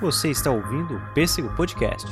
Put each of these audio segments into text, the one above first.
Você está ouvindo o Pêssego Podcast.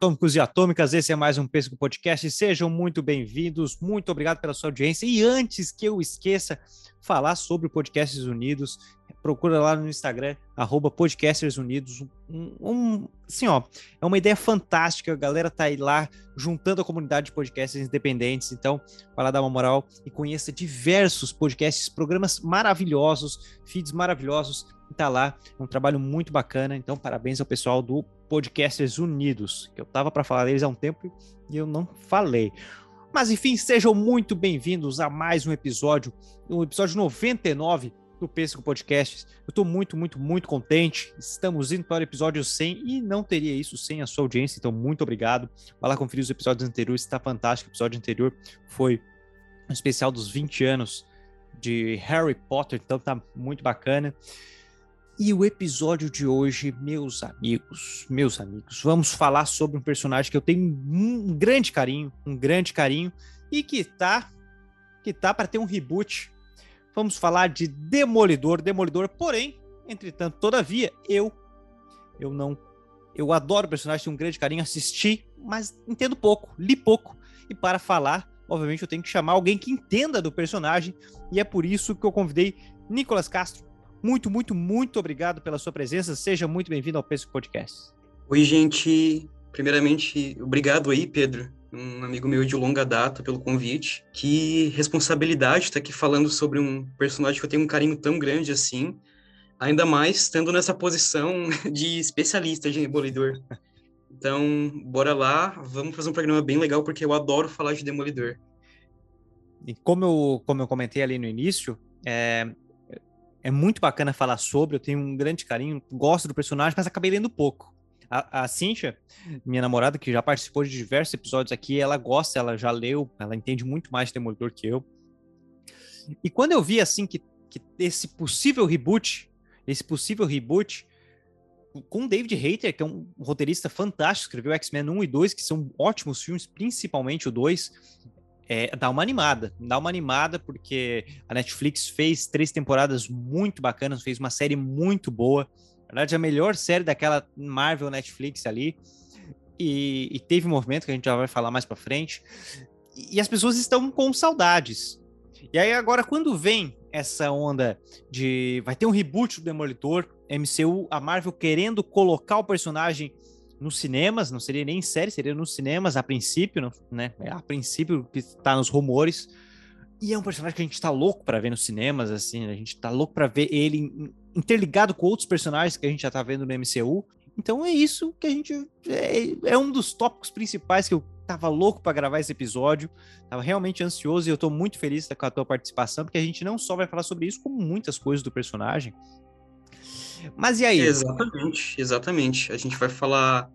Atômicos e atômicas, esse é mais um Pesco Podcast. Sejam muito bem-vindos, muito obrigado pela sua audiência. E antes que eu esqueça, falar sobre Podcasts Unidos, procura lá no Instagram, arroba Podcasters Unidos. Um, um, assim, ó, é uma ideia fantástica, a galera tá aí lá juntando a comunidade de podcasters independentes. Então, vai lá dar uma moral e conheça diversos podcasts, programas maravilhosos, feeds maravilhosos. Tá lá, é um trabalho muito bacana. Então, parabéns ao pessoal do Podcasters Unidos, que eu tava para falar deles há um tempo e eu não falei. Mas enfim, sejam muito bem-vindos a mais um episódio, um episódio 99 do Pêssego Podcast. Eu tô muito, muito, muito contente. Estamos indo para o episódio 100 e não teria isso sem a sua audiência, então muito obrigado. Vai lá conferir os episódios anteriores, está fantástico. O episódio anterior foi um especial dos 20 anos de Harry Potter, então tá muito bacana. E o episódio de hoje, meus amigos, meus amigos, vamos falar sobre um personagem que eu tenho um grande carinho, um grande carinho e que tá que tá para ter um reboot. Vamos falar de Demolidor, Demolidor, porém, entretanto, todavia, eu eu não eu adoro o personagem, tenho um grande carinho, assisti, mas entendo pouco, li pouco. E para falar, obviamente, eu tenho que chamar alguém que entenda do personagem, e é por isso que eu convidei Nicolas Castro muito, muito, muito obrigado pela sua presença. Seja muito bem-vindo ao Peso Podcast. Oi, gente. Primeiramente, obrigado aí, Pedro, um amigo meu de longa data, pelo convite. Que responsabilidade estar aqui falando sobre um personagem que eu tenho um carinho tão grande assim, ainda mais estando nessa posição de especialista de Demolidor. Então, bora lá, vamos fazer um programa bem legal, porque eu adoro falar de Demolidor. E como eu, como eu comentei ali no início, é, é muito bacana falar sobre, eu tenho um grande carinho, gosto do personagem, mas acabei lendo pouco. A, a minha namorada, que já participou de diversos episódios aqui, ela gosta, ela já leu, ela entende muito mais de Demolidor que eu. E quando eu vi, assim, que, que esse possível reboot, esse possível reboot, com David Hayter, que é um roteirista fantástico, escreveu X-Men 1 e 2, que são ótimos filmes, principalmente o 2, é, dá uma animada. Dá uma animada porque a Netflix fez três temporadas muito bacanas, fez uma série muito boa. Na verdade, a melhor série daquela Marvel Netflix ali. E, e teve um movimento que a gente já vai falar mais para frente. E, e as pessoas estão com saudades. E aí, agora, quando vem essa onda de. Vai ter um reboot do Demolidor, MCU, a Marvel querendo colocar o personagem nos cinemas, não seria nem série, seria nos cinemas a princípio, né? É a princípio que tá nos rumores. E é um personagem que a gente tá louco para ver nos cinemas, assim, a gente tá louco para ver ele interligado com outros personagens que a gente já tá vendo no MCU. Então é isso que a gente é, é um dos tópicos principais que eu tava louco para gravar esse episódio. Tava realmente ansioso e eu tô muito feliz com a tua participação, porque a gente não só vai falar sobre isso, como muitas coisas do personagem. Mas e aí? Exatamente, exatamente. A gente vai falar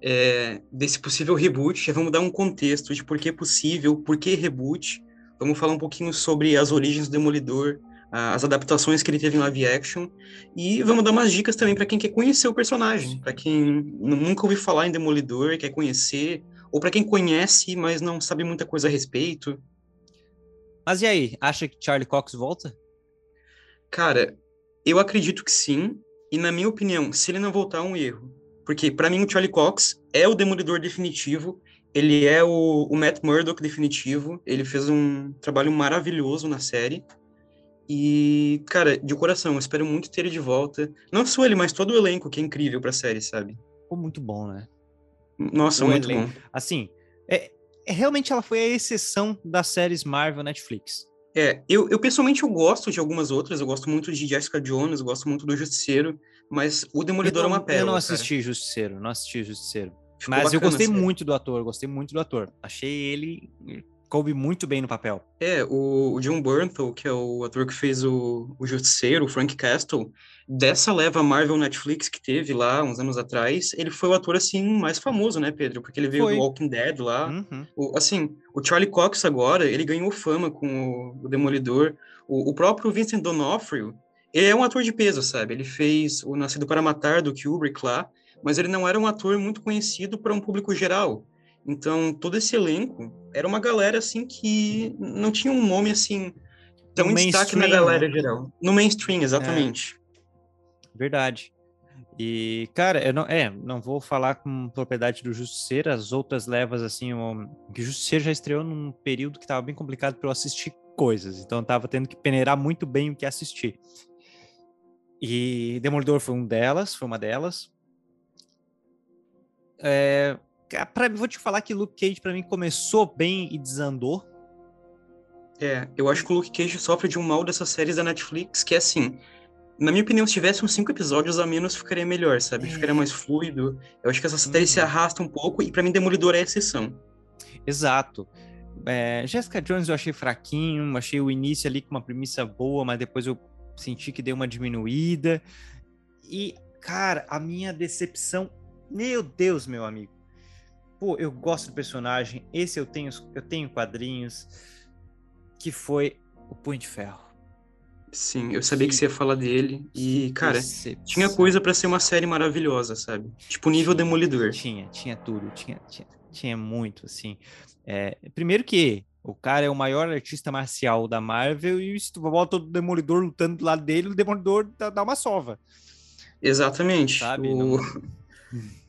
é, desse possível reboot, já vamos dar um contexto de por que é possível, por que reboot. Vamos falar um pouquinho sobre as origens do Demolidor, as adaptações que ele teve em live action e vamos dar umas dicas também para quem quer conhecer o personagem, para quem nunca ouviu falar em Demolidor, quer conhecer, ou para quem conhece, mas não sabe muita coisa a respeito. Mas e aí, acha que Charlie Cox volta? Cara, eu acredito que sim, e na minha opinião, se ele não voltar, é um erro. Porque, para mim, o Charlie Cox é o demolidor definitivo, ele é o, o Matt Murdock definitivo, ele fez um trabalho maravilhoso na série. E, cara, de coração, eu espero muito ter ele de volta. Não só ele, mas todo o elenco, que é incrível pra série, sabe? Ficou muito bom, né? Nossa, o muito elenco. bom. Assim, é, realmente ela foi a exceção das séries Marvel Netflix. É, eu, eu pessoalmente eu gosto de algumas outras, eu gosto muito de Jessica Jones, eu gosto muito do Justiceiro, mas o Demolidor não, é uma pérola. Eu não cara. assisti Justiceiro, não assisti Justiceiro. Ficou Mas eu bacana, gostei sério. muito do ator, gostei muito do ator. Achei ele coube muito bem no papel. É, o, o John Bernthal, que é o ator que fez o, o Justiceiro, o Frank Castle, dessa leva Marvel Netflix que teve lá uns anos atrás, ele foi o ator, assim, mais famoso, né, Pedro? Porque ele veio Foi. do Walking Dead lá. Uhum. O- assim, o Charlie Cox agora, ele ganhou fama com o, o Demolidor. O, o próprio Vincent D'Onofrio, ele é um ator de peso, sabe? Ele fez o Nascido para Matar, do Kubrick lá, mas ele não era um ator muito conhecido para um público geral. Então, todo esse elenco era uma galera, assim, que não tinha um nome, assim, tão No destaque na mainstream, galera né? geral. No mainstream, exatamente. Verdade. E, cara, eu não, é, não vou falar com propriedade do Justiceiro, as outras levas, assim, o, que o Justiceiro já estreou num período que tava bem complicado para eu assistir coisas, então eu tava tendo que peneirar muito bem o que assistir. E Demolidor foi um delas, foi uma delas. É, pra, vou te falar que Luke Cage para mim começou bem e desandou. É, eu acho que o Luke Cage sofre de um mal dessas séries da Netflix, que é assim, na minha opinião, se tivesse uns cinco episódios a menos, ficaria melhor, sabe? É. Ficaria mais fluido. Eu acho que essa série se Uhum. arrasta um pouco, e pra mim Demolidor é a exceção. Exato. É, Jessica Jones eu achei fraquinho, achei o início ali com uma premissa boa, mas depois eu senti que deu uma diminuída. E, cara, a minha decepção, meu Deus, meu amigo. Pô, eu gosto do personagem, esse eu tenho, eu tenho quadrinhos, que foi o Punho de Ferro. Sim, eu sabia que, Que- você ia falar dele, e, cara, tinha coisa pra ser uma série maravilhosa, sabe? Tipo, nível Tinha, Demolidor. Tinha, tinha tudo, tinha, tinha, tinha muito, assim. É, primeiro que o cara é o maior artista marcial da Marvel e se tu bota o Demolidor lutando do lado dele, o Demolidor dá, dá uma sova, Exatamente. sabe? O- Não-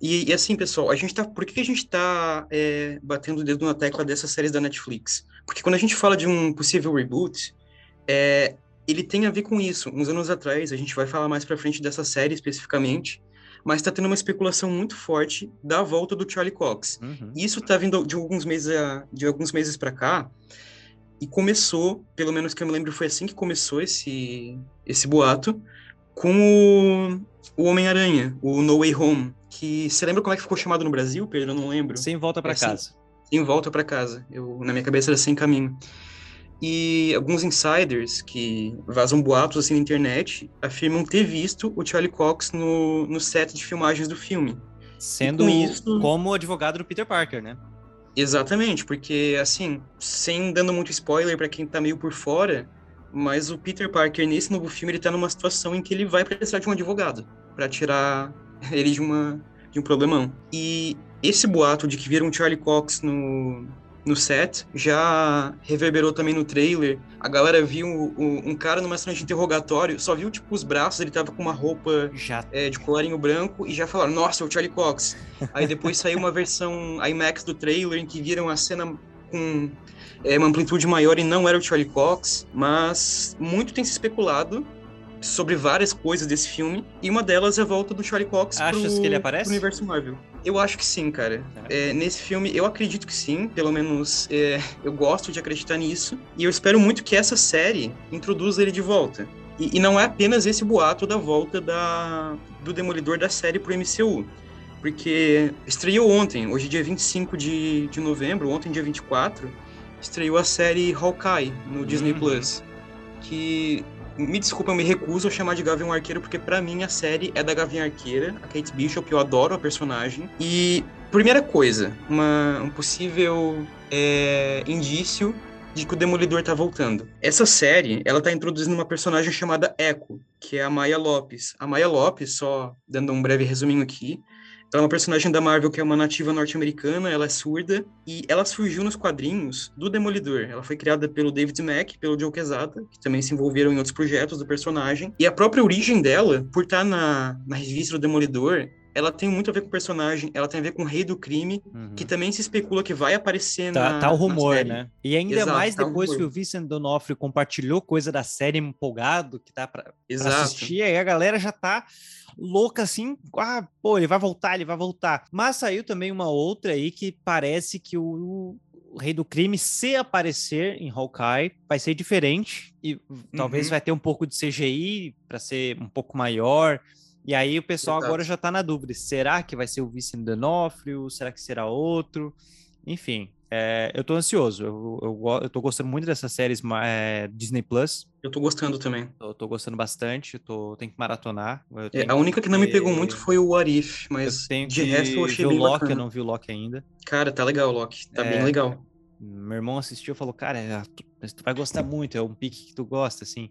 E, e assim, pessoal, a gente tá. Por que a gente tá é, batendo o dedo na tecla dessas séries da Netflix? Porque quando a gente fala de um possível reboot, é, ele tem a ver com isso. Uns anos atrás, a gente vai falar mais pra frente dessa série especificamente, mas tá tendo uma especulação muito forte da volta do Charlie Cox. Uhum. Isso tá vindo de alguns meses a, de alguns meses para cá e começou, pelo menos que eu me lembro, foi assim que começou esse esse boato com o, o Homem-Aranha, o No Way Home, que você lembra como é que ficou chamado no Brasil, Pedro? Eu não lembro. Sem volta pra É, sim. casa. Em volta para casa. Eu na minha cabeça era sem caminho. E alguns insiders que vazam boatos assim na internet afirmam ter visto o Charlie Cox no, no set de filmagens do filme. Sendo isso- como advogado do Peter Parker, né? Exatamente, porque assim, sem dando muito spoiler pra quem tá meio por fora, mas o Peter Parker nesse novo filme ele tá numa situação em que ele vai precisar de um advogado pra tirar ele de uma de um problemão. E esse boato de que viram Charlie Cox no no set já reverberou também no trailer. A galera viu o- um cara numa cena de interrogatório, só viu tipo os braços, ele tava com uma roupa Já é, de colarinho branco e já falaram, nossa, é o Charlie Cox. Aí depois saiu uma versão IMAX do trailer em que viram a cena com é, uma amplitude maior e não era o Charlie Cox, mas muito tem se especulado sobre várias coisas desse filme e uma delas é a volta do Charlie Cox Achas pro, que ele aparece? pro universo Marvel. Eu acho que sim, cara. Tá. É, nesse filme, eu acredito que sim, pelo menos é, eu gosto de acreditar nisso. E eu espero muito que essa série introduza ele de volta. E, e não é apenas esse boato da volta da, do Demolidor da série pro MCU. Porque estreou ontem, hoje é dia 25 de, de novembro, ontem dia 24, estreou a série Hawkeye no Disney Uhum. Plus. Que, me desculpa, eu me recuso a chamar de Gavião Arqueiro, porque pra mim a série é da Gavião Arqueira, a Kate Bishop, eu adoro a personagem. E, primeira coisa, uma, um possível é, indício de que o Demolidor tá voltando. Essa série, ela tá introduzindo uma personagem chamada Echo, que é a Maya Lopes. A Maya Lopes, só dando um breve resuminho aqui, ela é uma personagem da Marvel que é uma nativa norte-americana, ela é surda, e ela surgiu nos quadrinhos do Demolidor. Ela foi criada pelo David Mack pelo Joe Quesada, que também se envolveram em outros projetos do personagem. E a própria origem dela, por estar na, na revista do Demolidor, ela tem muito a ver com o personagem, ela tem a ver com o Rei do Crime, uhum. que também se especula que vai aparecer tá, na Tá o rumor, né? E ainda Exato, mais tá depois que o Vincent D'Onofrio compartilhou coisa da série empolgado, que tá pra, pra assistir, aí a galera já tá louca assim, ah, pô, ele vai voltar, ele vai voltar. Mas saiu também uma outra aí que parece que o, o Rei do Crime, se aparecer em Hawkeye, vai ser diferente e uhum. talvez vai ter um pouco de CGI para ser um pouco maior. E aí o pessoal Verdade. agora já tá na dúvida: será que vai ser o Vincent D'Onofrio? Será que será outro? Enfim, é, eu tô ansioso. Eu, eu, eu tô gostando muito dessas séries é, Disney Plus. Eu tô gostando também. Eu tô gostando bastante. Eu tô, tenho que maratonar. É, a única que não me pegou muito foi o Arif, mas de resto eu achei bem o Loki, bacana. Eu não vi o Loki ainda. Cara, tá legal o Loki. Tá bem é, legal. Meu irmão assistiu e falou: Cara, é, tu, tu vai gostar muito. É um pique que tu gosta, assim.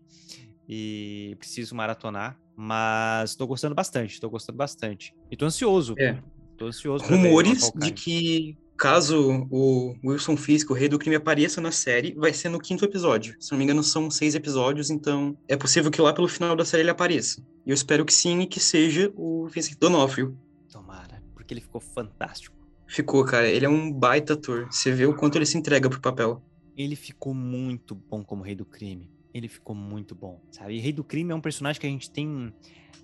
E preciso maratonar. Mas tô gostando bastante. Tô gostando bastante. E tô ansioso. É. Tô ansioso. Rumores de que caso o Wilson Fisk, o rei do crime, apareça na série, vai ser no quinto episódio. Se não me engano, são seis episódios, então é possível que lá pelo final da série ele apareça. E eu espero que sim e que seja o Fisk Donofrio. Tomara, porque ele ficou fantástico. Ficou, cara. Ele é um baita ator. Você vê o quanto ele se entrega pro papel. Ele ficou muito bom como rei do crime. Ele ficou muito bom, sabe? E rei do crime é um personagem que a gente tem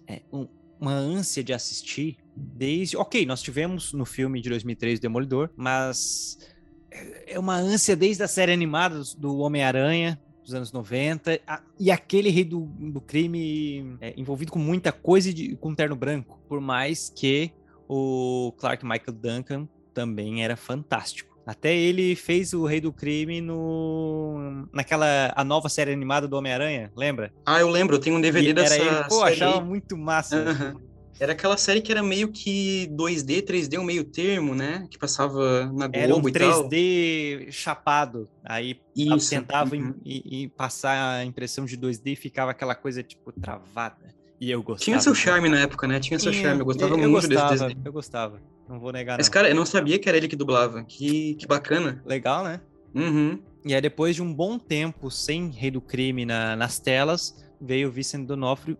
é, um, uma ânsia de assistir desde. Ok, nós tivemos no filme de 2003 Demolidor, mas é uma ânsia desde a série animada do Homem-Aranha, dos anos 90, e aquele rei do, do crime é, envolvido com muita coisa de, com terno branco, por mais que o Clark Michael Duncan também era fantástico. Até ele fez o Rei do Crime no naquela a nova série animada do Homem-Aranha, lembra? Ah, eu lembro, eu tenho um DVD e dessa era ele, pô, série. achava muito massa. Uhum. Era aquela série que era meio que 2D, 3D, um meio termo, né? Que passava na Globo era um 3D chapado. Aí Isso. tentava uhum. e, e passar a impressão de 2D e ficava aquela coisa, tipo, travada. E eu gostava. Tinha seu charme na época, né? Tinha seu charme. Eu gostava eu muito gostava, desse desenho. Eu gostava. Não vou negar, Esse cara, eu não sabia que era ele que dublava. Que, que bacana. Legal, né? Uhum. E aí, depois de um bom tempo sem Rei do Crime na, nas telas, veio o Vincent D'Onofrio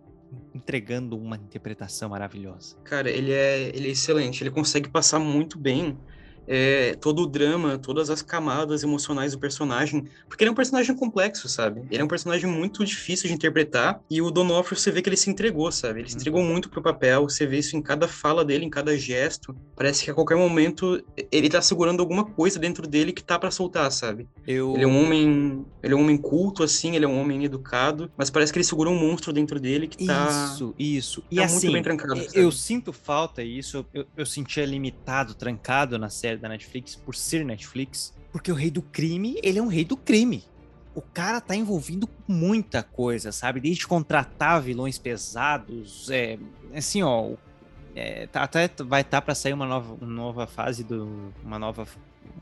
entregando uma interpretação maravilhosa. Cara, ele é, ele é excelente. Ele consegue passar muito bem é, todo o drama, todas as camadas emocionais do personagem, porque ele é um personagem complexo, sabe? Ele é um personagem muito difícil de interpretar e o Donofrio você vê que ele se entregou, sabe? Ele se entregou uhum. muito pro papel, você vê isso em cada fala dele, em cada gesto. Parece que a qualquer momento ele tá segurando alguma coisa dentro dele que tá para soltar, sabe? Eu... Ele é um homem, ele é um homem culto assim, ele é um homem educado, mas parece que ele segura um monstro dentro dele que tá Isso, isso. E tá assim, muito bem trancado. Sabe? Eu sinto falta isso, eu, eu sentia limitado, trancado na série série da Netflix por ser Netflix, porque o rei do crime, ele é um rei do crime. O cara tá envolvido com muita coisa, sabe? Desde contratar vilões pesados, é, assim, ó, é, tá, até vai estar tá para sair uma nova, uma nova fase do uma nova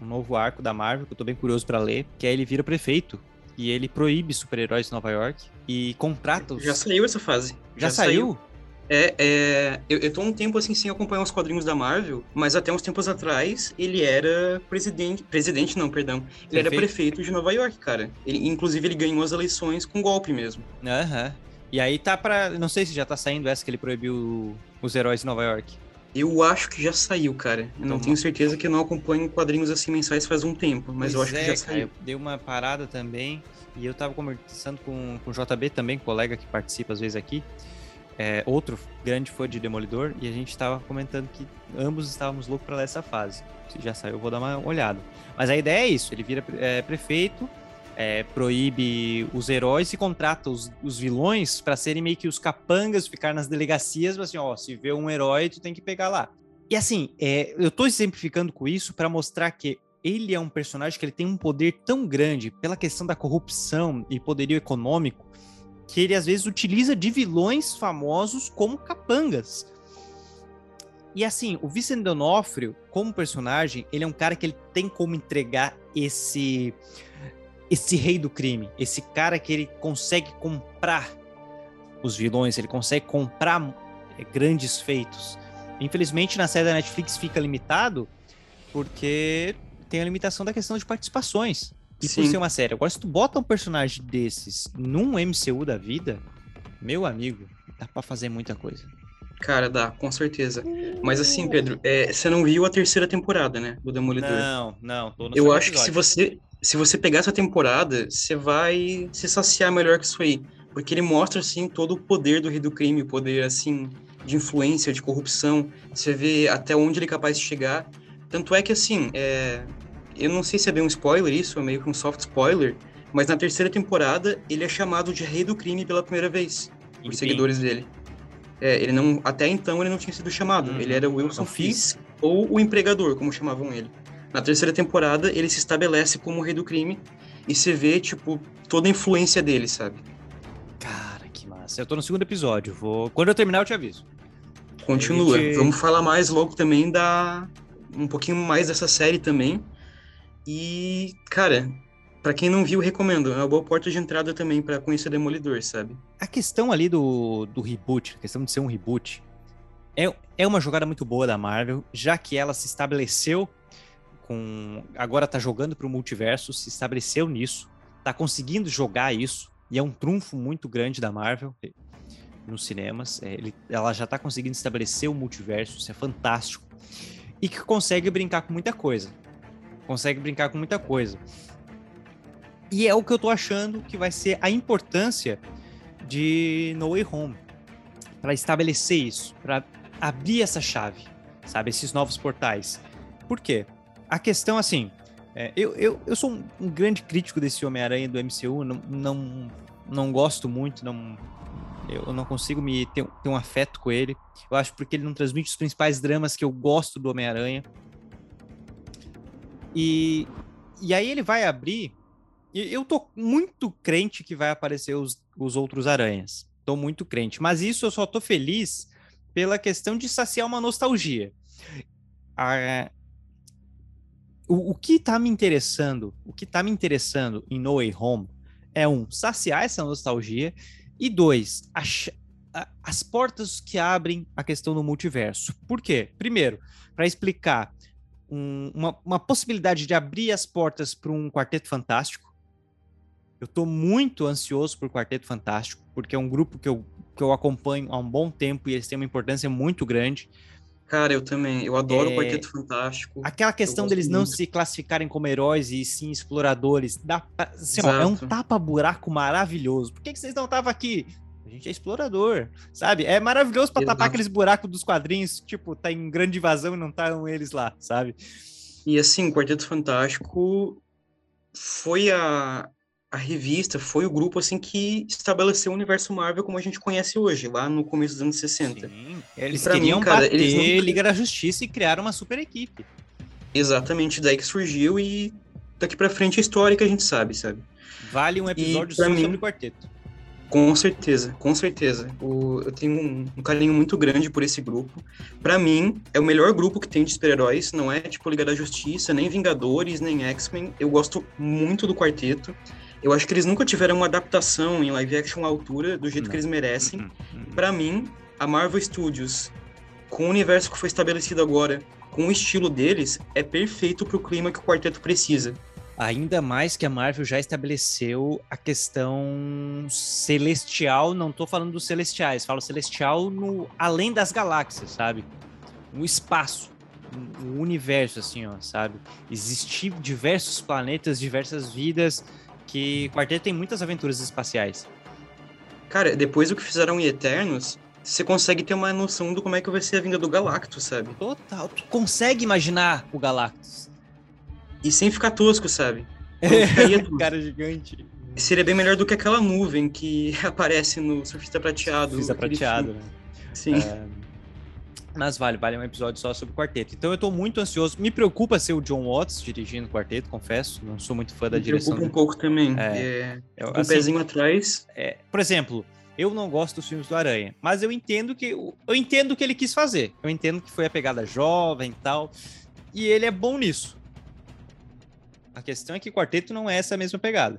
um novo arco da Marvel que eu tô bem curioso para ler, que é ele vira prefeito e ele proíbe super-heróis de Nova York e contrata os... Já saiu essa fase. Já, Já saiu? saiu? É, é, eu, eu tô um tempo assim sem acompanhar os quadrinhos da Marvel, mas até uns tempos atrás ele era presidente. Presidente, não, perdão. Ele prefeito. era prefeito de Nova York, cara. Ele, inclusive, ele ganhou as eleições com golpe mesmo. Aham. Uhum. E aí tá pra. Não sei se já tá saindo essa que ele proibiu os heróis de Nova York. Eu acho que já saiu, cara. Eu não tenho certeza que eu não acompanho quadrinhos assim mensais faz um tempo, mas pois eu acho é, que já saiu. Cara, deu uma parada também. E eu tava conversando com, com o JB também, colega que participa às vezes aqui é, outro grande fã de Demolidor, e a gente estava comentando que ambos estávamos loucos para ler essa fase. Se já saiu, eu vou dar uma olhada. Mas a ideia é isso: ele vira é, prefeito, é, proíbe os heróis e contrata os, os vilões para serem meio que os capangas, ficar nas delegacias, assim, ó, se vê um herói, tu tem que pegar lá. E assim, é, eu estou exemplificando com isso para mostrar que ele é um personagem que ele tem um poder tão grande pela questão da corrupção e poderio econômico que ele às vezes utiliza de vilões famosos como capangas. E assim, o Vicente D'Onofrio, como personagem, ele é um cara que ele tem como entregar esse esse rei do crime, esse cara que ele consegue comprar os vilões, ele consegue comprar é, grandes feitos. Infelizmente, na série da Netflix fica limitado porque tem a limitação da questão de participações. E Sim. por ser uma série. Agora, se tu bota um personagem desses num MCU da vida, meu amigo, dá pra fazer muita coisa. Cara, dá, com certeza. Mas assim, Pedro, é, você não viu a terceira temporada, né, do Demolidor? Não, não. Eu acho que se episódio. você, se você pegar essa temporada, você vai se saciar melhor que isso aí. Porque ele mostra, assim, todo o poder do rei do crime, o poder, assim, de influência, de corrupção. Você vê até onde ele é capaz de chegar. Tanto é que, assim, é... eu não sei se é bem um spoiler isso, é meio que um soft spoiler, mas na terceira temporada ele é chamado de rei do crime pela primeira vez, por Enfim. seguidores dele. É, ele não, até então ele não tinha sido chamado. Uhum. Ele era Wilson Não fiz. Fisk ou o empregador, como chamavam ele. Na terceira temporada ele se estabelece como o rei do crime e você vê tipo toda a influência dele, sabe? Cara, que massa. Eu tô no segundo episódio. Vou... Quando eu terminar, eu te aviso. Continua. gente- Vamos falar mais logo também da um pouquinho mais dessa série também. E, cara, pra quem não viu, recomendo. É uma boa porta de entrada também pra conhecer Demolidor, sabe? A questão ali do, do reboot, a questão de ser um reboot, é, é uma jogada muito boa da Marvel, já que ela se estabeleceu com. Agora tá jogando pro multiverso, se estabeleceu nisso, tá conseguindo jogar isso, e é um trunfo muito grande da Marvel eh, nos cinemas. É, ele, ela já tá conseguindo estabelecer o multiverso, isso é fantástico. E que consegue brincar com muita coisa. Consegue brincar com muita coisa. E é o que eu tô achando que vai ser a importância de No Way Home para estabelecer isso, para abrir essa chave, sabe, esses novos portais. Por quê? A questão assim, é, eu, eu, eu sou um, grande crítico desse Homem-Aranha do MCU, não, não, não gosto muito, não, eu não consigo me ter, ter um afeto com ele. Eu acho porque ele não transmite os principais dramas que eu gosto do Homem-Aranha. E, e aí ele vai abrir. e Eu tô muito crente que vai aparecer os, os outros aranhas. Tô muito crente. Mas isso eu só tô feliz pela questão de saciar uma nostalgia. A- o, o que tá me interessando, o que tá me interessando em No Way Home é um, saciar essa nostalgia e dois, as portas que abrem a questão do multiverso. Por quê? Primeiro, para explicar um- uma, uma possibilidade de abrir as portas para um Quarteto Fantástico. Eu tô muito ansioso por Quarteto Fantástico, porque é um grupo que eu, que eu acompanho há um bom tempo e eles têm uma importância muito grande. Cara, eu também. Eu adoro É, o Quarteto Fantástico. Aquela questão deles não muito. se classificarem como heróis e sim exploradores, dá pra- assim, ó, é um tapa-buraco maravilhoso. Por que, que vocês não estavam aqui? A gente é explorador, sabe? É maravilhoso pra tapar aqueles buracos dos quadrinhos, tipo, tá em grande invasão e não estão eles lá, sabe? E assim, o Quarteto Fantástico foi a, a revista, foi o grupo assim que estabeleceu o universo Marvel como a gente conhece hoje, lá no começo dos anos 60. Sim, eles pra mim, queriam cara, bater eles nunca- Liga da Justiça e criaram uma super equipe. Exatamente daí que surgiu e daqui pra frente a história que a gente sabe, sabe? Vale um episódio só mim- sobre o quarteto. Com certeza, com certeza. O- eu tenho um, um carinho muito grande por esse grupo. Pra mim, é o melhor grupo que tem de super-heróis. Não é tipo Liga da Justiça, nem Vingadores, nem X-Men. Eu gosto muito do quarteto. Eu acho que eles nunca tiveram uma adaptação em live action à altura do jeito Não. que eles merecem. Uhum, uhum. Pra mim, a Marvel Studios, com o universo que foi estabelecido agora, com o estilo deles, é perfeito pro clima que o quarteto precisa. Ainda mais que a Marvel já estabeleceu a questão celestial, não tô falando dos celestiais, falo celestial no além das galáxias, sabe? No espaço, no universo assim, ó, sabe? Existir diversos planetas, diversas vidas, que Quarteto tem muitas aventuras espaciais. Cara, depois do que fizeram em Eternos, você consegue ter uma noção do como é que vai ser a vinda do Galactus, sabe? Total, tu consegue imaginar o Galactus. E sem ficar tosco, sabe? Tosco. Cara gigante. Seria bem melhor do que aquela nuvem que aparece no Surfista Prateado. Fiz a aquele prateado, né? Sim. É, Mas vale, vale um episódio só sobre o quarteto. Então eu tô muito ansioso. Me preocupa ser o John Watts dirigindo o quarteto, confesso. Não sou muito fã da Me direção preocupa um pouco também. É. É, um assim, pezinho atrás. é, por exemplo, eu não gosto dos filmes do Aranha, mas eu entendo que eu entendo o que ele quis fazer. Eu entendo que foi a pegada jovem e tal. E ele é bom nisso. A questão é que quarteto não é essa mesma pegada.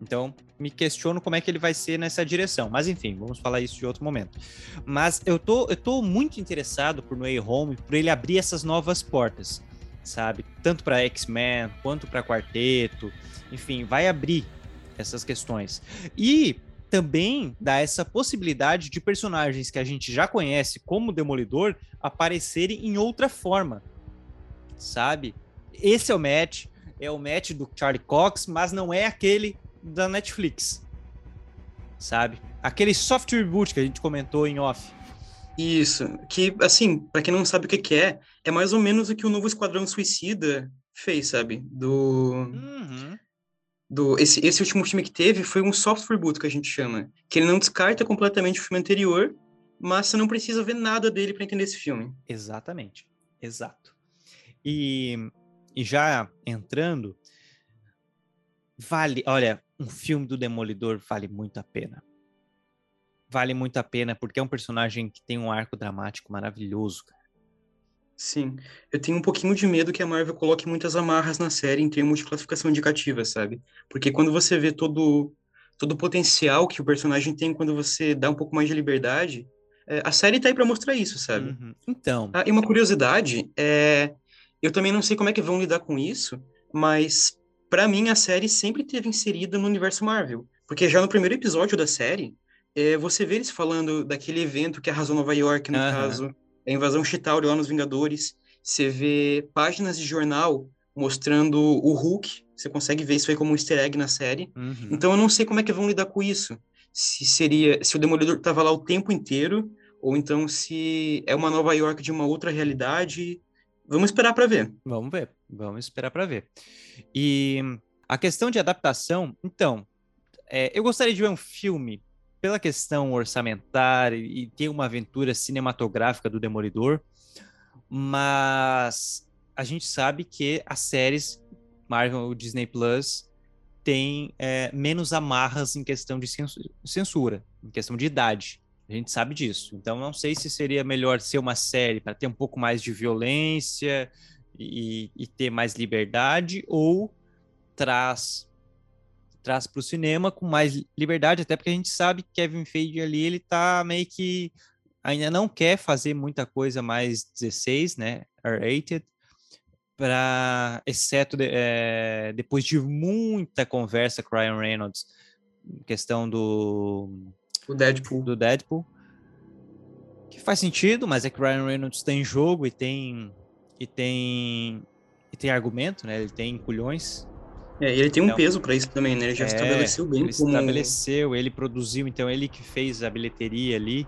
Então, me questiono como é que ele vai ser nessa direção. Mas enfim, vamos falar isso de outro momento. Mas eu tô, eu tô muito interessado por Way Home, por ele abrir essas novas portas, sabe? Tanto para X-Men quanto para Quarteto. Enfim, vai abrir essas questões. E também dá essa possibilidade de personagens que a gente já conhece como Demolidor aparecerem em outra forma, sabe? Esse é o match, é o match do Charlie Cox, mas não é aquele da Netflix, sabe? Aquele soft reboot que a gente comentou em off. Isso, que, assim, para quem não sabe o que, que, é, é mais ou menos o que o novo Esquadrão Suicida fez, sabe? Do... Uhum do esse, esse último filme que teve foi um soft reboot que a gente chama, que ele não descarta completamente o filme anterior, mas você não precisa ver nada dele para entender esse filme. Exatamente, exato. E, e já entrando, vale, olha, um filme do Demolidor vale muito a pena. Vale muito a pena porque é um personagem que tem um arco dramático maravilhoso, cara. Sim, eu tenho um pouquinho de medo que a Marvel coloque muitas amarras na série em termos de classificação indicativa, sabe? Porque quando você vê todo, todo o potencial que o personagem tem quando você dá um pouco mais de liberdade, é, a série tá aí para mostrar isso, sabe? Uhum. Então. Ah, e uma curiosidade, é, eu também não sei como é que vão lidar com isso, mas para mim a série sempre teve inserida no universo Marvel. Porque já no primeiro episódio da série, é, você vê eles falando daquele evento que arrasou Nova York, no uhum. caso a invasão Chitauri lá nos Vingadores, você vê páginas de jornal mostrando o Hulk, você consegue ver isso aí como um easter egg na série. Uhum. Então eu não sei como é que vão lidar com isso. Se seria, se o Demolidor estava lá o tempo inteiro, ou então se é uma Nova York de uma outra realidade. Vamos esperar para ver. Vamos ver, vamos esperar para ver. E a questão de adaptação, então, é, eu gostaria de ver um filme pela questão orçamentária e ter uma aventura cinematográfica do Demolidor, mas a gente sabe que as séries Marvel Disney Plus têm é, menos amarras em questão de censura, em questão de idade. A gente sabe disso. Então, não sei se seria melhor ser uma série para ter um pouco mais de violência e, e ter mais liberdade, ou traz traz para o cinema com mais liberdade, até porque a gente sabe que Kevin Feige ali, ele tá meio que ainda não quer fazer muita coisa mais 16, né, R-rated, para exceto de, é, depois de muita conversa com Ryan Reynolds, questão do o Deadpool. do Deadpool, que faz sentido, mas é que Ryan Reynolds tem jogo e tem e tem e tem argumento, né? Ele tem culhões é, ele tem um então, peso para isso também, né? Ele já é, estabeleceu bem ele como... estabeleceu, ele produziu, então ele que fez a bilheteria ali.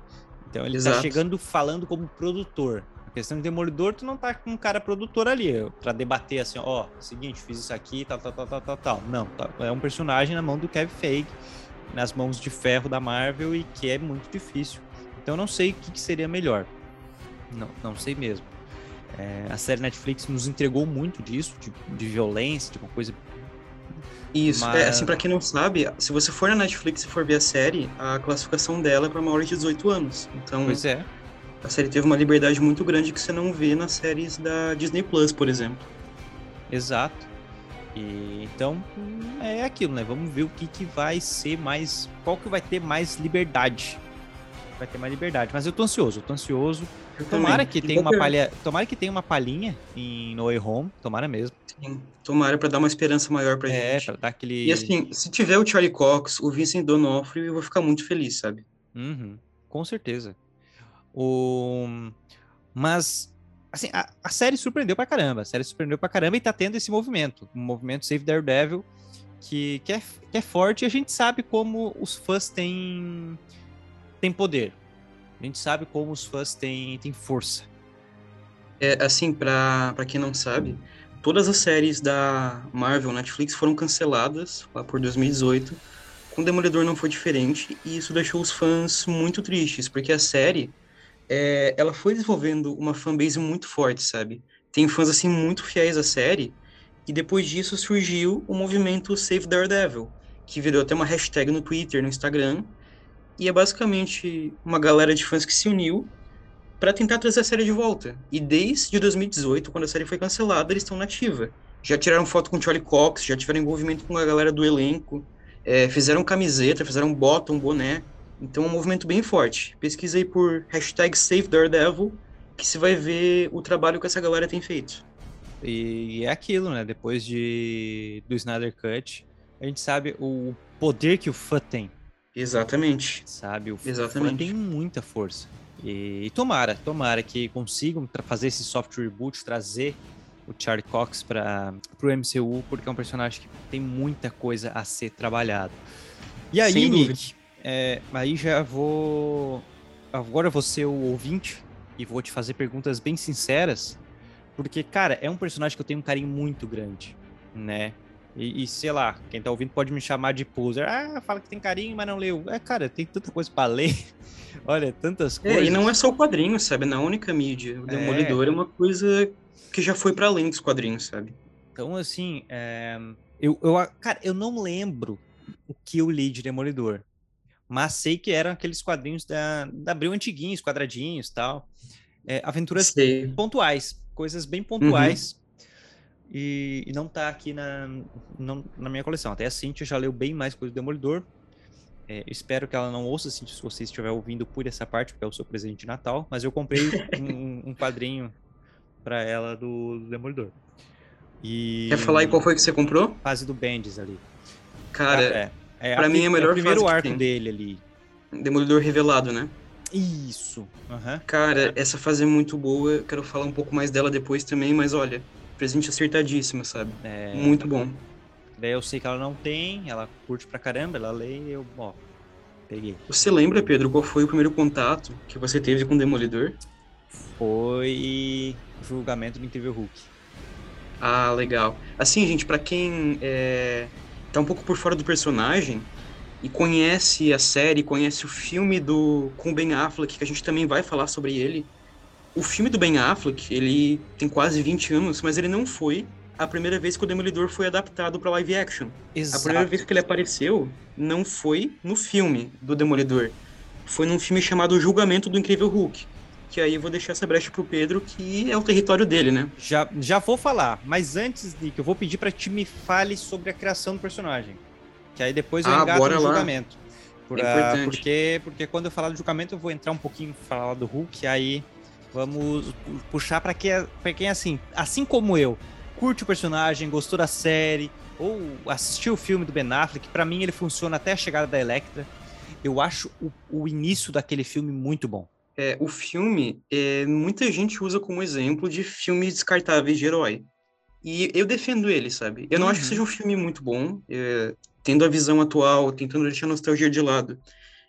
Então ele tá Exato. tá chegando falando como produtor. A questão de Demolidor, tu não tá com um cara produtor ali para debater assim, ó, oh, seguinte, fiz isso aqui, tal, tal, tal, tal, tal, tal. Não, tá, é um personagem na mão do Kevin Feige, nas mãos de ferro da Marvel e que é muito difícil. Então não sei o que, que seria melhor. Não, não sei mesmo. É, a série Netflix nos entregou muito disso, de, de violência, de uma coisa isso, Mas... é, assim, pra quem não sabe, se você for na Netflix e for ver a série, a classificação dela é pra maiores de 18 anos. Então, pois é. a série teve uma liberdade muito grande que você não vê nas séries da Disney Plus, por exemplo. Exato. E, então, é aquilo, né? Vamos ver o que, que vai ser mais. Qual que vai ter mais liberdade. Vai ter mais liberdade. Mas eu tô ansioso, eu tô ansioso. Eu tomara que tenha uma palha. Tomara que tenha uma palhinha em No Way Home. Tomara mesmo. Sim, tomara para dar uma esperança maior pra é, gente. É, pra dar aquele. E assim, se tiver o Charlie Cox, o Vincent D'Onofrio, eu vou ficar muito feliz, sabe? Uhum, com certeza. O... Mas, assim, a, a, série surpreendeu pra caramba. A série surpreendeu pra caramba e tá tendo esse movimento. Um movimento Save Daredevil que, que, é, que é forte e a gente sabe como os fãs têm, têm poder. A gente sabe como os fãs têm, têm força. É, assim, pra, pra quem não sabe, todas as séries da Marvel Netflix foram canceladas lá por 2018. Com Demolidor não foi diferente e isso deixou os fãs muito tristes, porque a série é, ela foi desenvolvendo uma fanbase muito forte, sabe? Tem fãs assim muito fiéis à série e depois disso surgiu o movimento Save Daredevil, que virou até uma hashtag no Twitter, no Instagram, e é basicamente uma galera de fãs que se uniu para tentar trazer a série de volta. E desde 2018, quando a série foi cancelada, eles estão na ativa. Já tiraram foto com Charlie Cox, já tiveram envolvimento com a galera do elenco, é, fizeram camiseta, fizeram bottom, boné. Então é um movimento bem forte. Pesquisa aí por hashtag Save Daredevil, que você vai ver o trabalho que essa galera tem feito. E é aquilo, né? Depois de do Snyder Cut, a gente sabe o poder que o fã tem. Exatamente. Sabe? O Exatamente. fã tem muita força. E, e tomara, tomara que consigam fazer esse soft reboot, trazer o Charlie Cox para o MCU, porque é um personagem que tem muita coisa a ser trabalhado. E aí. Nick, é, aí já vou. Agora ser o ouvinte e vou te fazer perguntas bem sinceras, porque, cara, é um personagem que eu tenho um carinho muito grande, né? E, e, sei lá, quem tá ouvindo pode me chamar de poser. Ah, fala que tem carinho, mas não leu. É, cara, tem tanta coisa para ler. Olha, tantas coisas. É, e não é só o quadrinho, sabe? Na única mídia. O Demolidor é, é uma coisa que já foi para além dos quadrinhos, sabe? Então, assim, é... eu, eu, cara, eu não lembro o que eu li de Demolidor, mas sei que eram aqueles quadrinhos da, da Abril antiguinhos, quadradinhos tal. É, aventuras sei. pontuais, coisas bem pontuais. Uhum. E, e, não tá aqui na, não, na minha coleção. Até a Cintia já leu bem mais coisa do Demolidor. É, espero que ela não ouça se você estiver ouvindo por essa parte, porque é o seu presente de Natal. Mas eu comprei um, um quadrinho para ela do, do, Demolidor. E... Quer falar aí qual foi que você comprou? Fase do Bendis ali. Cara, é, é, pra mim é o melhor é o primeiro arco dele ali. Demolidor revelado, né? Isso. Uhum. Cara, essa fase é muito boa. Eu quero falar um pouco mais dela depois também, mas olha, presente acertadíssimo, sabe? É... Muito bom. Daí eu sei que ela não tem, ela curte pra caramba, ela lê e eu, ó, peguei. Você lembra, Pedro, qual foi o primeiro contato que você teve com o Demolidor? Foi o julgamento do Incrível Hulk. Ah, legal. Assim, gente, para quem é, tá um pouco por fora do personagem e conhece a série, conhece o filme do com Ben Affleck, que a gente também vai falar sobre ele. O filme do Ben Affleck, ele tem quase 20 anos, mas ele não foi a primeira vez que o Demolidor foi adaptado para live action. Exato. A primeira vez que ele apareceu não foi no filme do Demolidor. Foi num filme chamado Julgamento do Incrível Hulk. Que aí eu vou deixar essa brecha pro Pedro, que é o território dele, né? Já, já vou falar, mas antes, Nick, eu vou pedir para que me fale sobre a criação do personagem. Que aí depois eu ah, engato no lá. julgamento. Por, é porque, porque quando eu falar do julgamento, eu vou entrar um pouquinho falar do Hulk, aí vamos puxar para quem, pra quem assim, assim como eu, curte o personagem, gostou da série, ou assistiu o filme do Ben Affleck, para mim ele funciona até a chegada da Electra. Eu acho o, o início daquele filme muito bom. É, o filme, é, muita gente usa como exemplo de filmes descartáveis de herói. E eu defendo ele, sabe? Eu não uhum. acho que seja um filme muito bom, é, tendo a visão atual, tentando deixar a nostalgia de lado.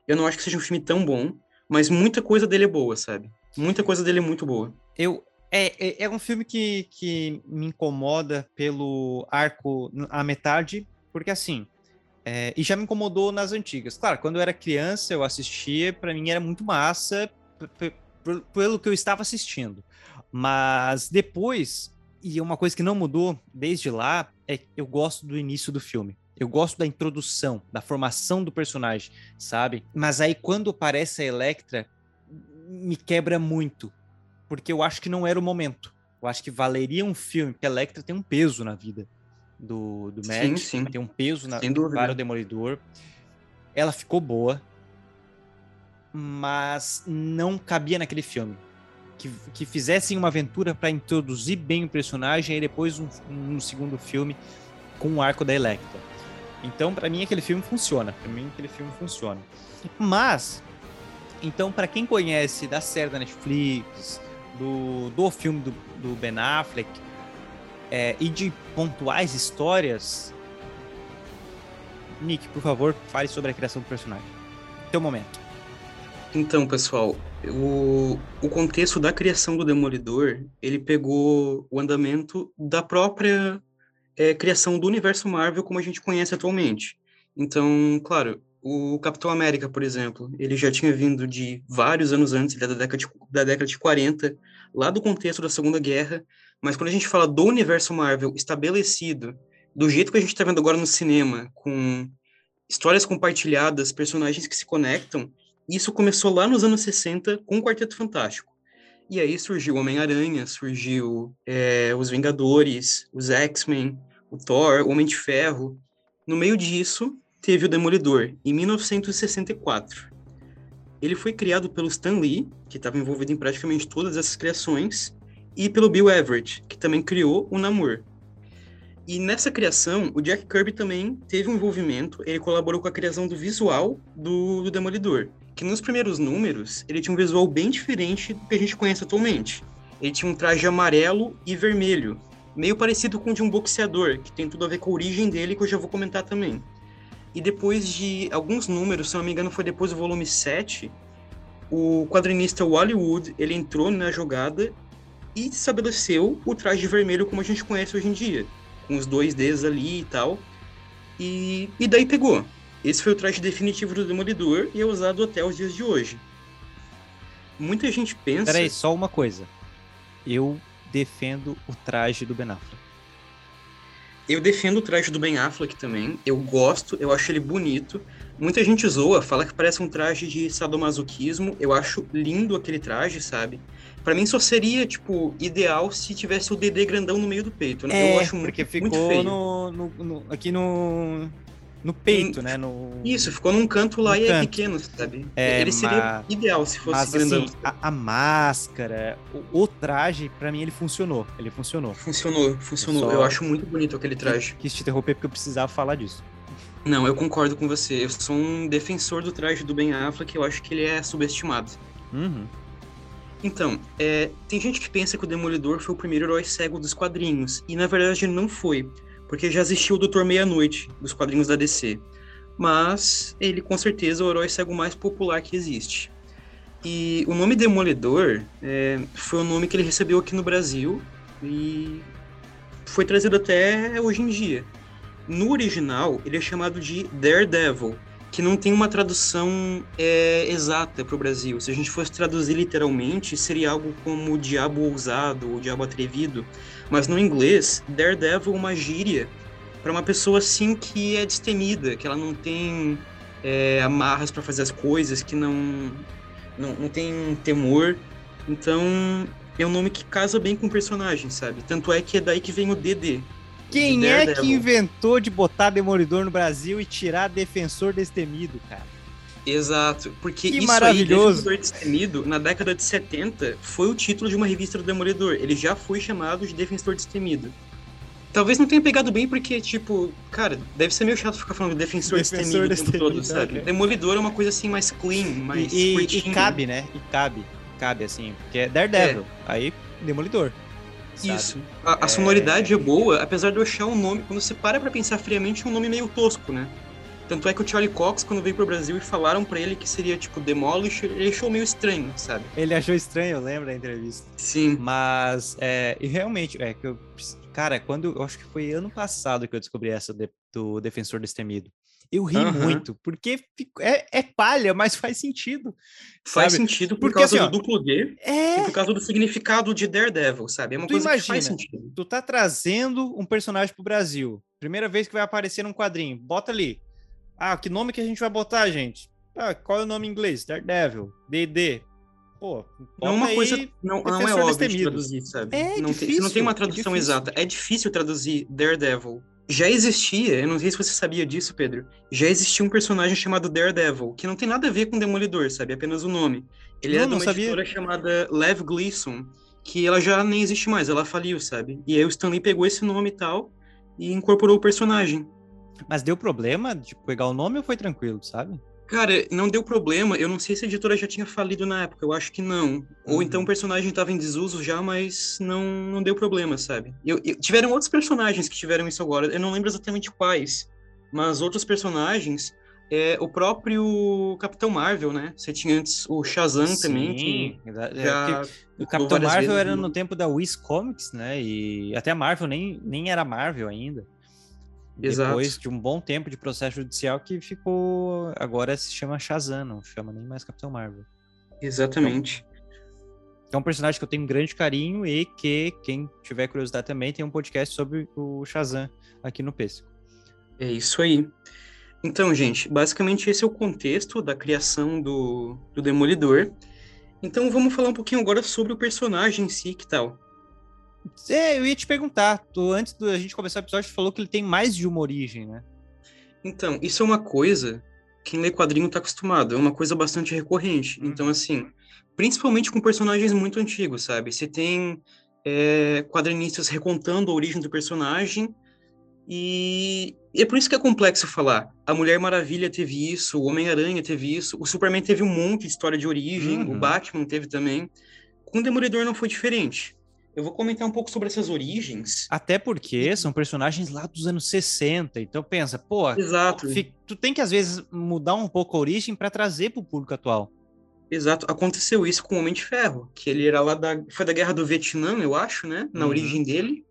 Eu não acho que seja um filme tão bom, mas muita coisa dele é boa, sabe? Muita coisa dele é muito boa. Eu, é, é, é, um filme que, que me incomoda pelo arco à metade, porque assim. É, e já me incomodou nas antigas. Claro, quando eu era criança, eu assistia, para mim era muito massa pelo que eu estava assistindo. Mas depois, e uma coisa que não mudou desde lá, é que eu gosto do início do filme. Eu gosto da introdução, da formação do personagem, sabe? Mas aí quando aparece a Electra, me quebra muito porque eu acho que não era o momento. Eu acho que valeria um filme, porque a Electra tem um peso na vida do, do Matt, sim, sim. tem um peso na, para o Demolidor. Ela ficou boa, mas não cabia naquele filme. Que, que fizessem uma aventura para introduzir bem o personagem e depois um, um segundo filme com o arco da Electra. Então, para mim, aquele filme funciona. Para mim, aquele filme funciona. Mas, então, para quem conhece da série da Netflix, do, do filme do, do Ben Affleck é, e de pontuais histórias, Nick, por favor, fale sobre a criação do personagem. Teu momento. Então, pessoal, o, o contexto da criação do Demolidor, ele pegou o andamento da própria é, criação do universo Marvel como a gente conhece atualmente. Então, claro, o Capitão América, por exemplo, ele já tinha vindo de vários anos antes, da década de, da década de 40, lá do contexto da Segunda Guerra, mas quando a gente fala do universo Marvel estabelecido, do jeito que a gente está vendo agora no cinema, com histórias compartilhadas, personagens que se conectam, isso começou lá nos anos 60 com o Quarteto Fantástico. E aí surgiu Homem-Aranha, surgiu é, os Vingadores, os X-Men, o Thor, o Homem de Ferro. No meio disso, teve o Demolidor, em 1964. Ele foi criado pelo Stan Lee, que estava envolvido em praticamente todas essas criações, e pelo Bill Everett, que também criou o Namor. E nessa criação, o Jack Kirby também teve um envolvimento, ele colaborou com a criação do visual do, do Demolidor. Que nos primeiros números, ele tinha um visual bem diferente do que a gente conhece atualmente. Ele tinha um traje amarelo e vermelho, meio parecido com o de um boxeador, que tem tudo a ver com a origem dele, que eu já vou comentar também. E depois de alguns números, se não me engano foi depois do volume 7, o quadrinista Wally Wood, ele entrou na jogada e estabeleceu o traje vermelho como a gente conhece hoje em dia, com os dois dedos ali e tal. E, e daí pegou. Esse foi o traje definitivo do Demolidor e é usado até os dias de hoje. Muita gente pensa. Peraí, só uma coisa. Eu defendo o traje do Ben Affleck. Eu defendo o traje do Ben Affleck também. Eu gosto, eu acho ele bonito. Muita gente zoa, fala que parece um traje de sadomasoquismo. Eu acho lindo aquele traje, sabe? Para mim só seria, tipo, ideal se tivesse o DD grandão no meio do peito. Né? É, eu acho porque muito, ficou muito feio. no, no- no- aqui no, no peito, né? No, Isso, ficou num canto lá No e é canto. pequeno, sabe? É, ele seria mas- ideal se fosse Mas grandão. assim, a, a máscara, o, o traje, pra mim ele funcionou. Ele funcionou. Funcionou, funcionou. Só- Eu acho muito bonito aquele traje. Quis te interromper porque eu precisava falar disso. Não, eu concordo com você. Eu sou um defensor do traje do Ben Affleck, eu acho que ele é subestimado. Uhum. Então, é, tem gente que pensa que o Demolidor foi o primeiro herói cego dos quadrinhos, e na verdade ele não foi, porque já existiu o Doutor Meia-Noite dos quadrinhos da DC. Mas ele com certeza é o herói cego mais popular que existe. E o nome Demolidor é, foi o nome que ele recebeu aqui no Brasil e foi trazido até hoje em dia. No original, ele é chamado de Daredevil, que não tem uma tradução é, exata para o Brasil. Se a gente fosse traduzir literalmente, seria algo como diabo ousado ou diabo atrevido. Mas no inglês, Daredevil é uma gíria para uma pessoa assim que é destemida, que ela não tem é, amarras para fazer as coisas, que não, não, não tem temor. Então, é um nome que casa bem com o personagem, sabe? Tanto é que é daí que vem o DD. Quem é que inventou de botar Demolidor no Brasil e tirar Defensor Destemido, cara? Exato, porque Que isso maravilhoso. aí, Defensor Destemido, na década de 70, foi o título de uma revista do Demolidor. Ele já foi chamado de Defensor Destemido. Talvez não tenha pegado bem porque, tipo, cara, deve ser meio chato ficar falando Defensor, Defensor Destemido o tempo todo, Destemido, sabe? Demolidor é uma coisa assim mais clean, mais E, e- e cabe, né? E cabe. Cabe, assim. Porque é Daredevil. Aí, Demolidor. sabe? Isso. A, a sonoridade é boa, apesar de eu achar um nome, quando você para pra pensar friamente, é um nome meio tosco, né? Tanto é que o Charlie Cox, quando veio pro Brasil e falaram pra ele que seria, tipo, Demolish, ele achou meio estranho, sabe? Ele achou estranho, eu lembro da entrevista. Sim. Mas, é, e realmente, é que eu. Cara, quando. Eu acho que foi ano passado que eu descobri essa de- do Defensor Destemido. Eu ri Aham. muito, porque é, é palha, mas faz sentido. Faz sabe? sentido por Porque, causa assim, ó, do duplo D É. e por causa do significado de Daredevil, sabe? É uma Tu coisa que faz imagina. sentido. Tu tá trazendo um personagem pro Brasil. Primeira vez que vai aparecer num quadrinho. Bota ali. Ah, que nome que a gente vai botar, gente? Ah, qual é o nome em inglês? Daredevil, D&D. Pô, Não é uma coisa, não, não é óbvio de traduzir, sabe? É não tem, difícil, você não tem uma é tradução difícil. exata. É difícil traduzir Daredevil. Já existia, eu não sei se você sabia disso, Pedro. Já existia um personagem chamado Daredevil, que não tem nada a ver com Demolidor, sabe? É apenas o nome. Ele Não, é de uma sabia. editora chamada Lev Gleason, que ela já nem existe mais, ela faliu, sabe? E aí o Stanley pegou esse nome e tal e incorporou o personagem. Mas deu problema de pegar o nome ou foi tranquilo, sabe? Cara, não deu problema. Eu não sei se a editora já tinha falido na época. Eu acho que não. Ou Uhum. então o personagem estava em desuso já, mas não, não deu problema, sabe? Eu, eu- tiveram outros personagens que tiveram isso agora. Eu não lembro exatamente quais. Mas outros personagens. É, o próprio Capitão Marvel, né? Você tinha antes o Shazam também, que exa- é, já. o Capitão Marvel vezes era no- no tempo da Wiz Comics, né? E até a Marvel nem, nem era Marvel ainda. Exato. Depois de um bom tempo de processo judicial que ficou. Agora se chama Shazam, não chama nem mais Capitão Marvel. Exatamente. É um personagem que eu tenho um grande carinho e que, quem tiver curiosidade também, tem um podcast sobre o Shazam aqui no Pêssego. É isso aí. Então, gente, basicamente esse é o contexto da criação do, do Demolidor. Então vamos falar um pouquinho agora sobre o personagem em si, que tal? É, eu ia te perguntar, tu, antes da gente começar o episódio, tu falou que ele tem mais de uma origem, né? Então, isso é uma coisa que quem lê quadrinho tá acostumado, é uma coisa bastante recorrente. Uhum. Então, assim, principalmente com personagens muito antigos, sabe? Você tem é, quadrinistas recontando a origem do personagem, E é por isso que é complexo falar. A Mulher Maravilha teve isso, o Homem-Aranha teve isso, o Superman teve um monte de história de origem, uhum. o Batman teve também. Com o Demolidor não foi diferente. Eu vou comentar um pouco sobre essas origens. Até porque são personagens lá dos anos 60. Então pensa, pô, Exato. tu tem que às vezes mudar um pouco a origem para trazer para o público atual. Exato, aconteceu isso com o Homem de Ferro, que ele era lá da foi da Guerra do Vietnã, eu acho, né, na uhum. origem dele.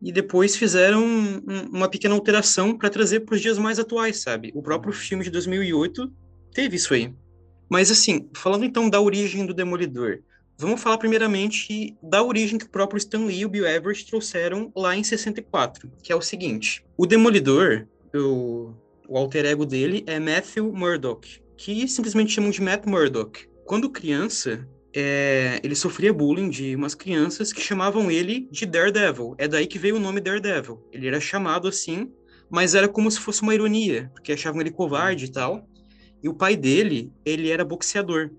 E depois fizeram um, uma pequena alteração para trazer para os dias mais atuais, sabe? O próprio uhum. filme de 2008 teve isso aí. Mas assim, falando então da origem do Demolidor, Vamos falar primeiramente da origem que o próprio Stan Lee e o Bill Everett trouxeram lá em 64, que é o seguinte: o Demolidor, o, o alter ego dele é Matthew Murdock, que simplesmente chamam de Matt Murdock. Quando criança, é, ele sofria bullying de umas crianças que chamavam ele de Daredevil. É daí que veio o nome Daredevil. Ele era chamado assim, mas era como se fosse uma ironia, porque achavam ele covarde e tal. E o pai dele, ele era boxeador.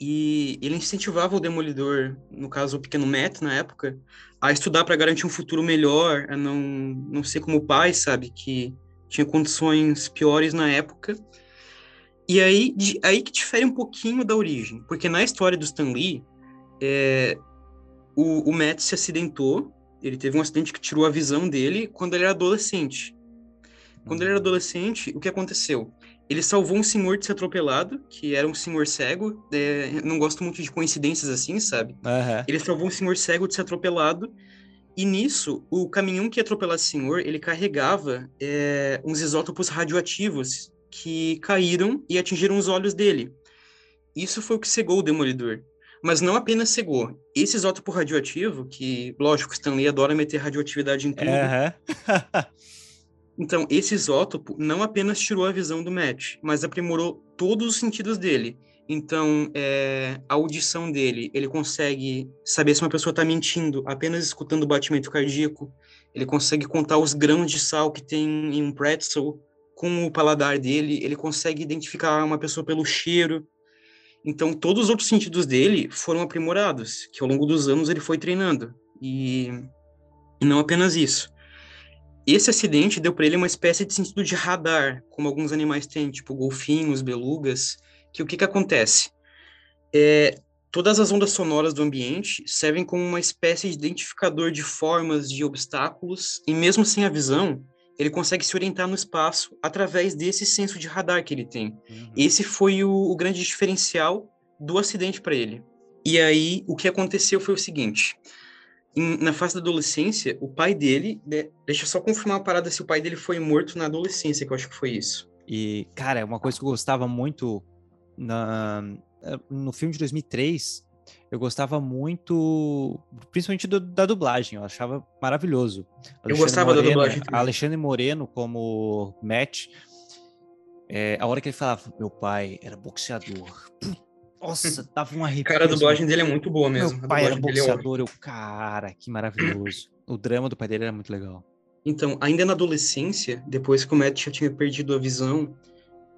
E ele incentivava o Demolidor, no caso o pequeno Matt na época, a estudar para garantir um futuro melhor, a não, não ser como o pai, sabe, que tinha condições piores na época. E aí, de, aí que difere um pouquinho da origem, porque na história do Stan Lee, é, o, o Matt se acidentou, ele teve um acidente que tirou a visão dele quando ele era adolescente. Quando ele era adolescente, o que aconteceu? Ele salvou um senhor de ser atropelado, que era um senhor cego. É, não gosto muito de coincidências assim, sabe? Uhum. Ele salvou um senhor cego de ser atropelado. E nisso, o caminhão que ia atropelar esse senhor, ele carregava é, uns isótopos radioativos que caíram e atingiram os olhos dele. Isso foi o que cegou o Demolidor. Mas não apenas cegou. Esse isótopo radioativo, que, lógico, Stanley adora meter radioatividade em tudo. Uhum. Então, esse isótopo não apenas tirou a visão do Matt, mas aprimorou todos os sentidos dele. Então, é, a audição dele, ele consegue saber se uma pessoa está mentindo apenas escutando o batimento cardíaco. Ele consegue contar os grãos de sal que tem em um pretzel com o paladar dele. Ele consegue identificar uma pessoa pelo cheiro. Então, todos os outros sentidos dele foram aprimorados, que ao longo dos anos ele foi treinando. E, e não apenas isso. Esse acidente deu para ele uma espécie de sentido de radar, como alguns animais têm, tipo golfinhos, belugas, que o que que acontece? É, todas as ondas sonoras do ambiente servem como uma espécie de identificador de formas de obstáculos, e mesmo sem a visão, ele consegue se orientar no espaço através desse senso de radar que ele tem. Uhum. Esse foi o, o grande diferencial do acidente para ele. E aí, o que aconteceu foi o seguinte: na fase da adolescência, o pai dele, deixa eu só confirmar uma parada se o pai dele foi morto na adolescência, que eu acho que foi isso. E, cara, uma coisa que eu gostava muito na, no filme de 2003, eu gostava muito, principalmente do, da dublagem, eu achava maravilhoso. Alexandre eu gostava Moreno, da dublagem. Alexandre Moreno como Matt, é, a hora que ele falava, meu pai era boxeador. Puta nossa, tava um arrepio. Cara, a dublagem dele é muito boa mesmo. Meu pai era é boxeador, é eu, cara, que maravilhoso. O drama do pai dele era muito legal. Então, ainda na adolescência, depois que o Matt já tinha perdido a visão,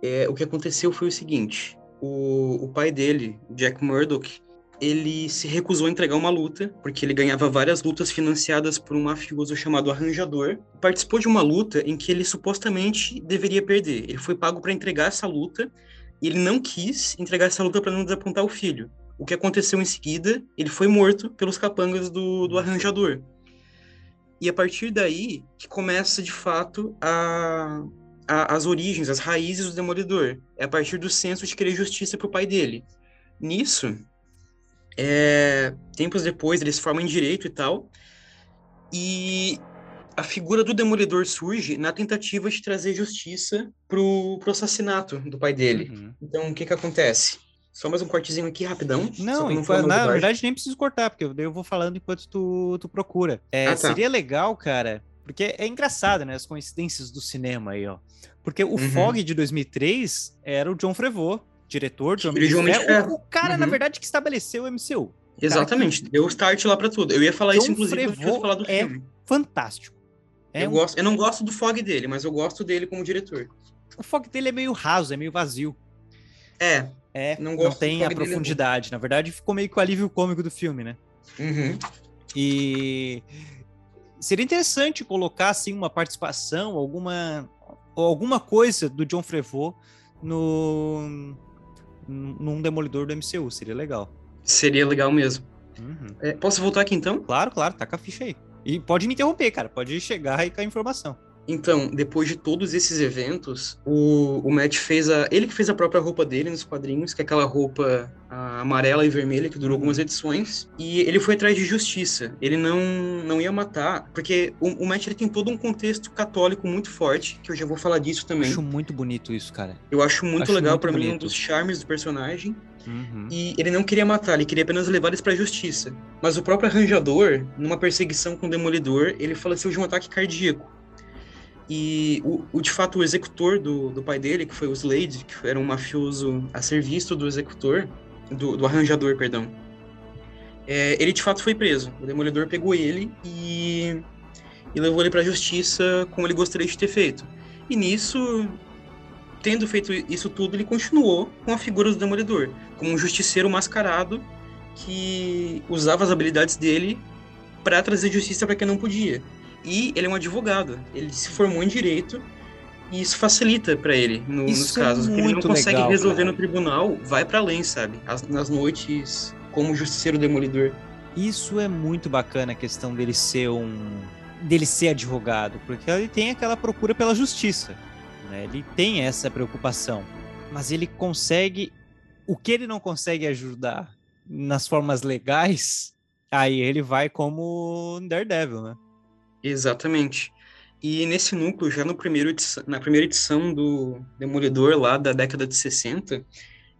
é, o que aconteceu foi o seguinte: o, o pai dele, Jack Murdoch, ele se recusou a entregar uma luta, porque ele ganhava várias lutas financiadas por um mafioso chamado Arranjador. Participou de uma luta em que ele supostamente deveria perder. Ele foi pago para entregar essa luta e ele não quis entregar essa luta para não desapontar o filho. O que aconteceu em seguida, ele foi morto pelos capangas do, do arranjador. E a partir daí que começa, de fato, a, a, as origens, as raízes do Demolidor. É a partir do senso de querer justiça para o pai dele. Nisso, é, tempos depois, eles formam em direito e tal. E a figura do Demolidor surge na tentativa de trazer justiça pro, pro assassinato do pai dele. Uhum. Então, o que que acontece? Só mais um cortezinho aqui, rapidão. Não, não na verdade nem preciso cortar, porque eu, eu vou falando enquanto tu, tu procura. É, ah, tá. Seria legal, cara, porque é engraçado, né, as coincidências do cinema aí, ó. Porque o uhum. Fog de 2003 era o John Frevaux, diretor de Homem de Ferro. O, o cara, uhum. na verdade, que estabeleceu o MCU. Exatamente, que... deu start lá para tudo. Eu ia falar John isso, inclusive, eu falar do é filme. fantástico. É eu, um... gosto, eu não gosto do fog dele, mas eu gosto dele como diretor. O fog dele é meio raso, é meio vazio. É. É, não, não tem a profundidade. Dele. Na verdade, ficou meio que o alívio cômico do filme, né? Uhum. E seria interessante colocar assim uma participação, alguma alguma coisa do John Frevaux no num Demolidor do MCU, seria legal. Seria legal mesmo. Uhum. É, posso voltar aqui então? Claro, claro, tá com a ficha aí. E pode me interromper, cara, pode chegar aí com a informação. Então, depois de todos esses eventos, o, o Matt fez a. Ele que fez a própria roupa dele nos quadrinhos, que é aquela roupa amarela e vermelha que durou algumas edições. E ele foi atrás de justiça. Ele não, não ia matar, porque o, o Matt ele tem todo um contexto católico muito forte, que eu já vou falar disso também. Eu acho muito bonito isso, cara. Eu acho muito acho legal, para mim, um dos charmes do personagem. Uhum. E ele não queria matar, ele queria apenas levar eles pra justiça. Mas o próprio arranjador, numa perseguição com o Demolidor, ele faleceu de um ataque cardíaco. E o, o, de fato o executor do, do pai dele, que foi o Slade, que era um mafioso a serviço do executor, do, do arranjador, perdão, é, ele de fato foi preso. O Demolidor pegou ele e, e levou ele para a justiça como ele gostaria de ter feito. E nisso, tendo feito isso tudo, ele continuou com a figura do Demolidor, como um justiceiro mascarado que usava as habilidades dele para trazer justiça para quem não podia. E ele é um advogado. Ele se formou em direito e isso facilita para ele no, nos é casos. É ele não consegue legal, resolver cara. no tribunal, vai para além, sabe? As, nas noites, como justiceiro demolidor. Isso é muito bacana a questão dele ser um dele ser advogado, porque ele tem aquela procura pela justiça, né? Ele tem essa preocupação, mas ele consegue o que ele não consegue ajudar nas formas legais, aí ele vai como Daredevil, né? Exatamente. E nesse núcleo, já no primeiro na primeira edição do Demolidor, lá da década de 60,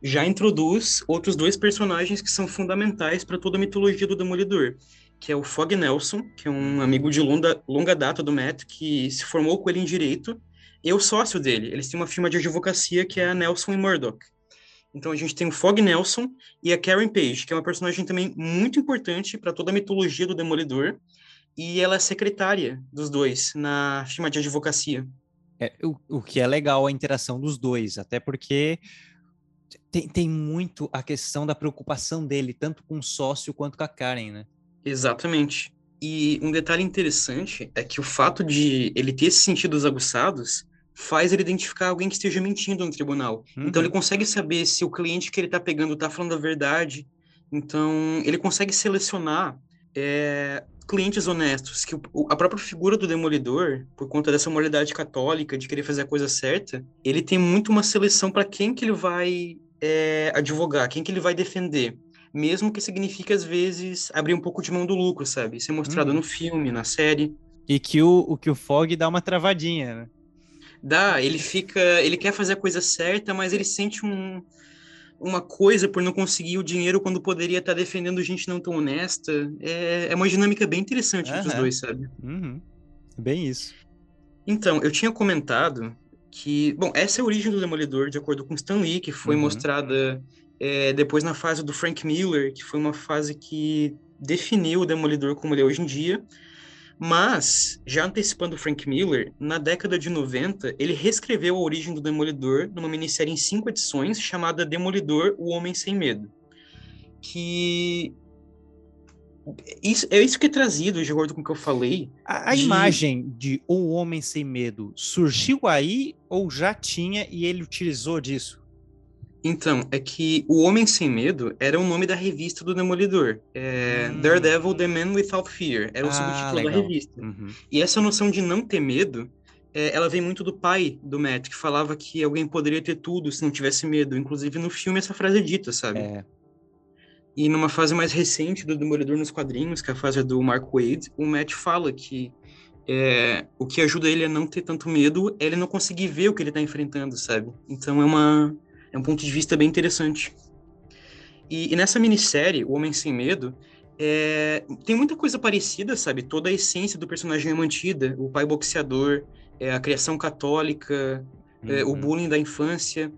já introduz outros dois personagens que são fundamentais para toda a mitologia do Demolidor, que é o Fog Nelson, que é um amigo de longa, longa data do Matt, que se formou com ele em Direito, e o sócio dele. Eles têm uma firma de advocacia que é a Nelson e Murdoch. Então a gente tem o Fog Nelson e a Karen Page, que é uma personagem também muito importante para toda a mitologia do Demolidor, e ela é secretária dos dois na firma de advocacia. É, o, o que é legal a interação dos dois, até porque tem, tem muito a questão da preocupação dele, tanto com o sócio quanto com a Karen, né? Exatamente. E um detalhe interessante é que o fato de ele ter esses sentidos aguçados faz ele identificar alguém que esteja mentindo no tribunal. Uhum. Então ele uhum. consegue saber se o cliente que ele está pegando está falando a verdade. Então ele consegue selecionar é, clientes honestos, que a própria figura do demolidor, por conta dessa moralidade católica, de querer fazer a coisa certa, ele tem muito uma seleção para quem que ele vai é, advogar, quem que ele vai defender. Mesmo que signifique, às vezes, abrir um pouco de mão do lucro, sabe? Isso é mostrado hum. no filme, na série. E que o, o que o Fog dá uma travadinha, né? Dá, ele fica. Ele quer fazer a coisa certa, mas ele sente um, uma coisa por não conseguir o dinheiro quando poderia estar defendendo gente não tão honesta. É, é uma dinâmica bem interessante uhum. entre os dois, sabe? Uhum. Bem isso. Então, eu tinha comentado que, bom, essa é a origem do Demolidor, de acordo com Stan Lee, que foi uhum. mostrada é, depois na fase do Frank Miller, que foi uma fase que definiu o Demolidor como ele é hoje em dia. Mas, já antecipando Frank Miller, na década de 90, ele reescreveu a origem do Demolidor numa minissérie em cinco edições chamada Demolidor, o Homem Sem Medo. Que. Isso, é isso que é trazido, de acordo com o que eu falei. A, a de... imagem de O Homem Sem Medo surgiu aí ou já tinha e ele utilizou disso? Então, é que O Homem Sem Medo era o nome da revista do Demolidor. É hum. Daredevil, The Man Without Fear. Era o ah, subtítulo legal. da revista. Uhum. E essa noção de não ter medo, é, ela vem muito do pai do Matt, que falava que alguém poderia ter tudo se não tivesse medo. Inclusive, no filme, essa frase é dita, sabe? É. E numa fase mais recente do Demolidor nos quadrinhos, que é a fase do Mark Wade, o Matt fala que é, o que ajuda ele a não ter tanto medo é ele não conseguir ver o que ele está enfrentando, sabe? Então é uma é um ponto de vista bem interessante. E, e nessa minissérie, O Homem Sem Medo, é, tem muita coisa parecida, sabe? Toda a essência do personagem é mantida. O pai boxeador, é, a criação católica, uhum. é, o uhum. bullying da infância.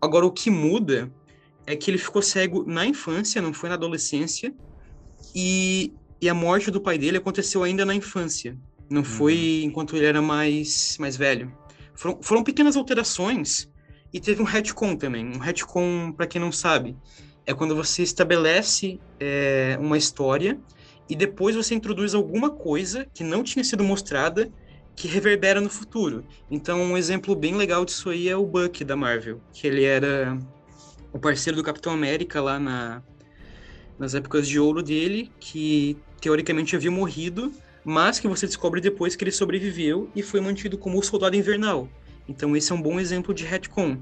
Agora, o que muda é que ele ficou cego na infância, não foi na adolescência, e, e a morte do pai dele aconteceu ainda na infância, não uhum. foi enquanto ele era mais, mais velho. Foram, foram pequenas alterações e teve um retcon também. Um retcon, para quem não sabe, é quando você estabelece é, uma história e depois você introduz alguma coisa que não tinha sido mostrada que reverbera no futuro. Então, um exemplo bem legal disso aí é o Buck da Marvel, que ele era o parceiro do Capitão América lá na, nas épocas de ouro dele, que teoricamente havia morrido, mas que você descobre depois que ele sobreviveu e foi mantido como o soldado invernal. Então, esse é um bom exemplo de retcon.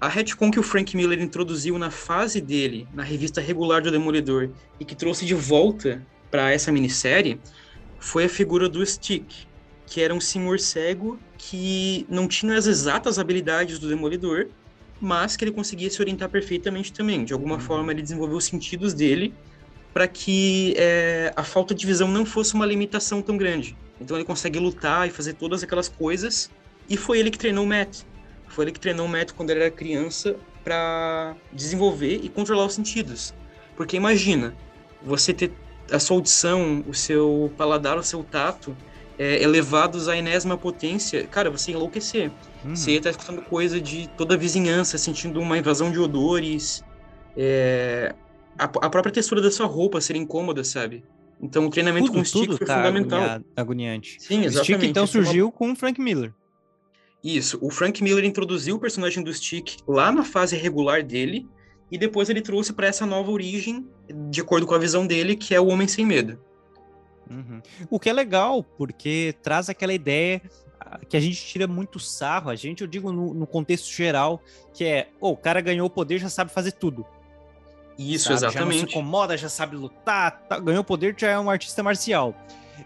A retcon que o Frank Miller introduziu na fase dele, na revista regular do Demolidor, e que trouxe de volta para essa minissérie, foi a figura do Stick, que era um senhor cego que não tinha as exatas habilidades do Demolidor, mas que ele conseguia se orientar perfeitamente também. De alguma uhum. forma, ele desenvolveu os sentidos dele para que é, a falta de visão não fosse uma limitação tão grande. Então ele consegue lutar e fazer todas aquelas coisas. E foi ele que treinou o Matt. Foi ele que treinou o Matt quando ele era criança para desenvolver e controlar os sentidos. Porque imagina, você ter a sua audição, o seu paladar, o seu tato é, elevados à enésima potência, cara, você ia enlouquecer. Uhum. Você ia estar escutando coisa de toda a vizinhança, sentindo uma invasão de odores, é, a, a, própria textura da sua roupa ser incômoda, sabe? Então o treinamento tudo, com o Stick foi tá fundamental. agoniante. Sim, exatamente. O Stick então surgiu com o Frank Miller. Isso, o Frank Miller introduziu o personagem do Stick lá na fase regular dele, e depois ele trouxe para essa nova origem, de acordo com a visão dele, que é o Homem Sem Medo. Uhum. O que é legal, porque traz aquela ideia ah, que a gente tira muito sarro, a gente, eu digo no, no contexto geral, que é, oh, o cara ganhou o poder, já sabe fazer tudo. Isso, sabe? exatamente. Já não se incomoda, já sabe lutar, tá, ganhou o poder, já é um artista marcial.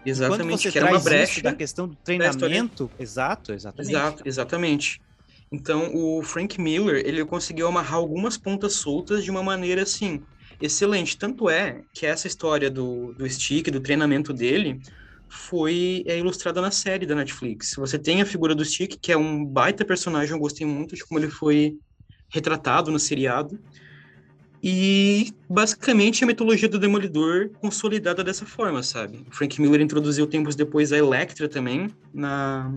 Exatamente, Enquanto você que traz uma brecha da questão do treinamento, exato, exatamente. Exato, exatamente. Então, o Frank Miller, ele conseguiu amarrar algumas pontas soltas de uma maneira assim, excelente. Tanto é que essa história do, do Stick, do treinamento dele, foi é, ilustrada na série da Netflix. Você tem a figura do Stick, que é um baita personagem, eu gostei muito de como ele foi retratado no seriado. E basicamente a mitologia do Demolidor consolidada dessa forma, sabe? O Frank Miller introduziu tempos depois a Elektra também, na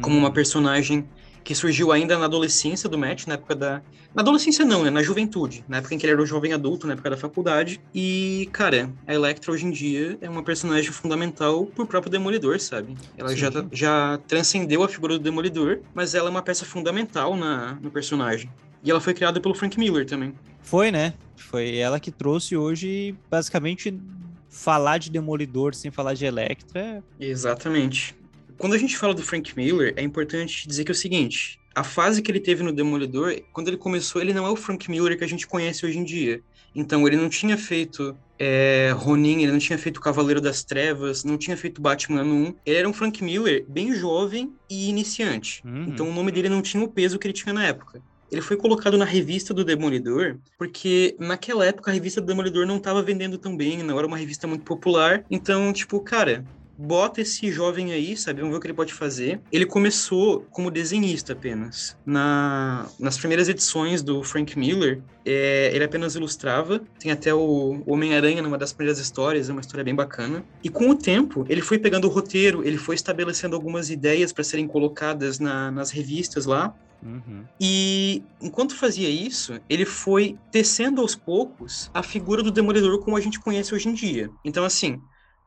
como uma personagem que surgiu ainda na adolescência do Matt, na época da. Na adolescência não, né? Na juventude. Na época em que ele era um jovem adulto, na época da faculdade. E, cara, a Electra hoje em dia é uma personagem fundamental pro próprio Demolidor, sabe? Ela já, já transcendeu a figura do Demolidor, mas ela é uma peça fundamental na, no personagem. E ela foi criada pelo Frank Miller também. Foi, né? Foi ela que trouxe hoje, basicamente, falar de Demolidor sem falar de Electra. Exatamente. Quando a gente fala do Frank Miller, é importante dizer que é o seguinte: a fase que ele teve no Demolidor, quando ele começou, ele não é o Frank Miller que a gente conhece hoje em dia. Então, ele não tinha feito é, Ronin, ele não tinha feito Cavaleiro das Trevas, não tinha feito Batman 1. Ele era um Frank Miller bem jovem e iniciante. Uhum. Então, o nome dele não tinha o peso que ele tinha na época. Ele foi colocado na revista do Demolidor, porque naquela época a revista do Demolidor não estava vendendo tão bem, não era uma revista muito popular. Então, tipo, cara, bota esse jovem aí, sabe? Vamos ver o que ele pode fazer. Ele começou como desenhista apenas. Na, nas primeiras edições do Frank Miller, é, ele apenas ilustrava. Tem até o Homem-Aranha numa das primeiras histórias, é uma história bem bacana. E com o tempo, ele foi pegando o roteiro, ele foi estabelecendo algumas ideias para serem colocadas na, nas revistas lá. Uhum. E enquanto fazia isso, ele foi tecendo aos poucos a figura do Demolidor como a gente conhece hoje em dia. Então, assim,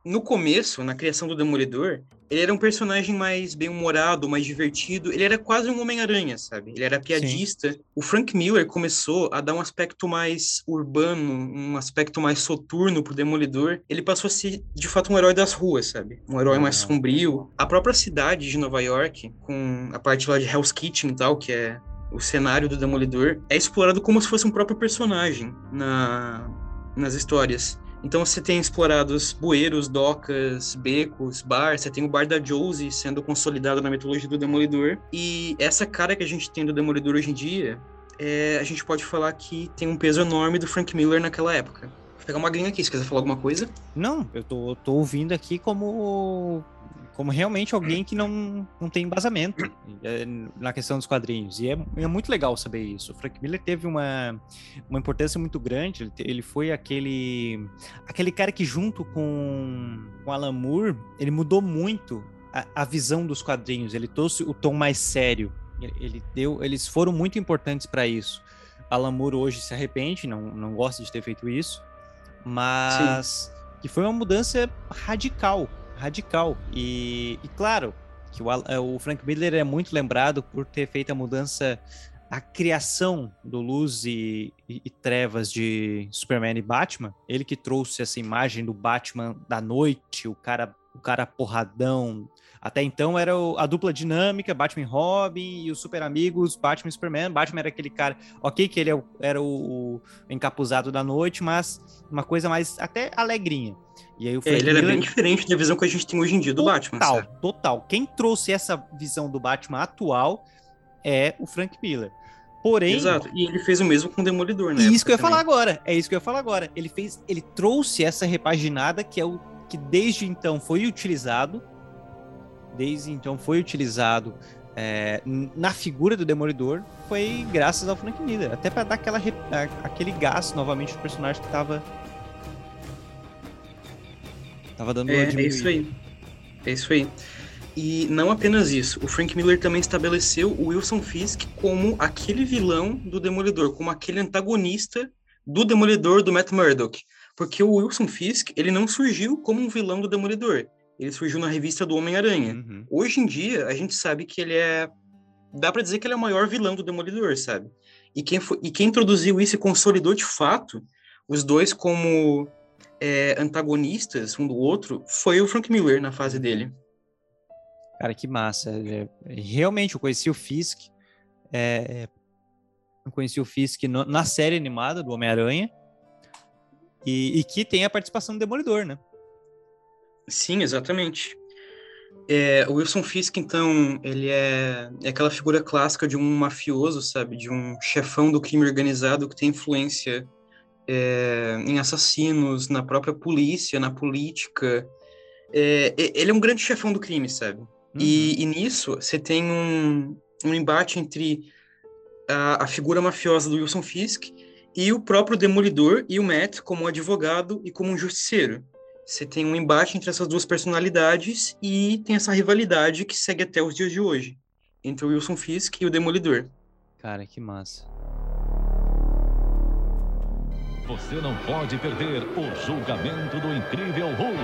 no começo, na criação do Demolidor, ele era um personagem mais bem-humorado, mais divertido. Ele era quase um Homem-Aranha, sabe? Ele era piadista. Sim. O Frank Miller começou a dar um aspecto mais urbano, um aspecto mais soturno pro Demolidor. Ele passou a ser, de fato, um herói das ruas, sabe? Um herói mais ah. sombrio. A própria cidade de Nova York, com a parte lá de Hell's Kitchen e tal, que é o cenário do Demolidor, é explorado como se fosse um próprio personagem na, nas histórias. Então você tem explorados bueiros, docas, becos, bar, você tem o bar da Josie sendo consolidado na mitologia do Demolidor. E essa cara que a gente tem do Demolidor hoje em dia, é, a gente pode falar que tem um peso enorme do Frank Miller naquela época. Vou pegar uma gringa aqui, se quiser falar alguma coisa. Não, eu tô, tô ouvindo aqui como como realmente alguém que não, não tem embasamento é, na questão dos quadrinhos. E é, é muito legal saber isso. O Frank Miller teve uma, uma importância muito grande. Ele, ele foi aquele, aquele cara que, junto com, com Alan Moore, ele mudou muito a, a visão dos quadrinhos. Ele trouxe o tom mais sério. Ele, ele deu, eles foram muito importantes para isso. Alan Moore hoje se arrepende, não, não gosta de ter feito isso, mas. Sim que foi uma mudança radical, radical. E, e claro, que o, é, o, Frank Miller é muito lembrado por ter feito a mudança, a criação do Luz e, e, e, Trevas de Superman e Batman. Ele que trouxe essa imagem do Batman da noite, o cara, o cara porradão. Até então era o, a dupla dinâmica, Batman e Robin e os super amigos, Batman e Superman. Batman era aquele cara, ok, que ele é era o, o encapuzado da noite, mas uma coisa mais até alegrinha. E aí o é, ele Miller... era bem diferente da visão que a gente tem hoje em dia do total, Batman. Total, total. Quem trouxe essa visão do Batman atual é o Frank Miller. Porém. Exato. E ele fez o mesmo com o Demolidor, né? E isso que eu ia também. falar agora. É isso que eu ia falar agora. Ele fez. Ele trouxe essa repaginada que é o que desde então foi utilizado. Desde então foi utilizado é, na figura do Demolidor. Foi graças ao Frank Miller. Até para dar aquela, aquele gás novamente do personagem que tava Tava dando é, é isso aí. É isso aí. E não apenas isso, o Frank Miller também estabeleceu o Wilson Fisk como aquele vilão do Demolidor, como aquele antagonista do Demolidor do Matt Murdock. Porque o Wilson Fisk, ele não surgiu como um vilão do Demolidor. Ele surgiu na revista do Homem-Aranha. Uhum. Hoje em dia, a gente sabe que ele é. Dá para dizer que ele é o maior vilão do Demolidor, sabe? E quem, foi... e quem introduziu isso e consolidou de fato os dois como é, antagonistas um do outro foi o Frank Miller na fase dele. Cara, que massa. É, realmente, eu conheci o Fisk. É, eu conheci o Fisk no, na série animada do Homem-Aranha. E, e, que tem a participação do Demolidor, né? Sim, exatamente. É, o Wilson Fisk, então, ele é, é aquela figura clássica de um mafioso, sabe? De um chefão do crime organizado que tem influência é, em assassinos, na própria polícia, na política. É, ele é um grande chefão do crime, sabe? Uhum. E, e, nisso você tem um, um embate entre a, a, figura mafiosa do Wilson Fisk e o próprio Demolidor e o Matt como advogado e como um justiceiro. Você tem um embate entre essas duas personalidades e tem essa rivalidade que segue até os dias de hoje entre o Wilson Fisk e o Demolidor. Cara, que massa. Você não pode perder o julgamento do incrível Hulk.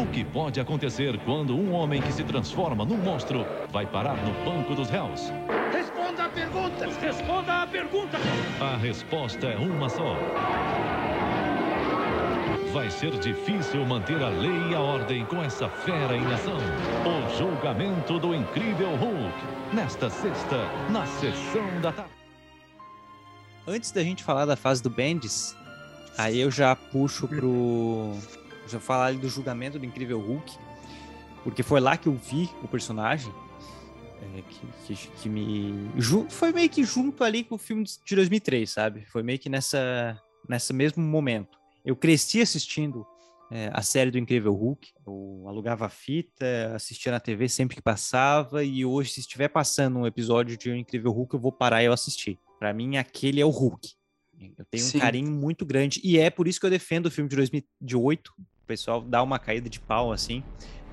O que pode acontecer quando um homem que se transforma num monstro vai parar no banco dos réus? Responda a pergunta! Responda a pergunta! A resposta é uma só. Vai ser difícil manter a lei e a ordem com essa fera em ação. O julgamento do incrível Hulk. Nesta sexta, na sessão da tarde antes da gente falar da fase do Bendis, aí eu já puxo pro. Já falar do julgamento do Incrível Hulk, porque foi lá que eu vi o personagem. É, que, que, que, me. Foi meio que junto ali com o filme de 2003, sabe? Foi meio que nessa, nessa mesmo momento. Eu cresci assistindo é, a série do Incrível Hulk. Eu alugava fita, assistia na TV sempre que passava, e hoje, se estiver passando um episódio de O Incrível Hulk, eu vou parar e eu assistir. Para mim, aquele é o Hulk. Eu tenho Sim. um carinho muito grande. E é por isso que eu defendo o filme de 2008. O pessoal dá uma caída de pau, assim.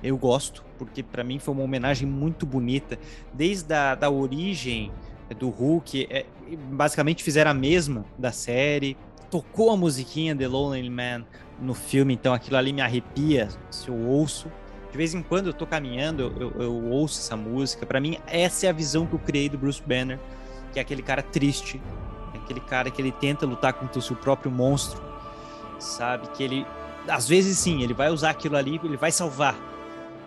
Eu gosto, porque para mim foi uma homenagem muito bonita. Desde a da origem do Hulk, é, basicamente fizeram a mesma da série. Tocou a musiquinha The Lonely Man no filme, então aquilo ali me arrepia se eu ouço. De vez em quando eu tô caminhando, eu, eu, ouço essa música. Para mim, essa é a visão que eu criei do Bruce Banner que é aquele cara triste, aquele cara que ele tenta lutar contra o seu próprio monstro, sabe? Que ele, às vezes sim, ele vai usar aquilo ali, ele vai salvar,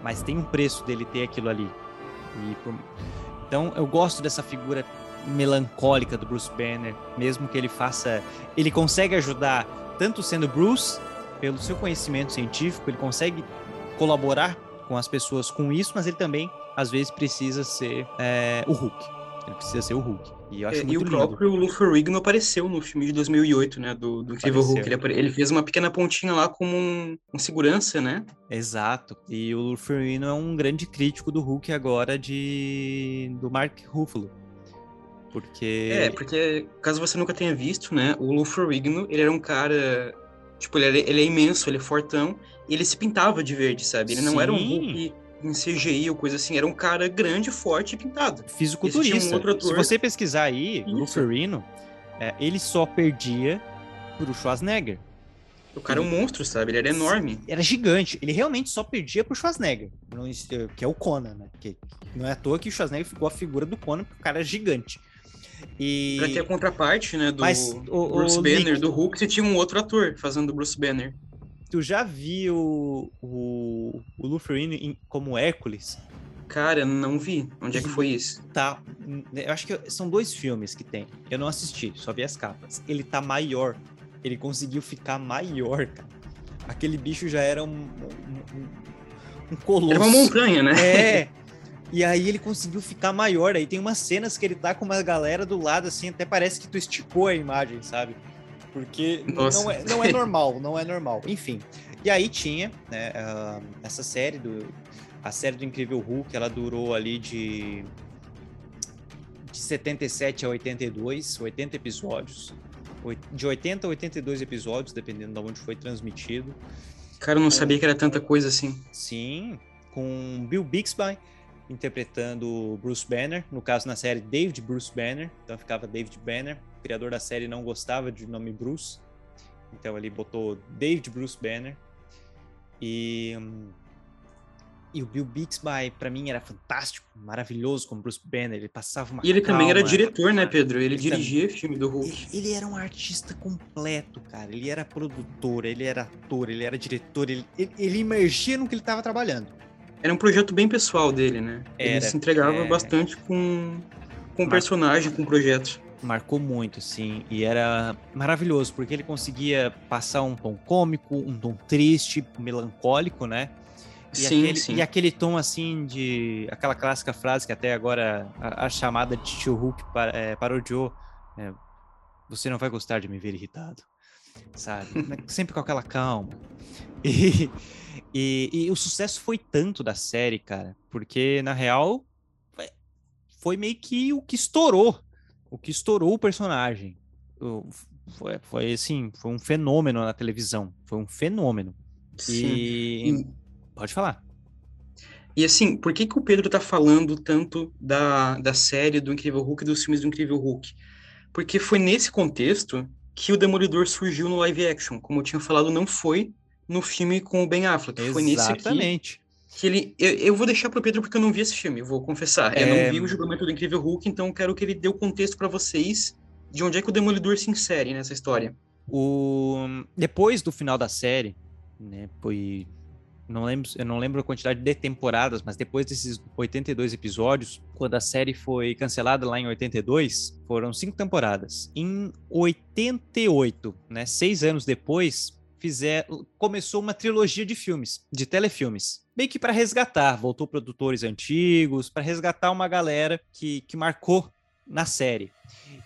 mas tem um preço dele ter aquilo ali. Por... Então eu gosto dessa figura melancólica do Bruce Banner, mesmo que ele faça, ele consegue ajudar tanto sendo Bruce pelo seu conhecimento científico, ele consegue colaborar com as pessoas com isso, mas ele também às vezes precisa ser é, o Hulk. Ele precisa ser o Hulk. E, eu acho é, muito e o próprio Lou Ferrigno apareceu no filme de 2008, né? Do, do Incrível Hulk. Ele, ele, fez uma pequena pontinha lá como um, um segurança, né? Exato. E o Lou Ferrigno é um grande crítico do Hulk agora de do Mark Ruffalo. Porque... É, porque caso você nunca tenha visto, né? O Lou Ferrigno, ele era um cara... Tipo, ele, ele é imenso, ele é fortão. E ele se pintava de verde, sabe? Ele não Sim. era um Hulk em CGI ou coisa assim, era um cara grande, forte e pintado. Fisiculturista. Um Se você pesquisar aí, Isso. Luferino, é, ele só perdia pro Schwarzenegger. O cara é um monstro, sabe? Ele era enorme. Era gigante. Ele realmente só perdia pro Schwarzenegger, que é o Conan, né? Que não é à toa que o Schwarzenegger ficou a figura do Conan, porque o cara é gigante. E... Pra ter a contraparte, né, do Mas, o- Bruce o Banner, Nick- do Hulk, você tinha um outro ator fazendo o Bruce Banner. Tu já viu o, o Luferino como Hércules? Cara, não vi. Onde é que foi isso? Tá. Eu acho que são dois filmes que tem. Eu não assisti, só vi as capas. Ele tá maior. Ele conseguiu ficar maior, cara. Aquele bicho já era um, um, um- um colosso. Era uma montanha, né? É. E aí ele conseguiu ficar maior. Aí tem umas cenas que ele tá com uma galera do lado, assim, até parece que tu esticou a imagem, sabe? Porque Nossa. não é, não é normal, não é normal. Enfim. E aí tinha, né, ah, essa série do. A série do Incrível Hulk, ela durou ali de. De 77 a 82, 80 episódios. De 80 a 82 episódios, dependendo de onde foi transmitido. Cara, eu não sabia que era tanta coisa assim. Sim, com Bill Bixby interpretando Bruce Banner, no caso na série David Bruce Banner, então ficava David Banner. O criador da série não gostava de nome Bruce, então ele botou David Bruce Banner. E e o Bill Bixby para mim era fantástico, maravilhoso como Bruce Banner, ele passava uma E ele também era calma. diretor, né, Pedro? Ele, Ele dirigia filme do Hulk. Ele, ele era um artista completo, cara. Ele era produtor, ele era ator, ele era diretor, ele, ele, ele imergia no que ele estava trabalhando. Era um projeto bem pessoal dele, né? ele Era, se entregava é. bastante com, com o personagem, com o projeto. Marcou muito, sim, e era maravilhoso, porque ele conseguia passar um tom cômico, um tom triste, melancólico, né? E, sim, aquele, sim. e aquele tom assim de. aquela clássica frase que até agora a, a chamada de Tio Hulk pa- é, parodiou. é, Você não vai gostar de me ver irritado. Sabe? Sempre com aquela calma. E, e, e o sucesso foi tanto da série, cara, porque na real foi- foi meio que o que estourou. O que estourou o personagem. Foi, foi assim, foi um fenômeno na televisão. Foi um fenômeno. Sim. E. E, Pode falar. e assim, por que, que o Pedro tá falando tanto da, da série do Incrível Hulk e dos filmes do Incrível Hulk? Porque foi nesse contexto que o Demolidor surgiu no live action. Como eu tinha falado, não foi no filme com o Ben Affleck. Foi nesse aqui Exatamente. que ele. Eu, eu vou deixar pro Pedro porque eu não vi esse filme, eu vou confessar. Eu É. não vi o julgamento do Incrível Hulk, então eu quero que ele dê o contexto pra vocês de onde é que o Demolidor se insere nessa história. O... Depois do final da série, né, foi... Não lembro, eu não lembro a quantidade de temporadas, mas depois desses 82 episódios, quando a série foi cancelada lá em 82, foram cinco temporadas. Em 88, né, seis anos depois, fizer... começou uma trilogia de filmes, de telefilmes. Meio que para resgatar, voltou produtores antigos, para resgatar uma galera que, que marcou na série.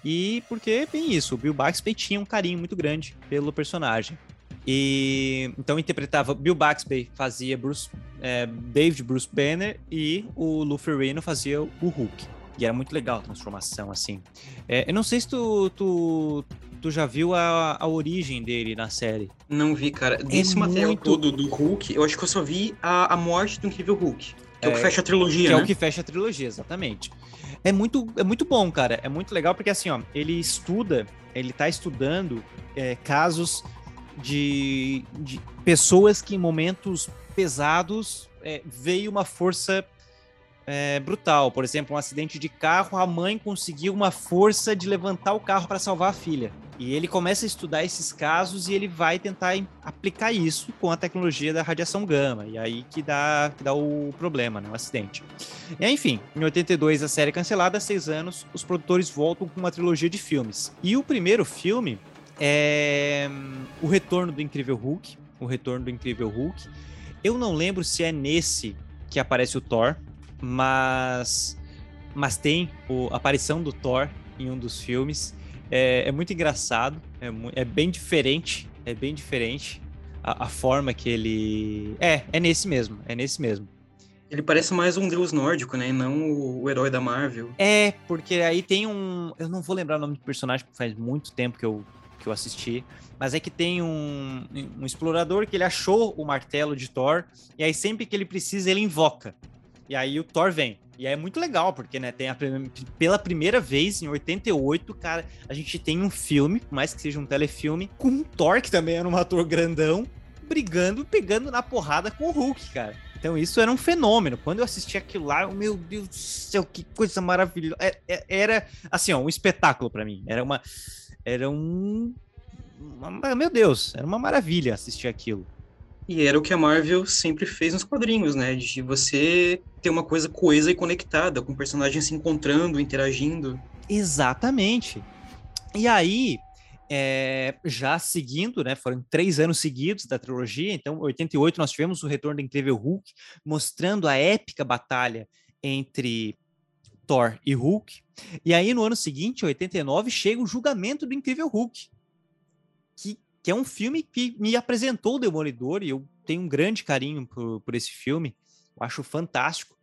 E porque, bem isso, o Bill Baxby tinha um carinho muito grande pelo personagem. E então interpretava Bill Baxby fazia Bruce, é, David Bruce Banner e o Lou Ferrigno fazia o Hulk. E era muito legal a transformação, assim. É, eu não sei se tu, tu, tu já viu a, a origem dele na série. Não vi, cara. Desse material muito- todo do Hulk, eu acho que eu só vi a, a morte do Incrível Hulk. Que é, o que É, fecha a trilogia, que é né? o que fecha a trilogia, exatamente. É muito, é muito bom, cara. É muito legal porque assim, ó, ele estuda, ele tá estudando é, casos de, de pessoas que em momentos pesados é, veio uma força é, brutal. Por exemplo, um acidente de carro, a mãe conseguiu uma força de levantar o carro para salvar a filha. E ele começa a estudar esses casos e ele vai tentar aplicar isso com a tecnologia da radiação gama. E aí que dá, que dá o problema, né? O acidente. E, enfim, em 82 a série é cancelada, há seis anos, os produtores voltam com uma trilogia de filmes. E o primeiro filme é hum, O Retorno do Incrível Hulk. O Retorno do Incrível Hulk. Eu não lembro se é nesse que aparece o Thor, mas, mas tem o- a aparição do Thor em um dos filmes. É, é muito engraçado, é, é bem diferente, é bem diferente a, a forma que ele... É, é nesse mesmo, é nesse mesmo. Ele parece mais um deus nórdico, né? E não o, o herói da Marvel. É, porque aí tem um. Eu não vou lembrar o nome do personagem, porque faz muito tempo que eu, que eu assisti. Mas é que tem um, um explorador que ele achou o martelo de Thor. E aí, sempre que ele precisa, ele invoca. E aí o Thor vem. E é muito legal, porque, né, tem a, pela primeira vez, em 88, cara, a gente tem um filme, por mais que seja um telefilme, com um Thor, que também era um ator grandão, brigando, pegando na porrada com o Hulk, cara. Então isso era um fenômeno. Quando eu assisti aquilo lá, meu Deus do céu, que coisa maravilhosa. É, é, era, assim, ó, um espetáculo para mim. Era uma... Era um... Meu Deus, era uma maravilha assistir aquilo. E era o que a Marvel sempre fez nos quadrinhos, né? De você ter uma coisa coesa e conectada, com personagens se encontrando, interagindo. Exatamente. E aí, é, já seguindo, né? Foram três anos seguidos da trilogia. Então, em 88 nós tivemos o retorno do Incrível Hulk, mostrando a épica batalha entre Thor e Hulk. E aí, no ano seguinte, 89, chega o julgamento do Incrível Hulk, que é um filme que me apresentou o Demolidor e eu tenho um grande carinho por, por esse filme, eu acho fantástico.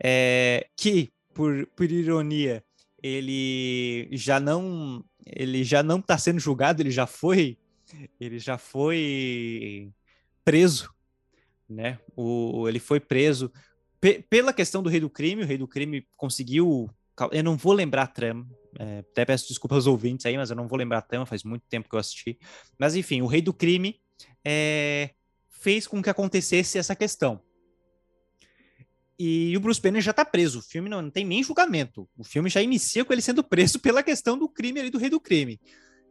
É, que, por, por ironia, ele já não ele já não está sendo julgado, ele já foi ele já foi preso, né? O, ele foi preso pela questão do rei do crime, o rei do crime conseguiu eu não vou lembrar a trama, é, até peço desculpas aos ouvintes aí, mas eu não vou lembrar trama, faz muito tempo que eu assisti. Mas enfim, o Rei do Crime é, fez com que acontecesse essa questão. E o Bruce Banner já tá preso. O filme não, não, tem nem julgamento. O filme já inicia com ele sendo preso pela questão do crime ali do Rei do Crime.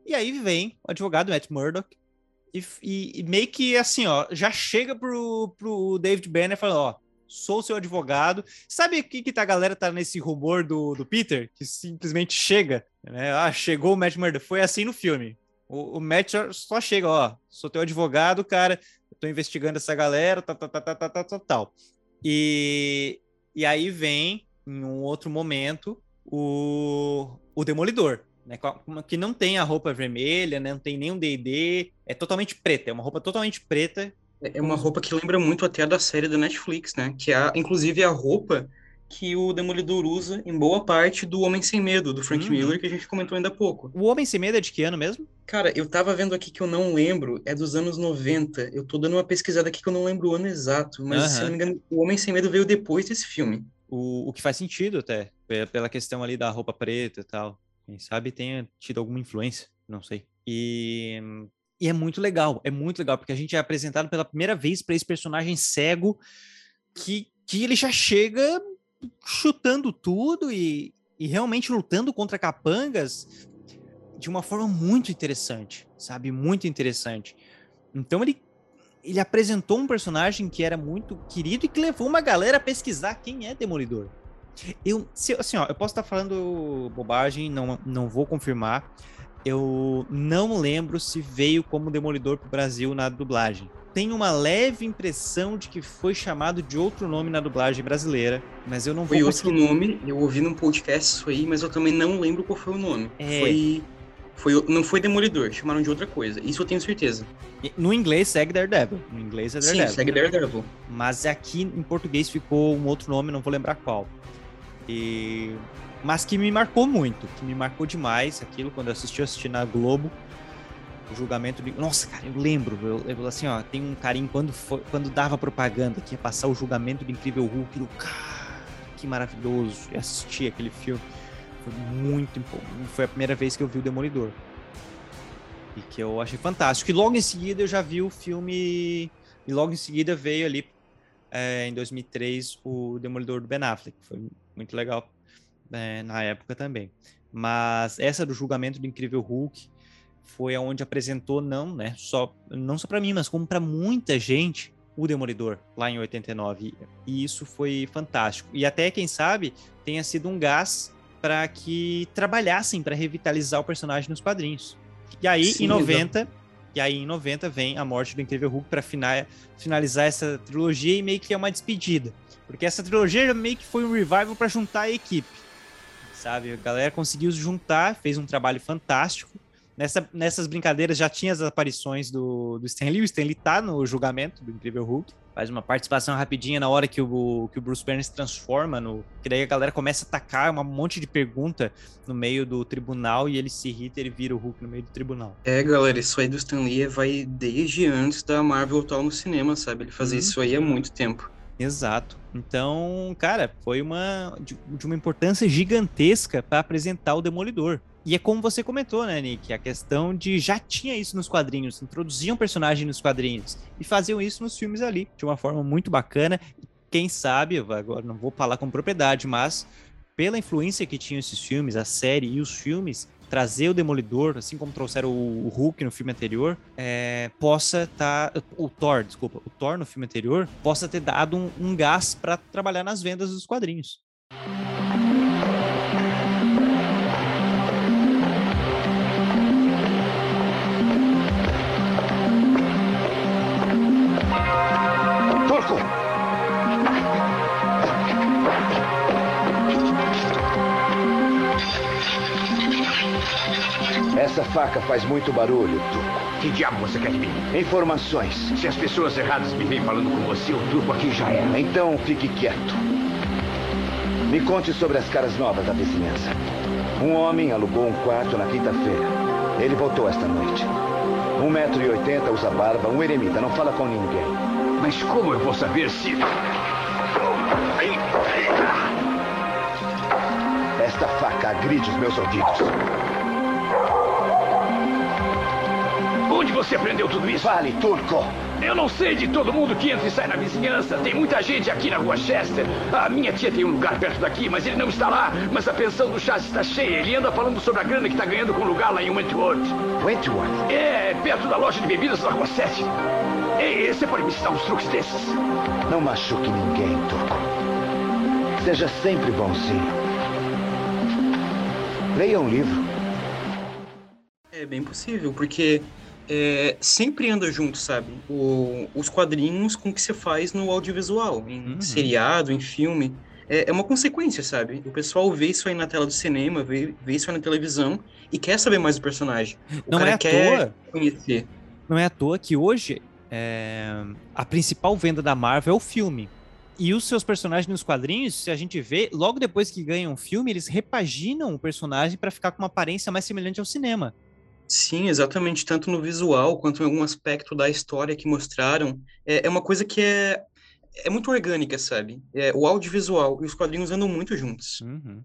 E aí vem o advogado Matt Murdock e, e, e meio que assim, ó, já chega pro, pro David Banner falando, ó, sou seu advogado. Sabe o que, que tá, a galera tá nesse rumor do, do Peter? Que simplesmente chega, né? Ah, chegou o Matt Murdock. Foi assim no filme. O, o Matt só chega, ó, sou teu advogado, cara, eu tô investigando essa galera, tal, tal, tal, tal, tal, tal, tal. E, e aí vem, em um outro momento, o, o Demolidor, né? Que não tem a roupa vermelha, né? não tem nenhum D&D, é totalmente preta, é uma roupa totalmente preta, é uma roupa que lembra muito até a da série da Netflix, né? Que é, inclusive, a roupa que o Demolidor usa em boa parte do Homem Sem Medo, do Frank uhum. Miller, que a gente comentou ainda há pouco. O Homem Sem Medo é de que ano mesmo? Cara, eu tava vendo aqui que eu não lembro, é dos anos 90. Eu tô dando uma pesquisada aqui que eu não lembro o ano exato, mas uhum. se eu não me engano, o Homem Sem Medo veio depois desse filme. O, o que faz sentido até, pela questão ali da roupa preta e tal. Quem sabe tenha tido alguma influência, não sei. E e é muito legal, é muito legal, porque a gente é apresentado pela primeira vez para esse personagem cego que, que ele já chega chutando tudo e, e realmente lutando contra capangas de uma forma muito interessante, sabe? Muito interessante. Então ele, ele apresentou um personagem que era muito querido e que levou uma galera a pesquisar quem é Demolidor. Eu, se, assim, ó, eu posso estar falando bobagem, não, não vou confirmar, eu não lembro se veio como Demolidor para o Brasil na dublagem. Tenho uma leve impressão de que foi chamado de outro nome na dublagem brasileira, mas eu não vou Foi conseguir... outro nome, eu ouvi num podcast isso aí, mas eu também não lembro qual foi o nome. É... Foi... Foi, não foi Demolidor, chamaram de outra coisa. Isso eu tenho certeza. No inglês segue Daredevil. No inglês é Daredevil. Sim, segue Daredevil. Mas aqui em português ficou um outro nome, não vou lembrar qual. E mas que me marcou muito, que me marcou demais aquilo. Quando eu assisti, eu assisti na Globo, o julgamento de... Nossa, cara, eu lembro, eu, eu assim, ó, tem um carinho quando, foi, quando dava propaganda que ia passar o julgamento do Incrível Hulk, eu, cara, que maravilhoso, eu assisti aquele filme, foi muito, foi a primeira vez que eu vi o Demolidor, e que eu achei fantástico, e logo em seguida eu já vi o filme, e logo em seguida veio ali, é, em 2003, o Demolidor do Ben Affleck, foi muito legal é, na época também. Mas essa do julgamento do Incrível Hulk foi aonde apresentou não, né, só não só para mim, mas como para muita gente o Demolidor lá em 89. E isso foi fantástico. E até quem sabe tenha sido um gás para que trabalhassem para revitalizar o personagem nos quadrinhos. E aí Sim, em 90, e aí em 90 vem a morte do Incrível Hulk para finalizar essa trilogia e meio que é uma despedida. Porque essa trilogia meio que foi um revival para juntar a equipe sabe? A galera conseguiu se juntar, fez um trabalho fantástico. Nessa, nessas brincadeiras já tinha as aparições do, do Stanley. O Stanley tá no julgamento do Incrível Hulk. Faz uma participação rapidinha na hora que o, que o Bruce Banner se transforma no. Que daí a galera começa a atacar um monte de pergunta no meio do tribunal e ele se irrita e ele vira o Hulk no meio do tribunal. É, galera, isso aí do Stanley vai desde antes da Marvel atual no cinema, sabe? Ele fazia uhum. isso aí há muito tempo. Exato. Então, cara, foi uma de, de uma importância gigantesca para apresentar o Demolidor. E é como você comentou, né, Nick? A questão de já tinha isso nos quadrinhos, introduziam personagem nos quadrinhos e faziam isso nos filmes ali, de uma forma muito bacana. Quem sabe, agora não vou falar com propriedade, mas pela influência que tinham esses filmes, a série e os filmes, trazer o Demolidor, assim como trouxeram o, Hulk no filme anterior, é, possa estar. Tá, o Thor, desculpa, o Thor no filme anterior, possa ter dado um, um gás para trabalhar nas vendas dos quadrinhos. Essa faca faz muito barulho, Turco. Que diabo você quer de mim? Informações. Se as pessoas erradas me vêm falando com você, o Turco aqui já era. Então fique quieto. Me conte sobre as caras novas da vizinhança. Um homem alugou um quarto na quinta-feira. Ele voltou esta noite. Um metro e oitenta, usa barba, um eremita, não fala com ninguém. Mas como eu vou saber se... Esta faca agride os meus ouvidos. Onde você aprendeu tudo isso? Fale, turco! Eu não sei de todo mundo que entra e sai na vizinhança. Tem muita gente aqui na rua Chester. A minha tia tem um lugar perto daqui, mas ele não está lá. Mas a pensão do Chas está cheia. Ele anda falando sobre a grana que está ganhando com o lugar lá em Wentworth. Wentworth? É, perto da loja de bebidas da rua 7. Ei, você pode me ensinar uns truques desses? Não machuque ninguém, turco. Seja sempre bonzinho. Leia um livro. É bem possível, porque é, sempre anda junto, sabe? O, os quadrinhos com o que você faz no audiovisual, em uhum. seriado, em filme. É, é, uma consequência, sabe? O pessoal vê isso aí na tela do cinema, vê, vê isso aí na televisão e quer saber mais do personagem. O Não é à toa. conhecer. Não é à toa que hoje é, a principal venda da Marvel é o filme. E os seus personagens nos quadrinhos, se a gente vê, logo depois que ganham um filme, eles repaginam o personagem para ficar com uma aparência mais semelhante ao cinema. Sim, exatamente, tanto no visual quanto em algum aspecto da história que mostraram. É, é uma coisa que é, é muito orgânica, sabe? É, o audiovisual e os quadrinhos andam muito juntos. Uhum.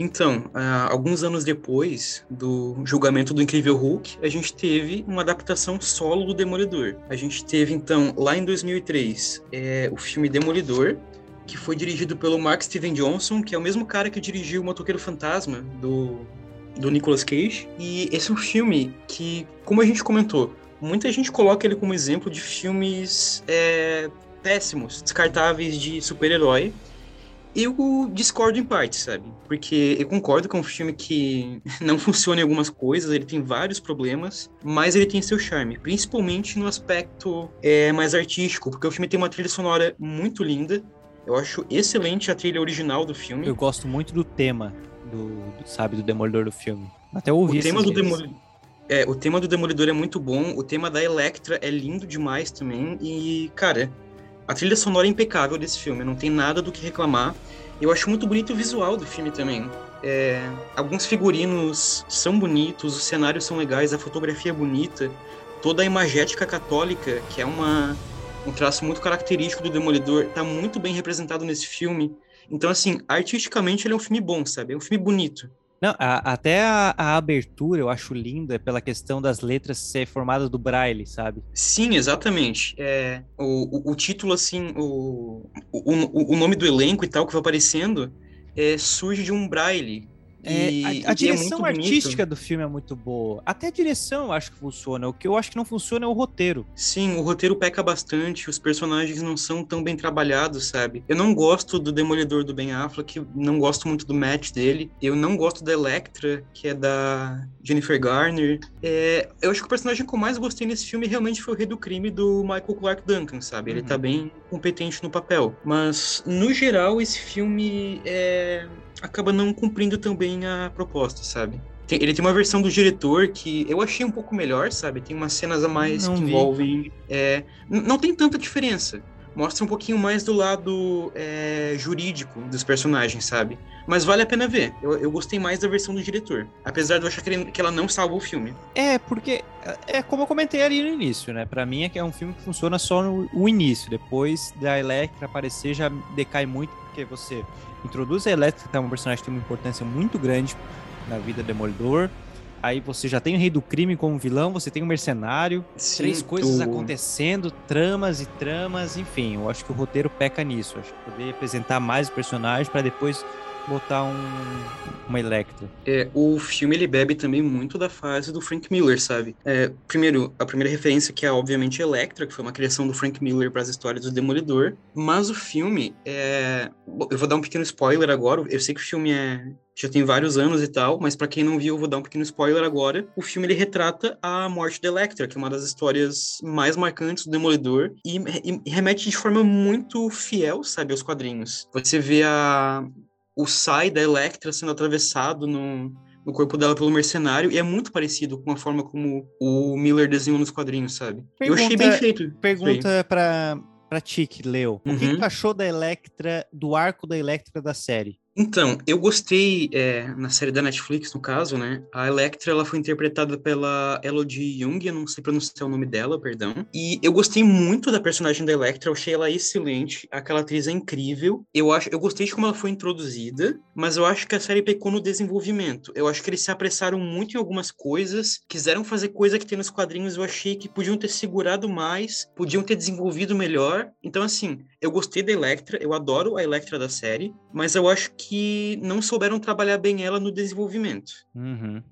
Então, uh, alguns anos depois do julgamento do Incrível Hulk, a gente teve uma adaptação solo do Demolidor. A gente teve, então, lá em 2003, é, o filme Demolidor, que foi dirigido pelo Mark Steven Johnson, que é o mesmo cara que dirigiu o Motoqueiro Fantasma, do, do Nicolas Cage. E esse é um filme que, como a gente comentou, muita gente coloca ele como exemplo de filmes é, péssimos, descartáveis de super-herói. Eu discordo em parte, sabe? Porque eu concordo com um filme que não funciona em algumas coisas, ele tem vários problemas, mas ele tem seu charme, principalmente no aspecto é, mais artístico, porque o filme tem uma trilha sonora muito linda. Eu acho excelente a trilha original do filme. Eu gosto muito do tema, do, do sabe, do Demolidor do filme. Até ouvi o tema do Demolidor. É, o tema do Demolidor é muito bom, o tema da Electra é lindo demais também, e, cara, a trilha sonora é impecável desse filme, não tem nada do que reclamar. Eu acho muito bonito o visual do filme também. É, alguns figurinos são bonitos, os cenários são legais, a fotografia é bonita, toda a imagética católica, que é uma, um traço muito característico do Demolidor, está muito bem representado nesse filme. Então, assim, artisticamente ele é um filme bom, sabe? É um filme bonito. Não, a, até a, a, abertura eu acho linda pela questão das letras ser formadas do braille, sabe? Sim, exatamente. É, o, o, o título, assim, o, o, o nome do elenco e tal que vai aparecendo é, surge de um braille. É, e, a, a direção é artística do filme é muito boa. Até a direção eu acho que funciona. O que eu acho que não funciona é o roteiro. Sim, o roteiro peca bastante. Os personagens não são tão bem trabalhados, sabe? Eu não gosto do Demolidor do Ben Affleck, não gosto muito do match dele. Eu não gosto da Electra, que é da Jennifer Garner. É, eu acho que o personagem que eu mais gostei nesse filme realmente foi o Rei do Crime do Michael Clark Duncan, sabe? Ele tá uhum. tá bem competente no papel. Mas, no geral, esse filme é acaba não cumprindo também a proposta, sabe? Tem- ele tem uma versão do diretor que eu achei um pouco melhor, sabe? Tem umas cenas a mais Não que vi. envolvem. é, não tem tanta diferença. Mostra um pouquinho mais do lado é, jurídico dos personagens, sabe? Mas vale a pena ver. Eu, eu gostei mais da versão do diretor. Apesar de eu achar que, ele- que ela não salva o filme. É, porque é como eu comentei ali no início, né? Pra mim é que é um filme que funciona só no início. Depois da Electra aparecer já decai muito, porque você introduz a Electra, que é uma personagem que tem uma importância muito grande na vida do Demolidor. Aí você já tem o Rei do Crime como vilão, você tem o Mercenário, Sim, três coisas acontecendo, tramas e tramas, enfim. Eu acho que o roteiro peca nisso. Eu acho que poderia apresentar mais personagens pra depois botar um, uma Electra. É, o filme ele bebe também muito da fase do Frank Miller, sabe? É, primeiro, a primeira referência que é obviamente Electra, que foi uma criação do Frank Miller para as histórias do Demolidor. Mas o filme é, eu vou dar um pequeno spoiler agora. Eu sei que o filme é já tem vários anos e tal, mas para quem não viu, eu vou dar um pequeno spoiler agora. O filme ele retrata a morte da Electra, que é uma das histórias mais marcantes do Demolidor e- e remete de forma muito fiel, sabe, aos quadrinhos. Você vê a o sai da Electra sendo atravessado no, no corpo dela pelo mercenário, e é muito parecido com a forma como o Miller desenhou nos quadrinhos, sabe? eu achei Pergunta- bem feito. Pergunta pra, pra ti que leu. O que, Uhum. que tu achou da Electra, do arco da Electra da série? Então, eu gostei, é, na série da Netflix, no caso, né? A Electra, ela foi interpretada pela Elodie Young, eu não sei pronunciar o nome dela, perdão. E eu gostei muito da personagem da Electra, eu achei ela excelente, aquela atriz é incrível. Eu acho, eu gostei de como ela foi introduzida, mas eu acho que a série pecou no desenvolvimento. Eu acho que eles se apressaram muito em algumas coisas, quiseram fazer coisa que tem nos quadrinhos, eu achei que podiam ter segurado mais, podiam ter desenvolvido melhor. Então, assim, eu gostei da Electra, eu adoro a Electra da série, mas eu acho que não souberam trabalhar bem ela no desenvolvimento. Uhum.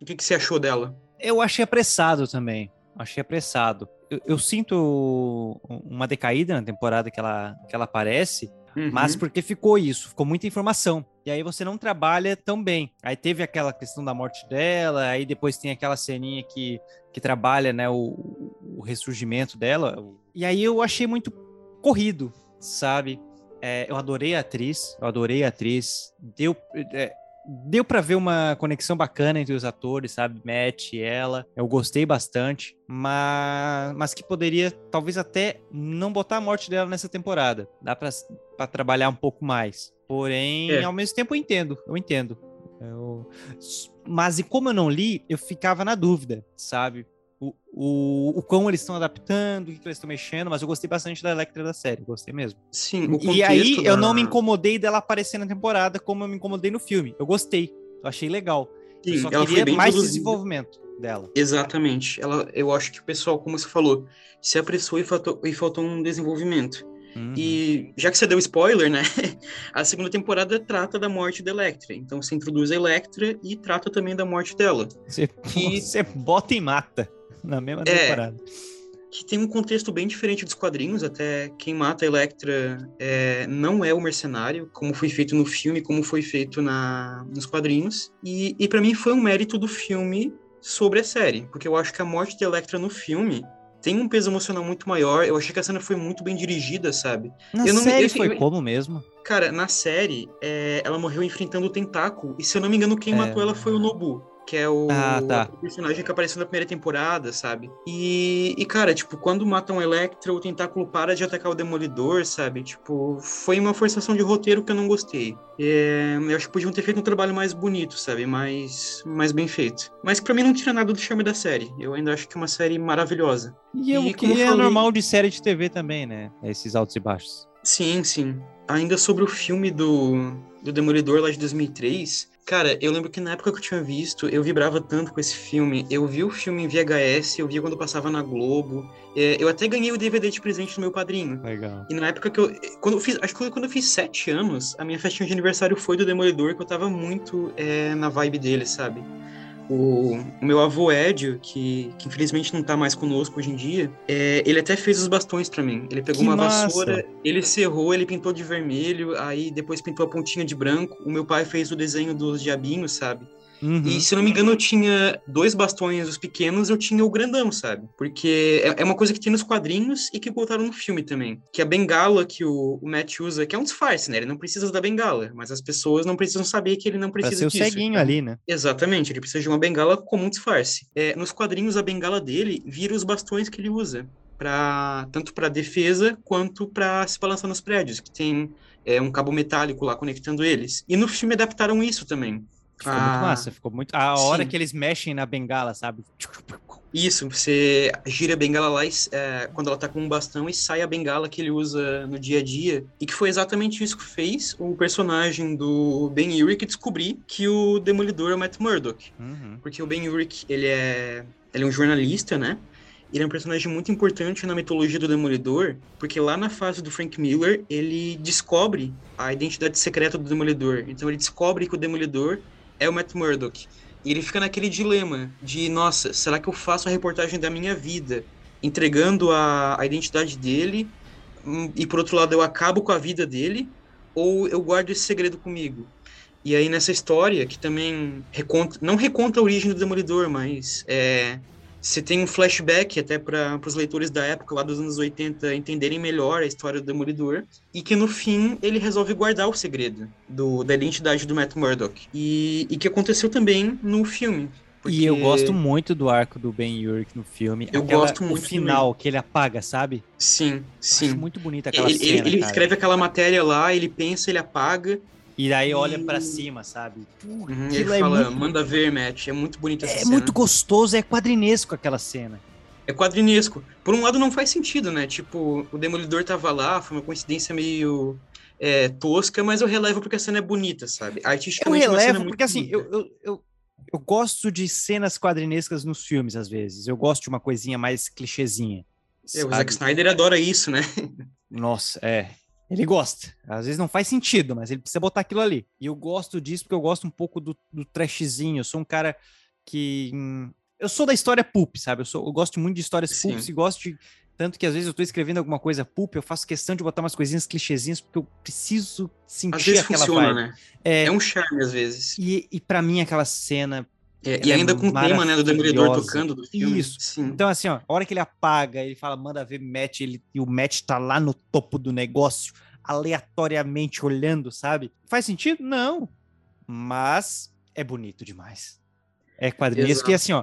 O que, que você achou dela? Eu achei apressado também. Achei apressado. Eu, eu sinto uma decaída na temporada que ela, que ela aparece, mas Uhum. porque ficou isso, ficou muita informação. E aí você não trabalha tão bem. Aí teve aquela questão da morte dela, aí depois tem aquela ceninha que, que trabalha né, o, o ressurgimento dela. E aí eu achei muito corrido, sabe? É, eu adorei a atriz, eu adorei a atriz. Deu, é, deu para ver uma conexão bacana entre os atores, sabe? Matt e ela. Eu gostei bastante, mas, mas que poderia talvez até não botar a morte dela nessa temporada. Dá para trabalhar um pouco mais. Porém, É. ao mesmo tempo eu entendo, eu entendo. Eu- Mas e como eu não li, eu ficava na dúvida, sabe? O, o, o como eles estão adaptando, o que, que eles estão mexendo, mas eu gostei bastante da Electra da série, gostei mesmo. Sim, o E aí contexto eu da- não me incomodei dela aparecer na temporada como eu me incomodei no filme. Eu gostei, eu achei legal. eu Sim, só ela foi queria bem mais introduzida. desenvolvimento dela. Exatamente. Ela, eu acho que o pessoal, como você falou, se apressou e faltou, e faltou um desenvolvimento. Uhum. E já que você deu spoiler, né? A segunda temporada trata da morte da Electra. Então você introduz a Electra e trata também da morte dela. Você, E- você bota e mata na mesma É. temporada. Que tem um contexto bem diferente dos quadrinhos, até quem mata a Electra é, não é o mercenário, como foi feito no filme, como foi feito na, nos quadrinhos. E, e para mim foi um mérito do filme sobre a série, porque eu acho que a morte da Electra no filme tem um peso emocional muito maior. Eu achei que a cena foi muito bem dirigida, sabe? Na Eu não me- série eu- foi como mesmo? Cara, na série, é, ela morreu enfrentando o tentáculo. E se eu não me engano, quem É. matou ela foi o Nobu. Que é o, Ah, tá. o personagem que apareceu na primeira temporada, sabe? E, e, cara, tipo, quando matam a Electra, o tentáculo para de atacar o Demolidor, sabe? Tipo, foi uma forçação de roteiro que eu não gostei. É, eu acho que podiam ter feito um trabalho mais bonito, sabe? Mais, mais bem feito. Mas pra mim não tira nada do charme da série. Eu ainda acho que é uma série maravilhosa. E, eu, E que como eu é falei- normal de série de TV também, né? Esses altos e baixos. Sim, sim. Ainda sobre o filme do, do Demolidor lá de 2003, cara, eu lembro que na época que eu tinha visto, eu vibrava tanto com esse filme. Eu vi o filme em VHS, eu via quando passava na Globo. É, eu até ganhei o DVD de presente do meu padrinho. Legal. E na época que eu. Quando eu fiz. Acho que quando eu fiz sete anos, a minha festinha de aniversário foi do Demolidor, que eu tava muito é, na vibe dele, sabe? O, o meu avô Edio, que, que infelizmente não tá mais conosco hoje em dia, é, ele até fez os bastões pra mim. Ele pegou Que uma massa! vassoura, ele serrou, ele pintou de vermelho, aí depois pintou a pontinha de branco. O meu pai fez o desenho dos diabinhos, sabe? Uhum. E se eu não me engano, eu tinha dois bastões, os pequenos, eu tinha o grandão, sabe? Porque é, é uma coisa que tem nos quadrinhos e que botaram no filme também. Que a bengala que o, o Matt usa, que é um disfarce, né? Ele não precisa da bengala, mas as pessoas não precisam saber que ele não Pra precisa ser o disso. ceguinho Então, ali, né? Exatamente, ele precisa de uma bengala como um disfarce. É, nos quadrinhos, a bengala dele vira os bastões que ele usa. Pra, tanto para defesa quanto para se balançar nos prédios, que tem é, um cabo metálico lá conectando eles. E no filme adaptaram isso também. Ficou muito Ah, massa, ficou muito. A hora sim. que eles mexem na bengala, sabe? Isso, você gira a bengala lá é, quando ela tá com um bastão e sai a bengala que ele usa no dia a dia. E que foi exatamente isso que fez o personagem do Ben Urich descobrir que o Demolidor é o Matt Murdock. Uhum. Porque o Ben Urich, ele é, ele é um jornalista, né? Ele é um personagem muito importante na mitologia do Demolidor, porque lá na fase do Frank Miller, ele descobre a identidade secreta do Demolidor. Então ele descobre que o Demolidor é o Matt Murdock. E ele fica naquele dilema de, nossa, será que eu faço a reportagem da minha vida, entregando a, a identidade dele, hum, e por outro lado eu acabo com a vida dele, ou eu guardo esse segredo comigo? E aí nessa história, que também reconta, não reconta a origem do Demolidor, mas é, você tem um flashback até para os leitores da época, lá dos anos 80, entenderem melhor a história do Demolidor, e que no fim ele resolve guardar o segredo do, da identidade do Matt Murdock. E, e que aconteceu também no filme. E eu porque- gosto muito do arco do Ben Urich no filme. Eu Aquela- gosto muito O final, que ele apaga, sabe? Sim, Eu sim. Acho muito bonita aquela Ele, cena, ele- ele escreve aquela matéria lá, ele pensa, ele apaga, E daí olha pra e- cima, sabe? uhum, ele é fala, muito- manda ver, Matt. É muito bonita essa É cena. muito gostoso, é quadrinesco aquela cena. É quadrinesco. Por um lado, não faz sentido, né? Tipo, o Demolidor tava lá, foi uma coincidência meio é, tosca, mas eu relevo porque a cena é bonita, sabe? Eu Artisticamente, é uma cena relevo, muito porque assim, eu, eu, eu, eu gosto de cenas quadrinescas nos filmes, às vezes. Eu gosto de uma coisinha mais clichêzinha. É, o? Zack Snyder adora isso, né? Nossa, é. Ele gosta. Às vezes não faz sentido, mas ele precisa botar aquilo ali. E eu gosto disso porque eu gosto um pouco do, do trashzinho. Eu sou um cara que. hum, eu sou da história pulp, sabe? Eu, sou, eu gosto muito de histórias pulps e gosto de. Tanto que às vezes eu tô escrevendo alguma coisa pulp, eu faço questão de botar umas coisinhas clichêzinhas porque eu preciso sentir Às vezes aquela funciona, vibe. né? É, É um charme, às vezes. e, e para mim aquela cena É, e é ainda com o tema, né, do Demolidor tocando do filme. Isso. Sim. Então, assim, ó, a hora que ele apaga, ele fala, manda ver Matt, ele, e o Matt tá lá no topo do negócio, aleatoriamente olhando, sabe? Faz sentido? Não. Mas é bonito demais. É quadrinesco. E assim, ó,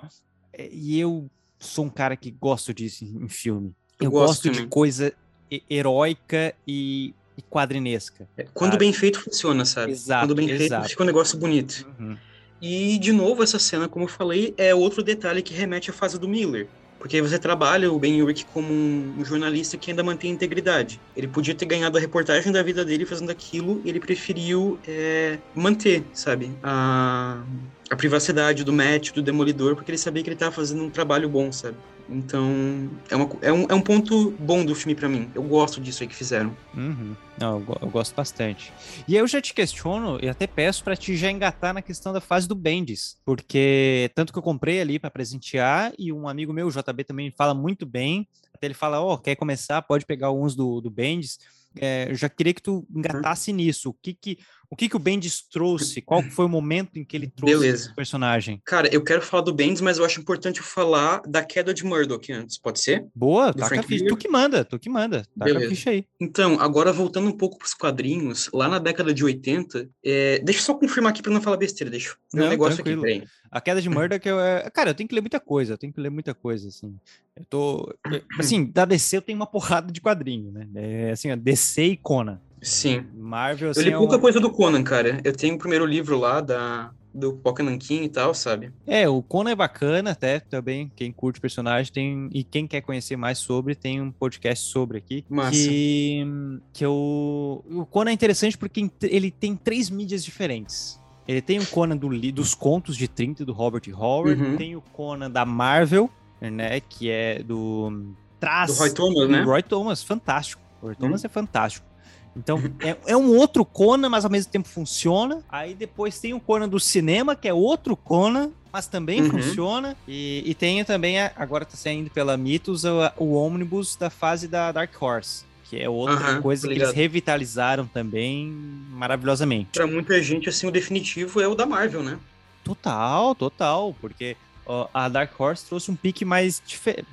é- e eu sou um cara que gosto disso em, filme. Eu Eu, gosto gosto de coisa he- heróica e, e quadrinesca. É, Quando sabe? bem feito, funciona, sabe? Exato, Quando bem exato. feito, fica um negócio bonito. Uhum. E, de novo, essa cena, como eu falei, é outro detalhe que remete à fase do Miller. Porque você trabalha o Ben Urich como um, jornalista que ainda mantém integridade. Ele podia ter ganhado a reportagem da vida dele fazendo aquilo, ele preferiu é, manter, sabe, a, a privacidade do Matt, do Demolidor, porque ele sabia que ele estava fazendo um trabalho bom, sabe? Então, é, uma, é, um, é um ponto bom do filme pra mim. Eu gosto disso aí que fizeram. Uhum. Não, eu, eu gosto bastante. E eu já te questiono e até peço pra te já engatar na questão da fase do Bendis, porque tanto que eu comprei ali pra presentear e um amigo meu, o JB, também fala muito bem. Até ele fala: Ó, quer começar? Pode pegar alguns do, do Bendis. É, eu já queria que tu engatasse nisso. O que que o, que que o Bendis trouxe? Qual foi o momento em que ele trouxe Beleza. esse personagem? Cara, eu quero falar do Bendis, mas eu acho importante eu falar da queda de Murdoch antes, pode ser? Boa, Do taca a Frank ficha. Tu que manda, tu que manda. Taca a Beleza. ficha aí. Então, agora voltando um pouco pros quadrinhos, lá na década de 80, é, deixa eu só confirmar aqui pra não falar besteira, deixa eu ver um Não, negócio tranquilo. aqui, peraí. A queda de Murdoch, eu, é... cara, eu tenho que ler muita coisa, eu tenho que ler muita coisa, assim. Eu tô. Assim, da DC eu tenho uma porrada de quadrinho, né? É assim, ó, DC e Conan. Sim. Marvel, Eu assim, li é, pouca uma- coisa do Conan, cara. Eu tenho o primeiro livro lá da, do Poca Nankin e tal, sabe? é, o Conan é bacana até também. Quem curte personagem tem. E quem quer conhecer mais sobre, tem um podcast sobre aqui. Massa. Que, que eu, o Conan é interessante porque ele tem três mídias diferentes. Ele tem o Conan do li- dos contos de 30 do Robert Howard, Uhum. tem o Conan da Marvel, né? Que é do. Traz. Do Roy Thomas, do né? Roy Thomas, fantástico. O Roy Thomas é fantástico. Então, é, é um outro Conan, mas ao mesmo tempo funciona. Aí depois tem o Conan do cinema, que é outro Conan, mas também Uhum. funciona. E, e tem também, a- agora tá saindo pela Mitos, o, o ônibus da fase da Dark Horse, que é outra Aham, coisa que eles revitalizaram também maravilhosamente. Pra muita gente, assim, o definitivo é o da Marvel, né? Total, total, porque ó, a Dark Horse trouxe um pique mais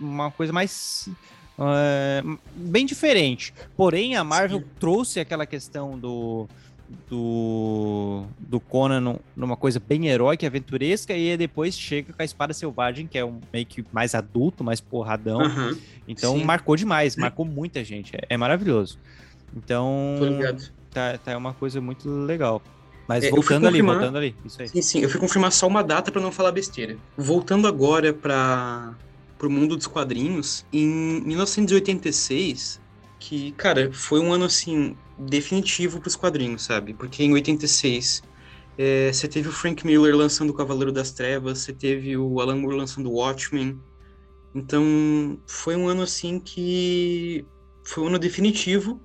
uma coisa mais uh, bem diferente. Porém, a Marvel Sim. trouxe aquela questão do do, do Conan numa coisa bem heróica, aventuresca, e depois chega com a Espada Selvagem, que é um meio que mais adulto, mais porradão. Uhum. Então Sim. marcou demais, marcou muita gente. É, é maravilhoso. Então, tá, tá uma coisa muito legal. Mas é, voltando ali, voltando ali, isso aí. Sim, sim, eu fui confirmar só uma data para não falar besteira. Voltando agora para o mundo dos quadrinhos, em 1986, que, cara, foi um ano assim definitivo para os quadrinhos, sabe? Porque em 86 é, você teve o Frank Miller lançando o Cavaleiro das Trevas, você teve o Alan Moore lançando o Watchmen. Então, foi um ano assim que foi um ano definitivo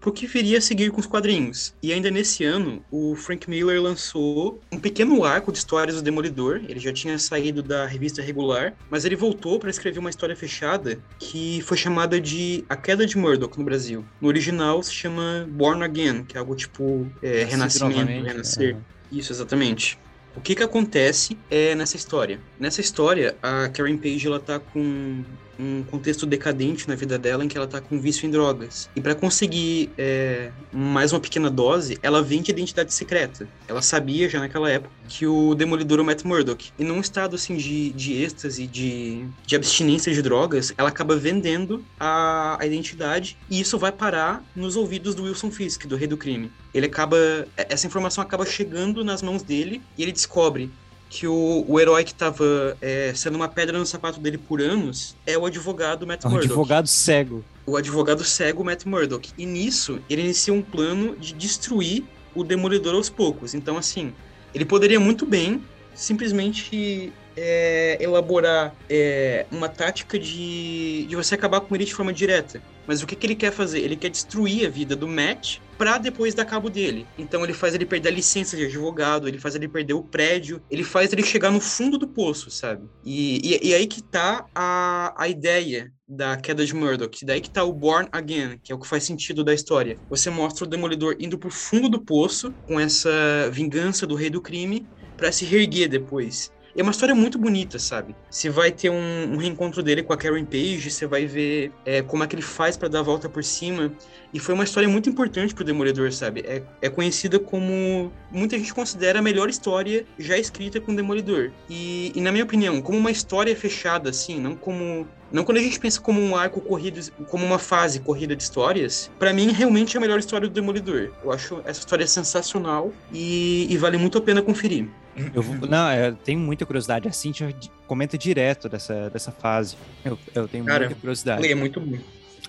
pro que viria a seguir com os quadrinhos. E ainda nesse ano, o Frank Miller lançou um pequeno arco de histórias do Demolidor. Ele já tinha saído da revista regular, mas ele voltou para escrever uma história fechada que foi chamada de A Queda de Murdoch no Brasil. No original se chama Born Again, que é algo tipo é, renascimento, renascer. É. Isso, exatamente. O que que acontece é nessa história? Nessa história, a Karen Page ela tá com um contexto decadente na vida dela em que ela tá com vício em drogas. E para conseguir é, mais uma pequena dose, ela vende identidade secreta. Ela sabia já naquela época que o Demolidor é o Matt Murdock. E num estado assim de, de êxtase, de, de abstinência de drogas, ela acaba vendendo a, a identidade e isso vai parar nos ouvidos do Wilson Fisk, do rei do crime. Ele acaba. Essa informação acaba chegando nas mãos dele e ele descobre que o, o herói que estava é, sendo uma pedra no sapato dele por anos é o advogado Matt o Murdock. O advogado cego. O advogado cego Matt Murdock. E nisso, ele inicia um plano de destruir o Demolidor aos poucos. Então, assim, ele poderia muito bem simplesmente é, elaborar é, uma tática de, de você acabar com ele de forma direta. Mas o que, que ele quer fazer? Ele quer destruir a vida do Matt para depois dar cabo dele. Então ele faz ele perder a licença de advogado, ele faz ele perder o prédio, ele faz ele chegar no fundo do poço, sabe? E, e, e aí que tá a, a ideia da queda de Murdoch. Daí que tá o Born Again, que é o que faz sentido da história. Você mostra o Demolidor indo pro fundo do poço com essa vingança do rei do crime para se reerguer depois. É uma história muito bonita, sabe? Você vai ter um, um reencontro dele com a Karen Page, você vai ver é, como é que ele faz para dar a volta por cima. E foi uma história muito importante pro Demolidor, sabe? É, é conhecida como. Muita gente considera a melhor história já escrita com o Demolidor. E, e, na minha opinião, como uma história fechada, assim, não como não quando a gente pensa como um arco corrido, como uma fase corrida de histórias, para mim realmente é a melhor história do Demolidor. Eu acho essa história sensacional e, e vale muito a pena conferir. Eu não, eu tenho muita curiosidade. A Cintia comenta direto dessa, dessa fase. Eu, eu tenho Cara, muita curiosidade. É muito bom.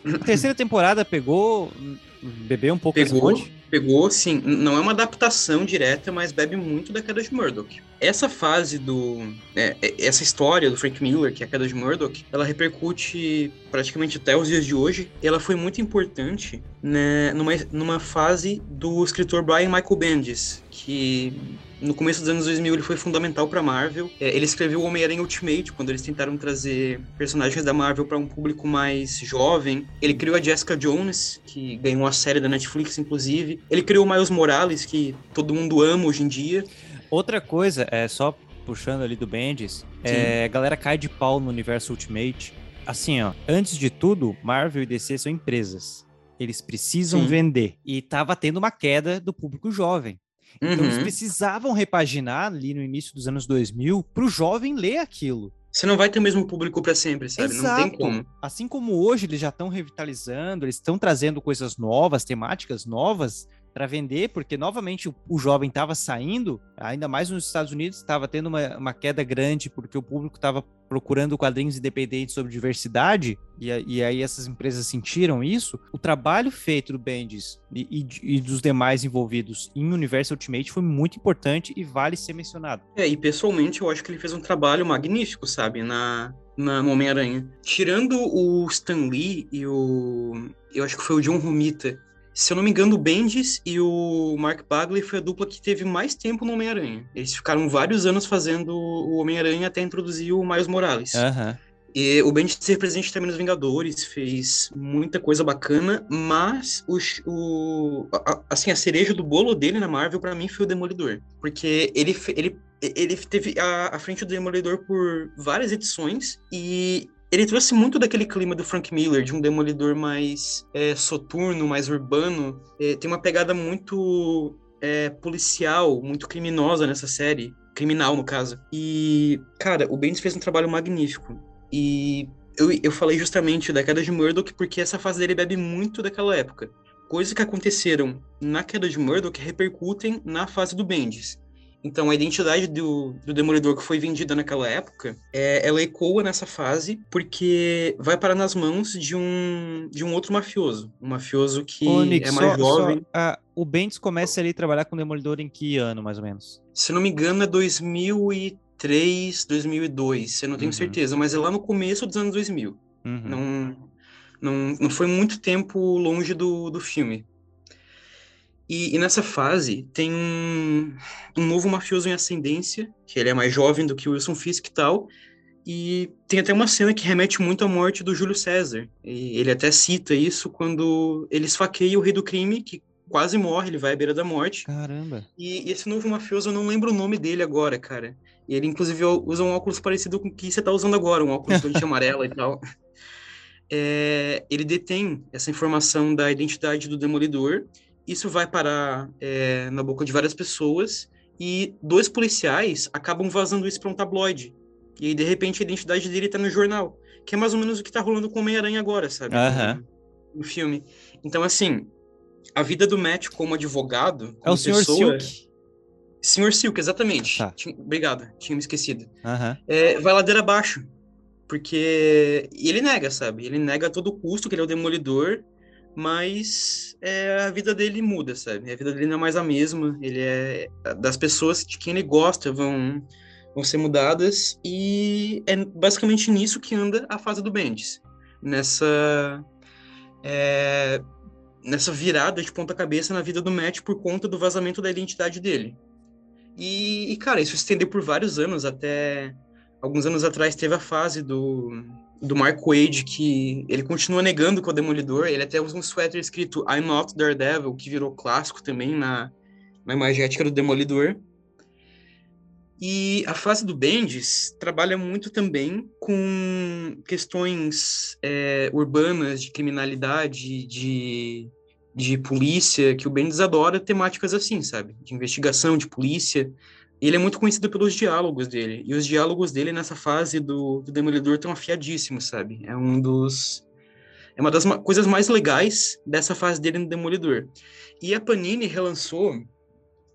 A terceira temporada pegou bebeu um pouco pegou, Pegou, sim. Não é uma adaptação direta, mas bebe muito da queda de Murdoch. Essa fase do... É, é, essa história do Frank Miller, que é a queda de Murdoch, ela repercute praticamente até os dias de hoje. ela foi muito importante né, numa, numa fase do escritor Brian Michael Bendis, que no começo dos anos 2000 ele foi fundamental para Marvel. É, ele escreveu o Homem-Aranha Ultimate quando eles tentaram trazer personagens da Marvel para um público mais jovem. Ele criou a Jessica Jones, que ganhou a série da Netflix inclusive. Ele criou o Miles Morales, que todo mundo ama hoje em dia. Outra coisa, é só puxando ali do Bendis, é, a galera cai de pau no universo Ultimate. Assim, ó, antes de tudo, Marvel e DC são empresas. Eles precisam Sim. vender. E tava tendo uma queda do público jovem. Então uhum. eles precisavam repaginar ali no início dos anos 2000 para o jovem ler aquilo. Você não vai ter o mesmo público para sempre, sabe? Exato. Não tem como. Assim como hoje eles já estão revitalizando, eles estão trazendo coisas novas, temáticas novas para vender, porque novamente o, o jovem estava saindo, ainda mais nos Estados Unidos, estava tendo uma, uma queda grande, porque o público estava procurando quadrinhos independentes sobre diversidade, e, e, aí essas empresas sentiram isso. O trabalho feito do Bendis e, e, e, dos demais envolvidos em Universo Ultimate foi muito importante e vale ser mencionado. É, e pessoalmente eu acho que ele fez um trabalho magnífico, sabe, na, na, Homem-Aranha. Tirando o Stan Lee e o. Eu acho que foi o John Romita se eu não me engano, o Bendis e o Mark Bagley foi a dupla que teve mais tempo no Homem-Aranha. Eles ficaram vários anos fazendo o Homem-Aranha até introduzir o Miles Morales. Uhum. E o Bendis ser presente também nos Vingadores, fez muita coisa bacana, mas o, o a, assim, a cereja do bolo dele na Marvel para mim foi o Demolidor, porque ele, ele ele teve à frente do Demolidor por várias edições e ele trouxe muito daquele clima do Frank Miller, de um demolidor mais é, soturno, mais urbano. É, tem uma pegada muito é, policial, muito criminosa nessa série. Criminal, no caso. E, cara, o Bendis fez um trabalho magnífico. E eu, eu falei justamente da queda de Murdoch porque essa fase dele bebe muito daquela época. Coisas que aconteceram na queda de Murdoch repercutem na fase do Bendis. Então, a identidade do, do Demolidor que foi vendida naquela época, é, ela ecoa nessa fase porque vai parar nas mãos de um, de um outro mafioso. Um mafioso que Ô, Nick, é mais só, jovem. Só, uh, o Bendis começa ali a trabalhar com o Demolidor em que ano, mais ou menos? Se não me engano, é 2003, 2002. Eu não tenho uhum. certeza, mas é lá no começo dos anos 2000. Uhum. Não, não, não foi muito tempo longe do, do filme. E, e, nessa fase tem um, um, novo mafioso em ascendência, que ele é mais jovem do que o Wilson Fisk e tal, e tem até uma cena que remete muito à morte do Júlio César. E ele até cita isso quando ele esfaqueia o rei do crime, que quase morre, ele vai à beira da morte. Caramba. E, e esse novo mafioso, eu não lembro o nome dele agora, cara. E ele, inclusive, usa um óculos parecido com o que você tá usando agora, um óculos de amarela e tal. É, ele detém essa informação da identidade do Demolidor isso vai parar é, na boca de várias pessoas e dois policiais acabam vazando isso para um tabloide. E aí, de repente, a identidade dele tá no jornal. Que é mais ou menos o que tá rolando com o Homem-Aranha agora, sabe? Uhum. No, filme. Então, assim, a vida do Matt como advogado. Como é o Sr. Silk. Sr. Silk, exatamente. Tá. Tinha... Obrigado, tinha me esquecido. Uhum. É, vai ladeira abaixo. Porque e ele nega, sabe? Ele nega a todo custo que ele é o demolidor mas é, a vida dele muda, sabe? A vida dele não é mais a mesma. Ele é das pessoas de quem ele gosta vão vão ser mudadas e é basicamente nisso que anda a fase do Bendis, nessa é, nessa virada de ponta cabeça na vida do Matt por conta do vazamento da identidade dele. E, e cara, isso se estendeu por vários anos até alguns anos atrás teve a fase do do Mark Wade, que ele continua negando é o Demolidor. Ele até usa um suéter escrito I'm not Daredevil, que virou clássico também na, na imagética do Demolidor. E a fase do Bendis trabalha muito também com questões é, urbanas, de criminalidade, de, de polícia, que o Bendis adora temáticas assim, sabe? De investigação, de polícia ele é muito conhecido pelos diálogos dele. E os diálogos dele nessa fase do, do Demolidor estão afiadíssimos, sabe? É um dos. É uma das coisas mais legais dessa fase dele no Demolidor. E a Panini relançou,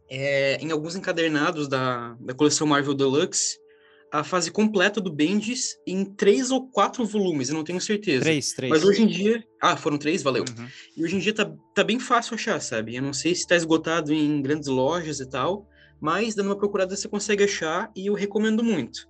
é, em alguns encadernados da, da coleção Marvel Deluxe, a fase completa do Bendis em três ou quatro volumes, eu não tenho certeza. Três, três. Mas hoje em dia. Ah, foram três? Valeu. Uhum. E hoje em dia tá, tá bem fácil achar, sabe? Eu não sei se tá esgotado em grandes lojas e tal, mas dando uma procurada você consegue achar e eu recomendo muito.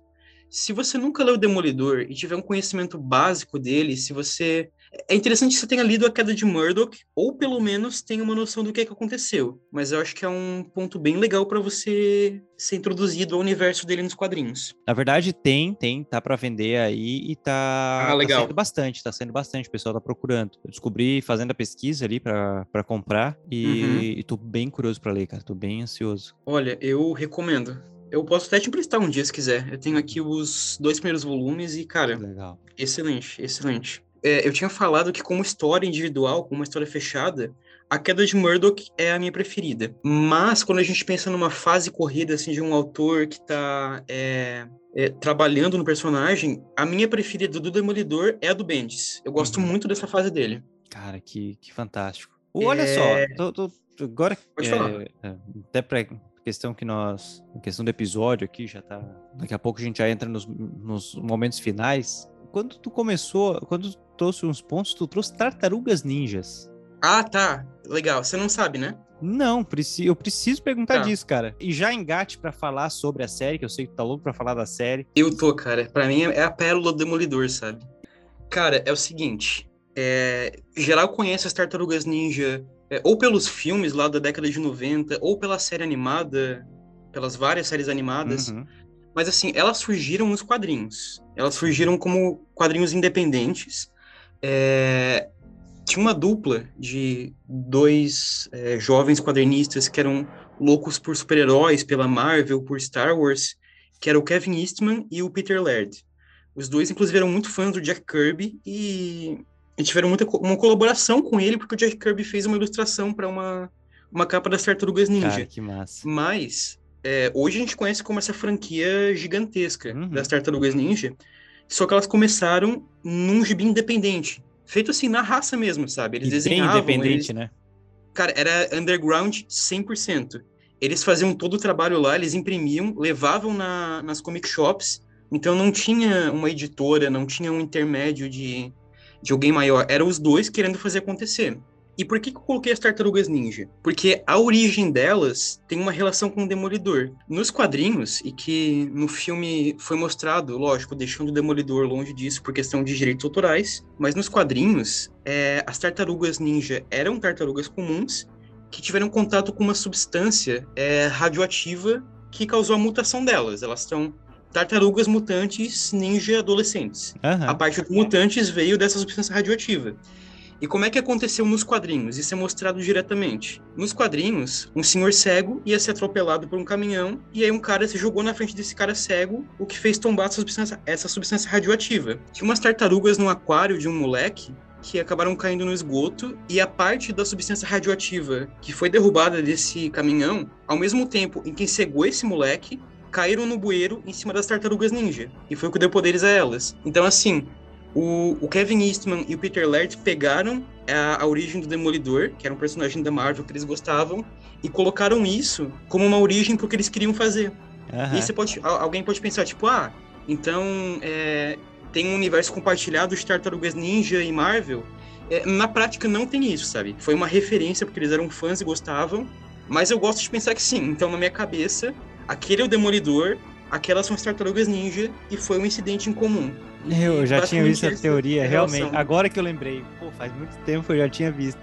Se você nunca leu Demolidor e tiver um conhecimento básico dele, se você é interessante que você tenha lido A Queda de Murdoch, ou pelo menos tenha uma noção do que, é que aconteceu. Mas eu acho que é um ponto bem legal para você ser introduzido ao universo dele nos quadrinhos. Na verdade, tem, tem, tá para vender aí e tá, ah, legal. tá sendo bastante, tá sendo bastante, o pessoal tá procurando. Eu descobri fazendo a pesquisa ali para comprar e, uhum. e tô bem curioso para ler, cara, tô bem ansioso. Olha, eu recomendo. Eu posso até te emprestar um dia se quiser. Eu tenho aqui os dois primeiros volumes e, cara, Legal. excelente, excelente é, eu tinha falado que como história individual, como uma história fechada, a Queda de Murdoch é a minha preferida. Mas quando a gente pensa numa fase corrida assim de um autor que está é, é, trabalhando no personagem, a minha preferida do Demolidor é a do Bendis. Eu gosto uhum. muito dessa fase dele. Cara, que, que fantástico. Olha só, é. tô, tô, agora é, é, até para questão que nós, questão do episódio aqui já tá, daqui a pouco a gente já entra nos, nos momentos finais quando tu começou, quando tu trouxe uns pontos, tu trouxe tartarugas ninjas. Ah, tá. Legal. Você não sabe, né? Não, eu preciso perguntar tá. disso, cara. E já engate para falar sobre a série, que eu sei que tu tá louco pra falar da série. Eu tô, cara. Para mim é a pérola do Demolidor, sabe? Cara, é o seguinte. É... Geral conhece as Tartarugas Ninja é, ou pelos filmes lá da década de 90, ou pela série animada, pelas várias séries animadas. Uhum. Mas assim, elas surgiram nos quadrinhos. Elas surgiram como quadrinhos independentes. É... Tinha uma dupla de dois é, jovens quadrinistas que eram loucos por super-heróis, pela Marvel, por Star Wars, que era o Kevin Eastman e o Peter Laird. Os dois, inclusive, eram muito fãs do Jack Kirby e, e tiveram muita uma colaboração com ele, porque o Jack Kirby fez uma ilustração para uma, uma capa das Tartarugas Ninja. Cara, que massa. Mas é, hoje a gente conhece como essa franquia gigantesca Uhum. das Tartarugas Ninja, só que elas começaram num gibi independente, feito assim na raça mesmo, sabe? Eles E bem desenhavam, independente, eles... né? cara, era underground 100%. Eles faziam todo o trabalho lá, eles imprimiam, levavam na, nas comic shops, então não tinha uma editora, não tinha um intermédio de, de alguém maior, eram os dois querendo fazer acontecer. E por que, que eu coloquei as Tartarugas Ninja? Porque a origem delas tem uma relação com o Demolidor. Nos quadrinhos, e que no filme foi mostrado, lógico, deixando o Demolidor longe disso por questão de direitos autorais, mas nos quadrinhos, é, as Tartarugas Ninja eram tartarugas comuns que tiveram contato com uma substância é, radioativa que causou a mutação delas. Elas são tartarugas mutantes ninja adolescentes. Aham. A parte dos mutantes veio dessa substância radioativa. E como é que aconteceu nos quadrinhos? Isso é mostrado diretamente. Nos quadrinhos, um senhor cego ia ser atropelado por um caminhão, e aí um cara se jogou na frente desse cara cego, o que fez tombar essa substância, essa substância radioativa. Tinha umas tartarugas no aquário de um moleque que acabaram caindo no esgoto, e a parte da substância radioativa que foi derrubada desse caminhão, ao mesmo tempo em que cegou esse moleque, caíram no bueiro em cima das tartarugas ninja. E foi o que deu poderes a elas. Então, assim, o, o Kevin Eastman e o Peter Laird pegaram a, a origem do Demolidor, que era um personagem da Marvel que eles gostavam, e colocaram isso como uma origem pro que eles queriam fazer. aham. E você pode, al- alguém pode pensar, tipo, ah, então é, tem um universo compartilhado de Tartarugas Ninja e Marvel. É, na prática não tem isso, sabe? Foi uma referência porque eles eram fãs e gostavam, mas eu gosto de pensar que sim. Então, na minha cabeça, aquele é o Demolidor, aquelas são as Tartarugas Ninja e foi um incidente em comum. Eu já tinha visto a teoria, é realmente. Agora que eu lembrei. Pô, faz muito tempo que eu já tinha visto.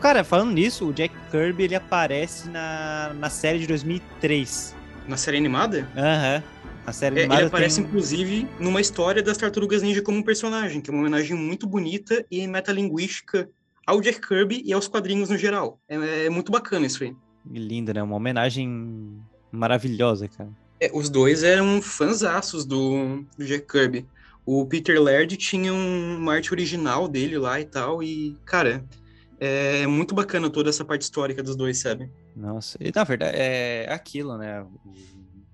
Cara, falando nisso, o Jack Kirby ele aparece na, na série de 2003. Na série animada, Aham. A série é, ele aparece tem... inclusive numa história das Tartarugas Ninja como um personagem, que é uma homenagem muito bonita e metalinguística ao Jack Kirby e aos quadrinhos no geral. É, é muito bacana isso aí. Linda, né? Uma homenagem maravilhosa, cara. É, os dois eram fãzaços do, do Jack Kirby. O Peter Laird tinha um, uma arte original dele lá e tal, e, cara, é muito bacana toda essa parte histórica dos dois, sabe? Nossa, e na verdade é aquilo, né? O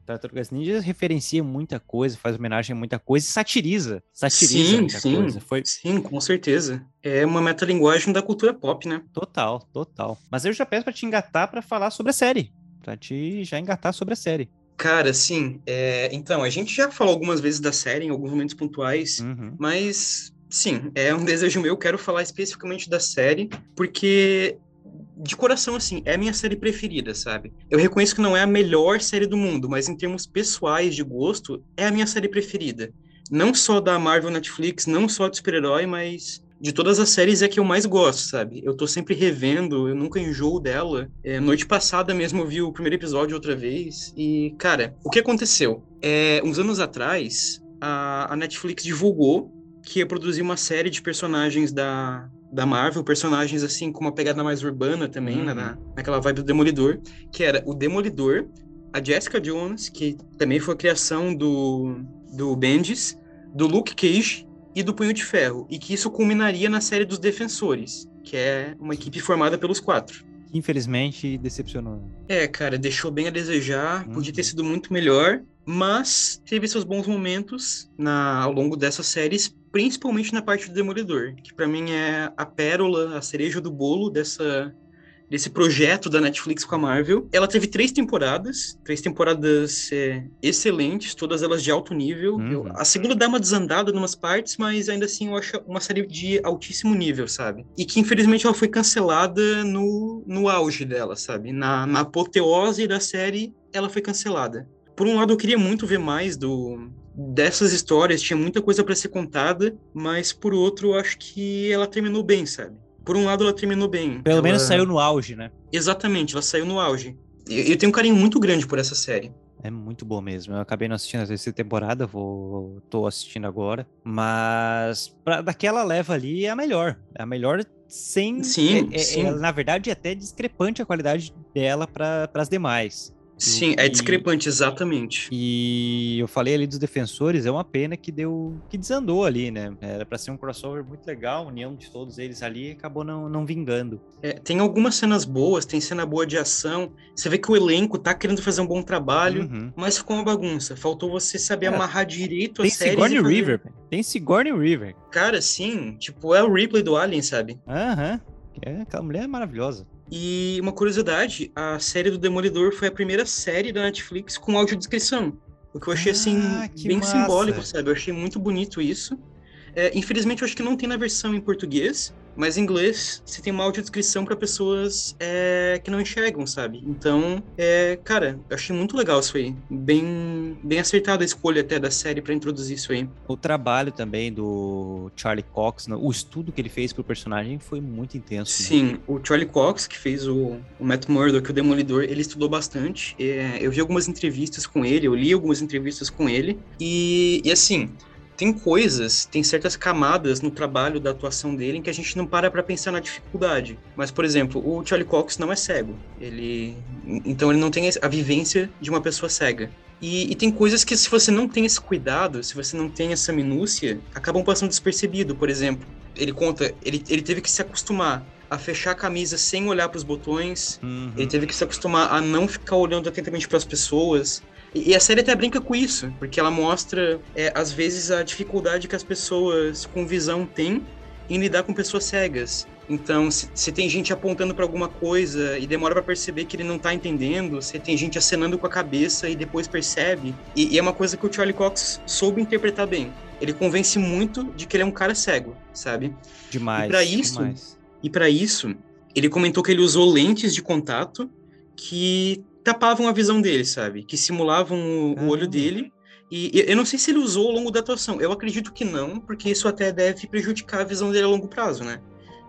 Tartarugas Ninjas referencia muita coisa, faz homenagem a muita coisa e satiriza. Satiriza sim, muita sim, coisa. Foi sim, com certeza. É uma metalinguagem da cultura pop, né? total, total. Mas eu já peço pra te engatar pra falar sobre a série. Pra te já engatar sobre a série. Cara, sim. é, então, a gente já falou algumas vezes da série, em alguns momentos pontuais, Uhum. Mas, sim, é um desejo meu. Quero falar especificamente da série, porque, de coração, assim, é a minha série preferida, sabe? Eu reconheço que não é a melhor série do mundo, mas em termos pessoais de gosto, é a minha série preferida. Não só da Marvel Netflix, não só de super-herói, mas de todas as séries é a que eu mais gosto, sabe? Eu tô sempre revendo, eu nunca enjoo dela. É, noite passada mesmo eu vi o primeiro episódio outra vez. E, cara, o que aconteceu? É, uns anos atrás, a, a Netflix divulgou que ia produzir uma série de personagens da, da Marvel, personagens assim com uma pegada mais urbana também, né, Uhum. na, naquela vibe do Demolidor, que era o Demolidor, a Jessica Jones, que também foi a criação do, do Bendis, do Luke Cage e do Punho de Ferro, e que isso culminaria na série dos Defensores, que é uma equipe formada pelos quatro. Infelizmente, decepcionou. É, cara, deixou bem a desejar, podia ter Uhum. sido muito melhor, mas teve seus bons momentos na, ao longo dessas séries, principalmente na parte do Demolidor, que pra mim é a pérola, a cereja do bolo dessa desse projeto da Netflix com a Marvel. Ela teve três temporadas, três temporadas é, excelentes, todas elas de alto nível. Uhum. Eu- a segunda dá uma desandada em umas partes, mas ainda assim eu acho uma série de altíssimo nível, sabe? E que infelizmente ela foi cancelada no, no auge dela, sabe? Na, na apoteose da série, ela foi cancelada. Por um lado, eu queria muito ver mais do dessas histórias, tinha muita coisa para ser contada, mas por outro, eu acho que ela terminou bem, sabe? Por um lado, ela terminou bem. Pelo Ela- menos saiu no auge, né? Exatamente, ela saiu no auge. Eu, eu tenho um carinho muito grande por essa série. É muito boa mesmo. Eu acabei não assistindo a terceira temporada, vou tô assistindo agora. Mas pra, daquela leva ali é a melhor. É a melhor sem. Sim, é, é, sim. é, na verdade, é até discrepante a qualidade dela para as demais. Sim, é discrepante, exatamente. E eu falei ali dos defensores, é uma pena que deu. que desandou ali, né? Era pra ser um crossover muito legal, a união de todos eles ali acabou não, não vingando. É, tem algumas cenas boas, tem cena boa de ação. Você vê que o elenco tá querendo fazer um bom trabalho, Uhum. mas ficou uma bagunça. Faltou você saber Cara, amarrar direito Tem as séries. Sigourney e fazer- River, tem Sigourney River. Cara, sim, tipo, é o Ripley do Alien, sabe? Aham. É, aquela mulher é maravilhosa. E uma curiosidade, a série do Demolidor foi a primeira série da Netflix com audiodescrição. O que eu achei, assim, Ah, bem massa. simbólico, sabe? Eu achei muito bonito isso. É, infelizmente, eu acho que não tem na versão em português, mas em inglês você tem uma audiodescrição para pessoas é, que não enxergam, sabe? Então, é, cara, eu achei muito legal isso aí. Bem, bem acertada a escolha até da série para introduzir isso aí. O trabalho também do Charlie Cox, né, o estudo que ele fez pro personagem foi muito intenso. né? Sim, o Charlie Cox, que fez o, o Matt Murdock, o Demolidor, ele estudou bastante. É, eu vi algumas entrevistas com ele, eu li algumas entrevistas com ele. E, e assim, tem coisas, tem certas camadas no trabalho da atuação dele em que a gente não para pra pensar na dificuldade. Mas, por exemplo, o Charlie Cox não é cego. Ele, então ele não tem a vivência de uma pessoa cega. E, e tem coisas que, se você não tem esse cuidado, se você não tem essa minúcia, acabam passando despercebido. Por exemplo, ele conta, ele, ele teve que se acostumar a fechar a camisa sem olhar para os botões. Uhum. Ele teve que se acostumar a não ficar olhando atentamente para as pessoas. E, a série até brinca com isso, porque ela mostra, é, às vezes, a dificuldade que as pessoas com visão têm em lidar com pessoas cegas. Então, se, se tem gente apontando para alguma coisa e demora para perceber que ele não tá entendendo, se tem gente acenando com a cabeça e depois percebe. E, e é uma coisa que o Charlie Cox soube interpretar bem. Ele convence muito de que ele é um cara cego, sabe? Demais. E pra isso, demais. E para isso, ele comentou que ele usou lentes de contato que tapavam a visão dele, sabe? Que simulavam o, o olho dele. E eu não sei se ele usou ao longo da atuação. Eu acredito que não, porque isso até deve prejudicar a visão dele a longo prazo, né?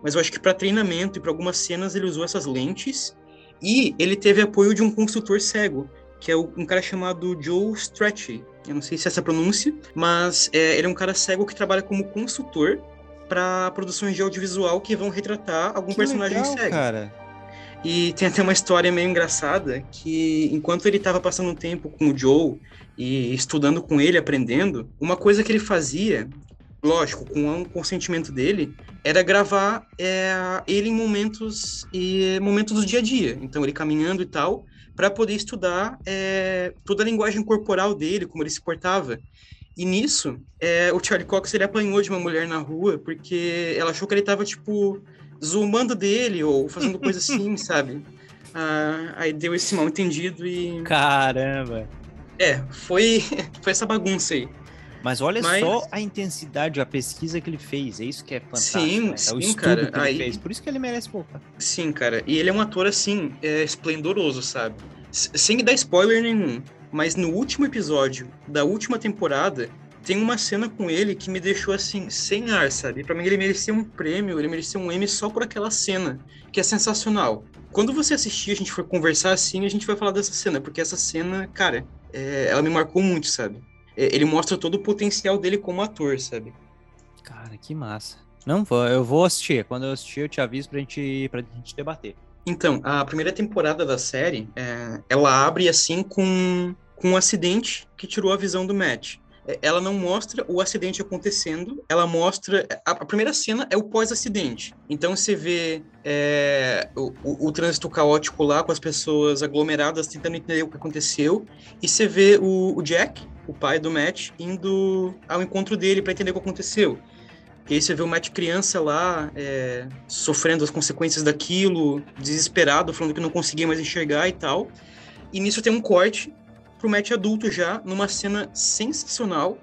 Mas eu acho que para treinamento e para algumas cenas ele usou essas lentes. E ele teve apoio de um consultor cego, que é um cara chamado Joe Stretchy. Eu não sei se é essa pronúncia, mas é, ele é um cara cego que trabalha como consultor para produções de audiovisual que vão retratar algum Que personagem legal, cego. cara. E tem até uma história meio engraçada que enquanto ele estava passando um tempo com o Joe e estudando com ele, aprendendo, uma coisa que ele fazia, lógico, com o consentimento dele, era gravar é, ele em momentos e momentos do dia a dia. Então ele caminhando e tal, para poder estudar é, toda a linguagem corporal dele, como ele se portava. E nisso, é, o Charlie Cox ele apanhou de uma mulher na rua porque ela achou que ele tava tipo zoomando dele ou fazendo coisa assim, sabe? Ah, aí deu esse mal entendido e. Caramba. É, foi, foi essa bagunça aí. Mas olha Mas- só a intensidade, a pesquisa que ele fez. É isso que é fantástico. Sim, né? É o sim, estudo cara. que ele Aí- fez. Por isso que ele merece voltar. Sim, cara. E ele é um ator, assim, é, esplendoroso, sabe? Sem dar spoiler nenhum. Mas no último episódio da última temporada, tem uma cena com ele que me deixou, assim, sem ar, sabe? Pra mim, ele merecia um prêmio, ele merecia um Emmy só por aquela cena, que é sensacional. Quando você assistir, a gente for conversar assim, a gente vai falar dessa cena, porque essa cena, cara, é, ela me marcou muito, sabe? É, ele mostra todo o potencial dele como ator, sabe? Cara, que massa. Não, vou- eu vou assistir. Quando eu assistir, eu te aviso pra gente, pra gente debater. Então, a primeira temporada da série, é, ela abre assim com, com um acidente que tirou a visão do Matt. É, Ela não mostra o acidente acontecendo, ela mostra. A, a primeira cena é o pós-acidente. Então você vê é, o, o- o trânsito caótico lá, com as pessoas aglomeradas tentando entender o que aconteceu. E você vê o, o Jack, o pai do Matt, indo ao encontro dele para entender o que aconteceu. E aí você vê o Matt criança lá, é, sofrendo as consequências daquilo, desesperado, falando que não conseguia mais enxergar e tal. E nisso tem um corte pro Matt adulto já, numa cena sensacional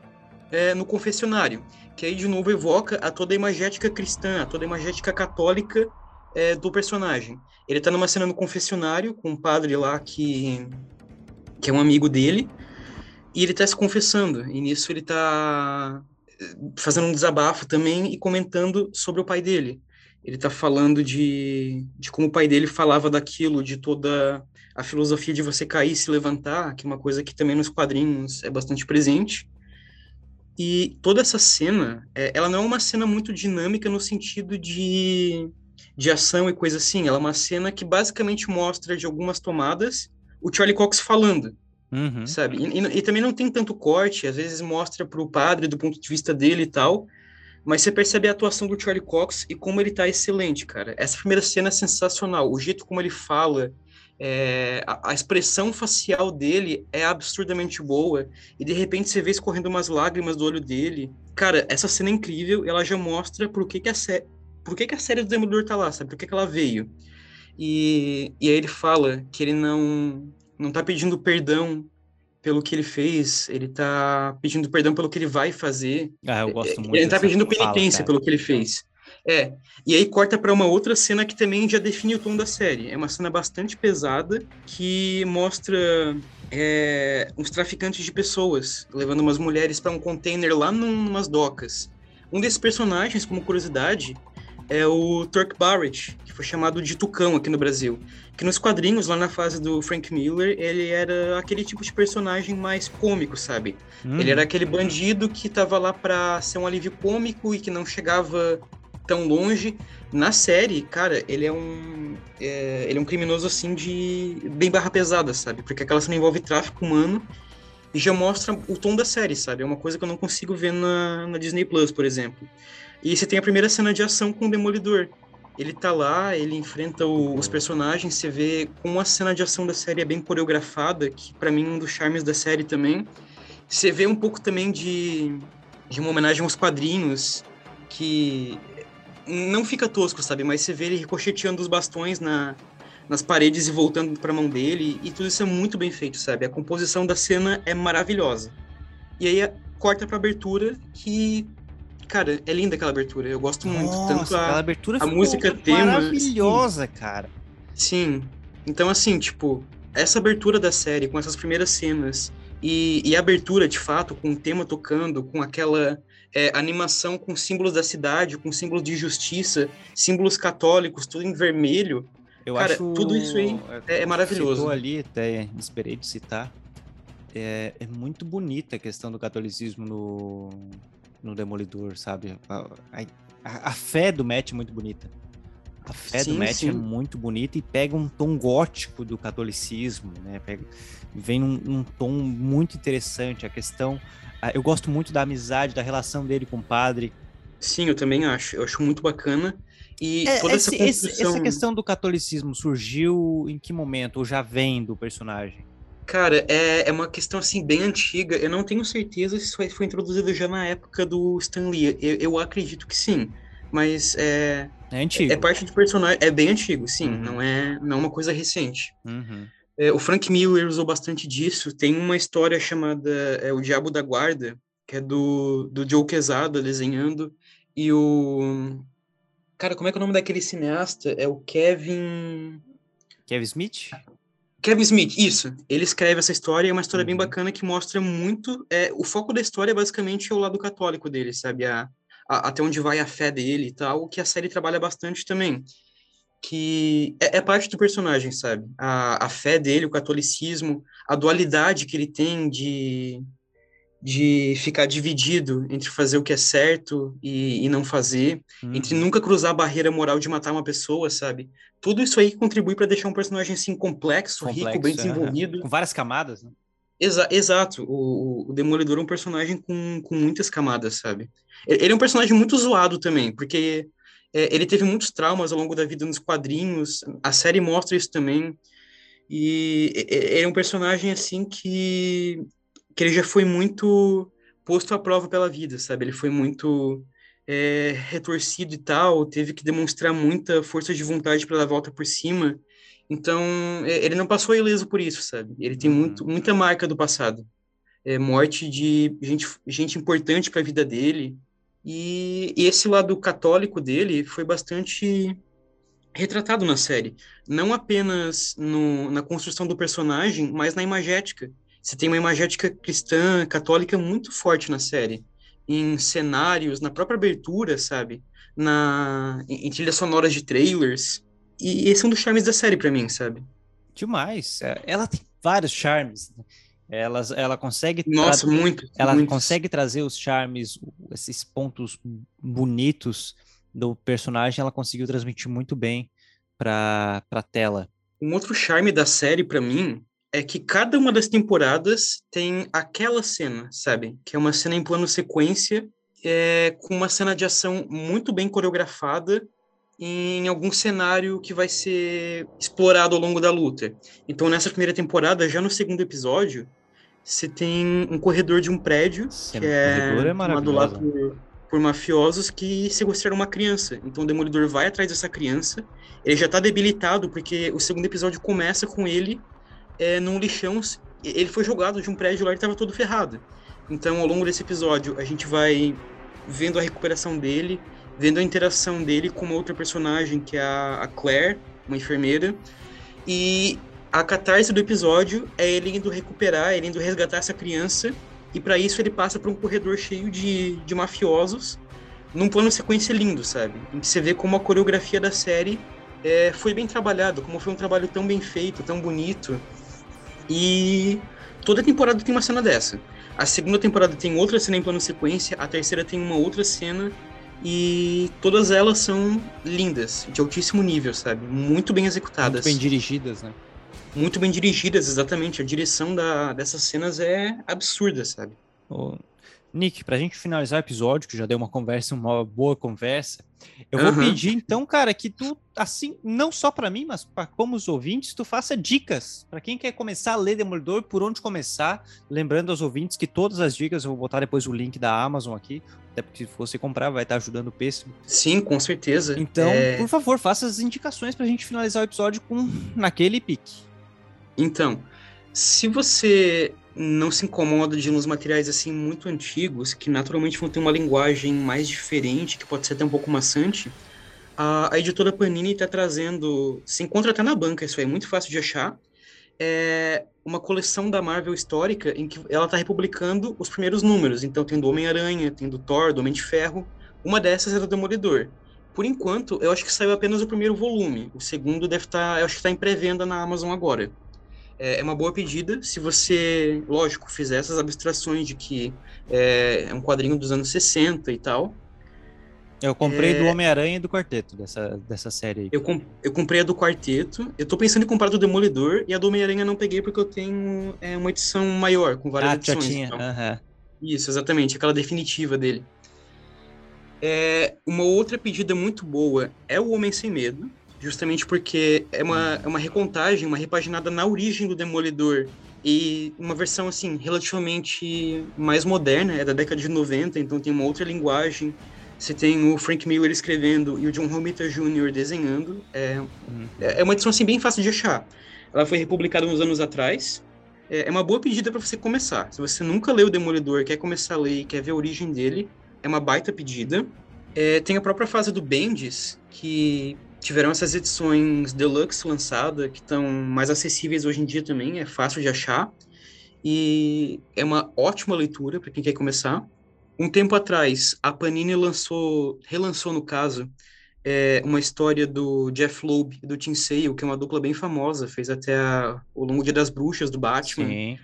é, no confessionário. Que aí, de novo, evoca a toda a imagética cristã, a toda a imagética católica é, do personagem. Ele tá numa cena no confessionário, com um padre lá que, que é um amigo dele, e ele tá se confessando. E nisso ele tá fazendo um desabafo também e comentando sobre o pai dele. Ele tá falando de, de como o pai dele falava daquilo, de toda a filosofia de você cair e se levantar, que é uma coisa que também nos quadrinhos é bastante presente. E toda essa cena, é, ela não é uma cena muito dinâmica no sentido de, de ação e coisa assim. Ela é uma cena que basicamente mostra de algumas tomadas o Charlie Cox falando, Uhum. sabe? E, e, e também não tem tanto corte, às vezes mostra para o padre do ponto de vista dele e tal, mas você percebe a atuação do Charlie Cox e como ele tá excelente, cara. Essa primeira cena é sensacional, o jeito como ele fala, é, a, a, expressão facial dele é absurdamente boa, e de repente você vê escorrendo umas lágrimas do olho dele. Cara, essa cena é incrível, ela já mostra por que, que a série. Por que, que a série do Demolidor tá lá, sabe? Por que, que ela veio? E, e aí ele fala que ele não, não tá pedindo perdão pelo que ele fez, ele tá pedindo perdão pelo que ele vai fazer. Ah, eu gosto É, muito. Ele tá pedindo fala, penitência cara. pelo que ele fez. É, e aí corta para uma outra cena que também já define o tom da série. É uma cena bastante pesada que mostra é, uns traficantes de pessoas levando umas mulheres para um container lá num, numas docas. Um desses personagens, como curiosidade, é o Turk Barrett, que foi chamado de Tucão aqui no Brasil. Que nos quadrinhos, lá na fase do Frank Miller, ele era aquele tipo de personagem mais cômico, sabe? Hum, Ele era aquele bandido que tava lá pra ser um alívio cômico e que não chegava tão longe. Na série, cara, ele é um. é, ele é um criminoso assim de. bem barra pesada, sabe? Porque aquela cena envolve tráfico humano e já mostra o tom da série, sabe? É uma coisa que eu não consigo ver na, na Disney Plus, por exemplo. E você tem a primeira cena de ação com o Demolidor. Ele tá lá, ele enfrenta o- os personagens, você vê como a cena de ação da série é bem coreografada, que pra mim é um dos charmes da série também. Você vê um pouco também de, de uma homenagem aos quadrinhos, que não fica tosco, sabe? Mas você vê ele ricocheteando os bastões na, nas paredes e voltando pra mão dele, e tudo isso é muito bem feito, sabe? A composição da cena é maravilhosa. E aí a- corta pra abertura, que, cara, é linda aquela abertura, eu gosto muito. Nossa, Tanto a, abertura a música tema, maravilhosa, cara. Sim. Então, assim, tipo, essa abertura da série, com essas primeiras cenas, e, e a abertura, de fato, com o tema tocando, com aquela é, animação com símbolos da cidade, com símbolos de justiça, símbolos católicos, tudo em vermelho. Eu Cara, acho tudo isso aí é- é maravilhoso. Citou ali, até me esperei de citar. É, é muito bonita a questão do catolicismo no, no Demolidor, sabe? A, a- a fé do Matt é muito bonita. A fé do Sim, Matt sim. é muito bonita e pega um tom gótico do catolicismo, né? Pega, vem num, num tom muito interessante. A questão. ah, Eu gosto muito da amizade, da relação dele com o padre. Sim, eu também acho. Eu acho muito bacana. E É, toda essa esse- esse- construção... essa questão do catolicismo surgiu em que momento? Ou já vem do personagem? Cara, é, é uma questão assim bem antiga. Eu não tenho certeza se isso aí foi introduzido já na época do Stan Lee. Eu, eu acredito que sim. Mas é, É antigo. é parte do personagem. É bem antigo, sim. Uhum. Não é não é uma coisa recente. Uhum. É, o Frank Miller usou bastante disso. Tem uma história chamada é, O Diabo da Guarda, que é do, do Joe Quesada desenhando. E o. Cara, como é que é o nome daquele cineasta? É o Kevin. Kevin Smith? Kevin Smith, isso. Ele escreve essa história, é uma história bem Uhum. bacana que mostra muito. É, o foco da história basicamente é o lado católico dele, sabe? A, a- até onde vai a fé dele e tal, que a série trabalha bastante também. Que é, é parte do personagem, sabe? A, a fé dele, o catolicismo, a dualidade que ele tem de, de ficar dividido entre fazer o que é certo e, e não fazer, entre Uhum. nunca cruzar a barreira moral de matar uma pessoa, sabe? Tudo isso aí contribui para deixar um personagem assim complexo, rico, Complexo, bem é. desenvolvido. Com várias camadas, né? Exa exato. O, o Demolidor é um personagem com, com muitas camadas, sabe? Ele é um personagem muito zoado também, porque é, ele teve muitos traumas ao longo da vida nos quadrinhos. A série mostra isso também. E- ele é um personagem assim que que ele já foi muito posto à prova pela vida, sabe? Ele foi muito é, retorcido e tal, teve que demonstrar muita força de vontade para dar a volta por cima. Então, é, ele não passou ileso por isso, sabe? Ele tem Uhum. muito, muita marca do passado. É, morte de gente, gente importante para a vida dele. E, e esse lado católico dele foi bastante retratado na série. Não apenas no, na construção do personagem, mas na imagética. Você tem uma imagética cristã, católica muito forte na série. Em cenários, na própria abertura, sabe? Na, em, em trilhas sonoras de trailers. E esse é um dos charmes da série para mim, sabe? Demais. É, Ela tem vários charmes. Ela, ela consegue. Nossa, muito. Ela muito. consegue trazer os charmes, esses pontos bonitos do personagem, ela conseguiu transmitir muito bem para a tela. Um outro charme da série, para mim, é que cada uma das temporadas tem aquela cena, sabe? Que é uma cena em plano sequência, é, com uma cena de ação muito bem coreografada em algum cenário que vai ser explorado ao longo da luta. Então, nessa primeira temporada, já no segundo episódio, você tem um corredor de um prédio que é, é tomado lá por, por mafiosos que sequestraram uma criança. Então, o Demolidor vai atrás dessa criança. Ele já tá debilitado, porque o segundo episódio começa com ele é, num lixão. Ele foi jogado de um prédio lá e estava todo ferrado. Então, ao longo desse episódio, a gente vai vendo a recuperação dele, vendo a interação dele com uma outra personagem, que é a Claire, uma enfermeira. E a catarse do episódio é ele indo recuperar, ele indo resgatar essa criança. E para isso ele passa por um corredor cheio de, de mafiosos, num plano sequência lindo, sabe? Em que você vê como a coreografia da série é, foi bem trabalhado, como foi um trabalho tão bem feito, tão bonito. E toda temporada tem uma cena dessa. A segunda temporada tem outra cena em plano sequência, a terceira tem uma outra cena e todas elas são lindas, de altíssimo nível, sabe? Muito bem executadas. Muito bem dirigidas, né? Muito bem dirigidas, exatamente. A direção da, dessas cenas é absurda, sabe? Nick, pra gente finalizar o episódio, que já deu uma conversa, uma boa conversa, eu vou uhum. pedir então, cara, que tu, assim, não só para mim, mas para como os ouvintes, tu faça dicas para quem quer começar a ler Demolidor, por onde começar. Lembrando aos ouvintes que todas as dicas, eu vou botar depois o link da Amazon aqui, até porque se você comprar vai estar ajudando o pêssego. Sim, com certeza. Então, é... por favor, faça as indicações para a gente finalizar o episódio com naquele pique. Então, se você não se incomoda de uns materiais assim muito antigos, que naturalmente vão ter uma linguagem mais diferente, que pode ser até um pouco maçante, a, a editora Panini está trazendo, se encontra até na banca, isso aí é muito fácil de achar, é uma coleção da Marvel histórica em que ela está republicando os primeiros números. Então tem do Homem-Aranha, tem do Thor, do Homem de Ferro. Uma dessas é do Demolidor. Por enquanto, eu acho que saiu apenas o primeiro volume. O segundo deve estar, tá, eu acho que está em pré-venda na Amazon agora é, é uma boa pedida se você, lógico, fizer essas abstrações de que é, é um quadrinho dos anos 60 e tal. Eu comprei é... do Homem-Aranha e do Quarteto, dessa, dessa série aí. Eu, comp eu comprei a do Quarteto. Eu tô pensando em comprar do Demolidor e a do Homem-Aranha não peguei porque eu tenho é, uma edição maior, com várias ah, edições. Já tinha. Então. Uhum. Isso, exatamente, aquela definitiva dele. É, uma outra pedida muito boa é o Homem Sem Medo, justamente porque é uma, é uma recontagem, uma repaginada na origem do Demolidor e uma versão assim relativamente mais moderna, é da década de 90, então tem uma outra linguagem. Você tem o Frank Miller escrevendo e o John Romita Jr. desenhando. É, uhum. é uma edição assim bem fácil de achar. Ela foi republicada uns anos atrás. É, é uma boa pedida para você começar. Se você nunca leu o Demolidor, quer começar a ler e quer ver a origem dele, é uma baita pedida. É, tem a própria fase do Bendis, que tiveram essas edições deluxe lançadas, que estão mais acessíveis hoje em dia também, é fácil de achar. E é uma ótima leitura para quem quer começar. Um tempo atrás, a Panini lançou, relançou no caso, é, uma história do Jeff Loeb e do Tim Sale, que é uma dupla bem famosa, fez até a, o Longo Dia das Bruxas do Batman. Sim.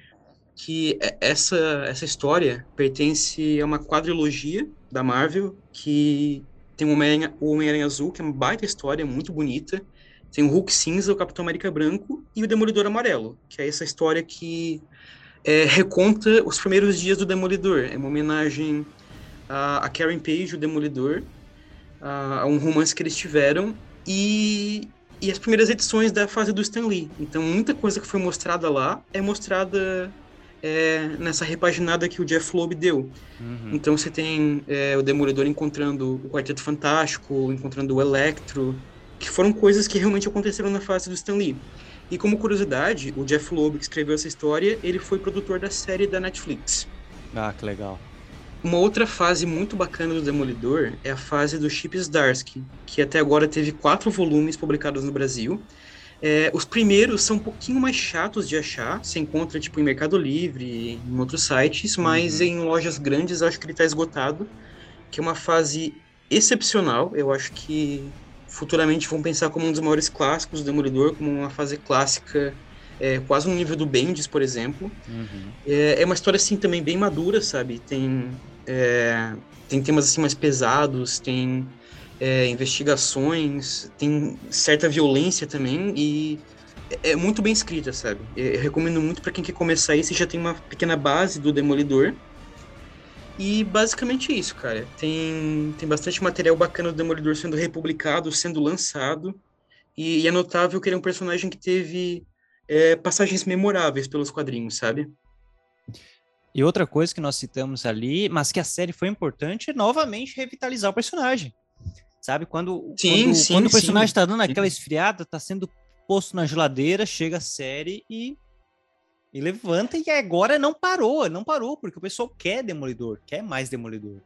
Que é, essa, essa história pertence a uma quadrilogia da Marvel que tem o Homem-Aranha Homem Azul, que é uma baita história, muito bonita. Tem o Hulk Cinza, o Capitão América Branco e o Demolidor Amarelo, que é essa história que é, reconta os primeiros dias do Demolidor. É uma homenagem a, a Karen Page, o Demolidor, a, a, um romance que eles tiveram e, e as primeiras edições da fase do Stan Lee. Então, muita coisa que foi mostrada lá é mostrada é, nessa repaginada que o Jeff Loeb deu. Uhum. Então você tem é, o Demolidor encontrando o Quarteto Fantástico, encontrando o Electro, que foram coisas que realmente aconteceram na fase do Stan Lee. E como curiosidade, o Jeff Loeb, que escreveu essa história, ele foi produtor da série da Netflix. Ah, que legal. Uma outra fase muito bacana do Demolidor é a fase do Chip Zdarsky, que até agora teve quatro volumes publicados no Brasil, é, os primeiros são um pouquinho mais chatos de achar, você encontra tipo em Mercado Livre, em outros sites, mas uhum. em lojas grandes acho que ele está esgotado, que é uma fase excepcional, eu acho que futuramente vão pensar como um dos maiores clássicos do Demolidor, como uma fase clássica é, quase no nível do Bendis, por exemplo. Uhum. É, é, uma história, assim, também bem madura, sabe? Tem, é, tem temas, assim, mais pesados, tem é, investigações, tem certa violência também e é, é muito bem escrita, sabe? Eu recomendo muito para quem quer começar isso e já tem uma pequena base do Demolidor. E basicamente isso, cara. Tem, tem bastante material bacana do Demolidor sendo republicado, sendo lançado. E, e é notável que ele é um personagem que teve é, passagens memoráveis pelos quadrinhos, sabe? E outra coisa que nós citamos ali, mas que a série foi importante, é novamente revitalizar o personagem. Sabe? Quando, sim, quando, sim, quando o personagem sim. tá dando aquela esfriada, tá sendo posto na geladeira, chega a série e, e levanta, e agora não parou, não parou, porque o pessoal quer Demolidor, quer mais Demolidor.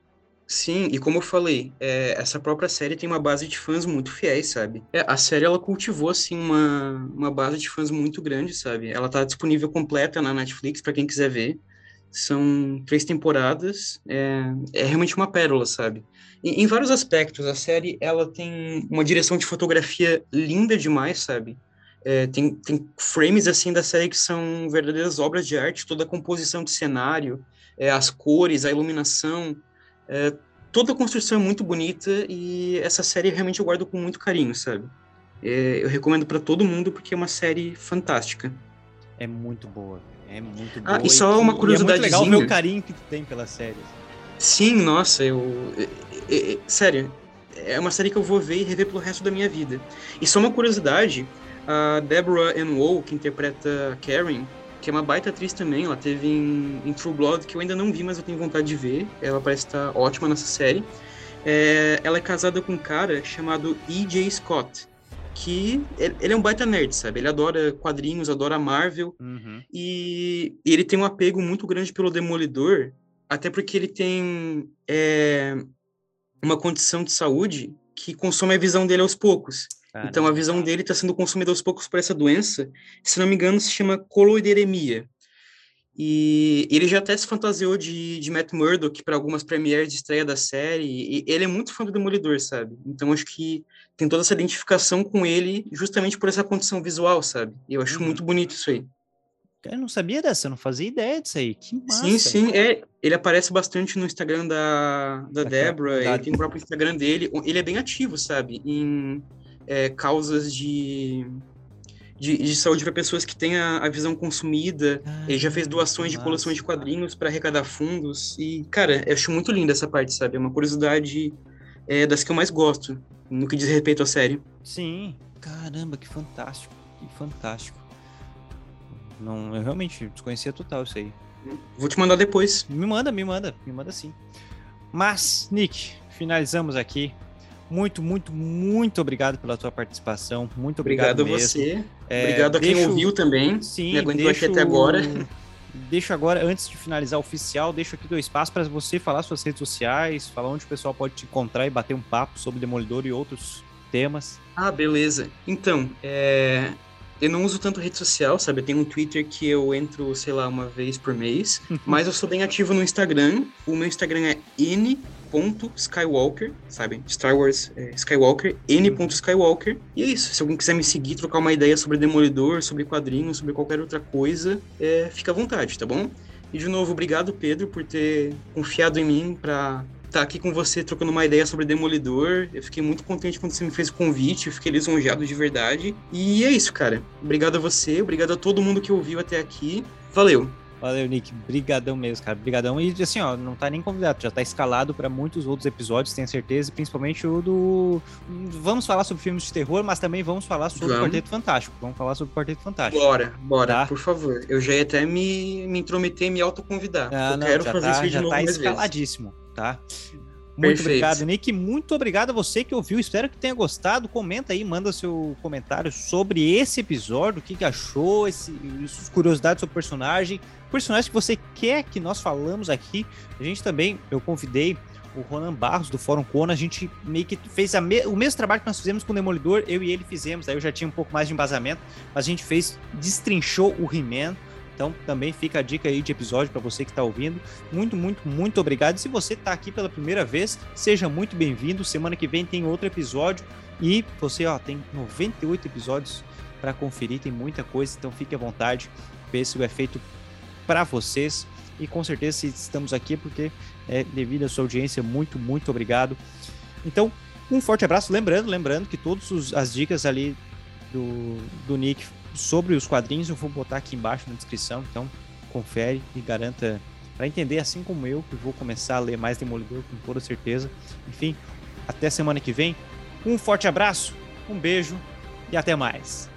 Sim, e como eu falei, é, essa própria série tem uma base de fãs muito fiéis, sabe? É, a série, ela cultivou, assim, uma, uma base de fãs muito grande, sabe? Ela tá disponível completa na Netflix para quem quiser ver. São três temporadas, é, é realmente uma pérola, sabe? Em, vários aspectos, a série, ela tem uma direção de fotografia linda demais, sabe? É, tem, tem frames, assim, da série que são verdadeiras obras de arte, toda a composição de cenário, é, as cores, a iluminação, é, toda a construção é muito bonita e essa série realmente eu guardo com muito carinho, sabe? É, eu recomendo para todo mundo porque é uma série fantástica. É muito boa, é muito boa. Ah, e só uma curiosidade. É muito legal ver o carinho que tu tem pela série. Sim, nossa, eu. É, é, sério, é uma série que eu vou ver e rever pelo resto da minha vida. E só uma curiosidade: a Deborah Ann Woll, que interpreta Karen, que é uma baita atriz também. Ela teve em, em, True Blood, que eu ainda não vi, mas eu tenho vontade de ver. Ela parece estar ótima nessa série. É, ela é casada com um cara chamado E.J. Scott, que ele é um baita nerd, sabe? Ele adora quadrinhos, adora Marvel, uhum. e, e, ele tem um apego muito grande pelo Demolidor, até porque ele tem é, uma condição de saúde que consome a visão dele aos poucos. Caramba. Então, a visão dele está sendo consumida aos poucos por essa doença. Se não me engano, se chama coloideremia. E ele já até se fantasiou de, de Matt Murdock para algumas premieres de estreia da série. E ele é muito fã do Demolidor, sabe? Então, acho que tem toda essa identificação com ele justamente por essa condição visual, sabe? E eu acho uhum. muito bonito isso aí. Eu não sabia dessa, eu não fazia ideia disso aí. Que massa. Sim, sim. É, ele aparece bastante no Instagram da, da Débora, ele tem o próprio Instagram dele. Ele é bem ativo, sabe? Em é, causas de, de, de saúde para pessoas que têm a, a visão consumida. Ah, ele já fez doações de coleções de quadrinhos para arrecadar fundos. E, cara, eu acho muito linda essa parte, sabe? É uma curiosidade é, das que eu mais gosto no que diz respeito à série. Sim. Caramba, que fantástico. Que fantástico. Não, eu realmente desconhecia total isso aí. Vou te mandar depois. Me manda, me manda, me manda sim. Mas, Nick, finalizamos aqui. Muito, muito, muito obrigado pela tua participação. Muito obrigado, obrigado mesmo. você. É, obrigado a quem deixo... ouviu também. Sim, me aguentou deixo... aqui até agora. Deixo agora, antes de finalizar o oficial, deixo aqui dois passos para você falar suas redes sociais, falar onde o pessoal pode te encontrar e bater um papo sobre Demolidor e outros temas. Ah, beleza. Então, é, eu não uso tanto rede social, sabe? Eu tenho um Twitter que eu entro, sei lá, uma vez por mês. mas eu sou bem ativo no Instagram. O meu Instagram é n.skywalker, sabe? Star Wars é, Skywalker, n.skywalker. E é isso. Se alguém quiser me seguir, trocar uma ideia sobre Demolidor, sobre quadrinhos, sobre qualquer outra coisa, é, fica à vontade, tá bom? E de novo, obrigado, Pedro, por ter confiado em mim para estar tá aqui com você trocando uma ideia sobre Demolidor. Eu fiquei muito contente quando você me fez o convite, eu fiquei lisonjeado de verdade. E é isso, cara. Obrigado a você, obrigado a todo mundo que ouviu até aqui. Valeu! Valeu, Nick. Brigadão mesmo, cara. Brigadão. E assim, ó, não tá nem convidado, já tá escalado para muitos outros episódios, tenho certeza, principalmente o do. Vamos falar sobre filmes de terror, mas também vamos falar sobre vamos. o Quarteto Fantástico. Vamos falar sobre o Quarteto Fantástico. Bora, bora, tá? por favor. Eu já ia até me, me intrometer e me autoconvidar. Ah, Eu não, quero fazer tá, isso de já novo tá escaladíssimo, vezes. Tá? Muito Perfeito. obrigado, Nick. Muito obrigado a você que ouviu. Espero que tenha gostado. Comenta aí, manda seu comentário sobre esse episódio, o que, que achou, esse, curiosidades sobre o personagem, personagem que você quer que nós falamos aqui. A gente também, eu convidei o Ronan Barros do Fórum Kona, a gente meio que fez me o mesmo trabalho que nós fizemos com o Demolidor, eu e ele fizemos, aí eu já tinha um pouco mais de embasamento, mas a gente fez, destrinchou o He-Man, então também fica a dica aí de episódio para você que está ouvindo. Muito, muito, muito obrigado. E se você está aqui pela primeira vez, seja muito bem-vindo. Semana que vem tem outro episódio e você ó, tem 98 episódios para conferir, tem muita coisa, então fique à vontade. O pêssego é feito para vocês e com certeza se estamos aqui porque é devido à sua audiência, muito, muito obrigado. Então, um forte abraço, lembrando, lembrando que todas as dicas ali do, do Nick sobre os quadrinhos eu vou botar aqui embaixo na descrição, então confere e garanta para entender assim como eu, que vou começar a ler mais Demolidor com toda certeza. Enfim, até semana que vem. Um forte abraço, um beijo e até mais.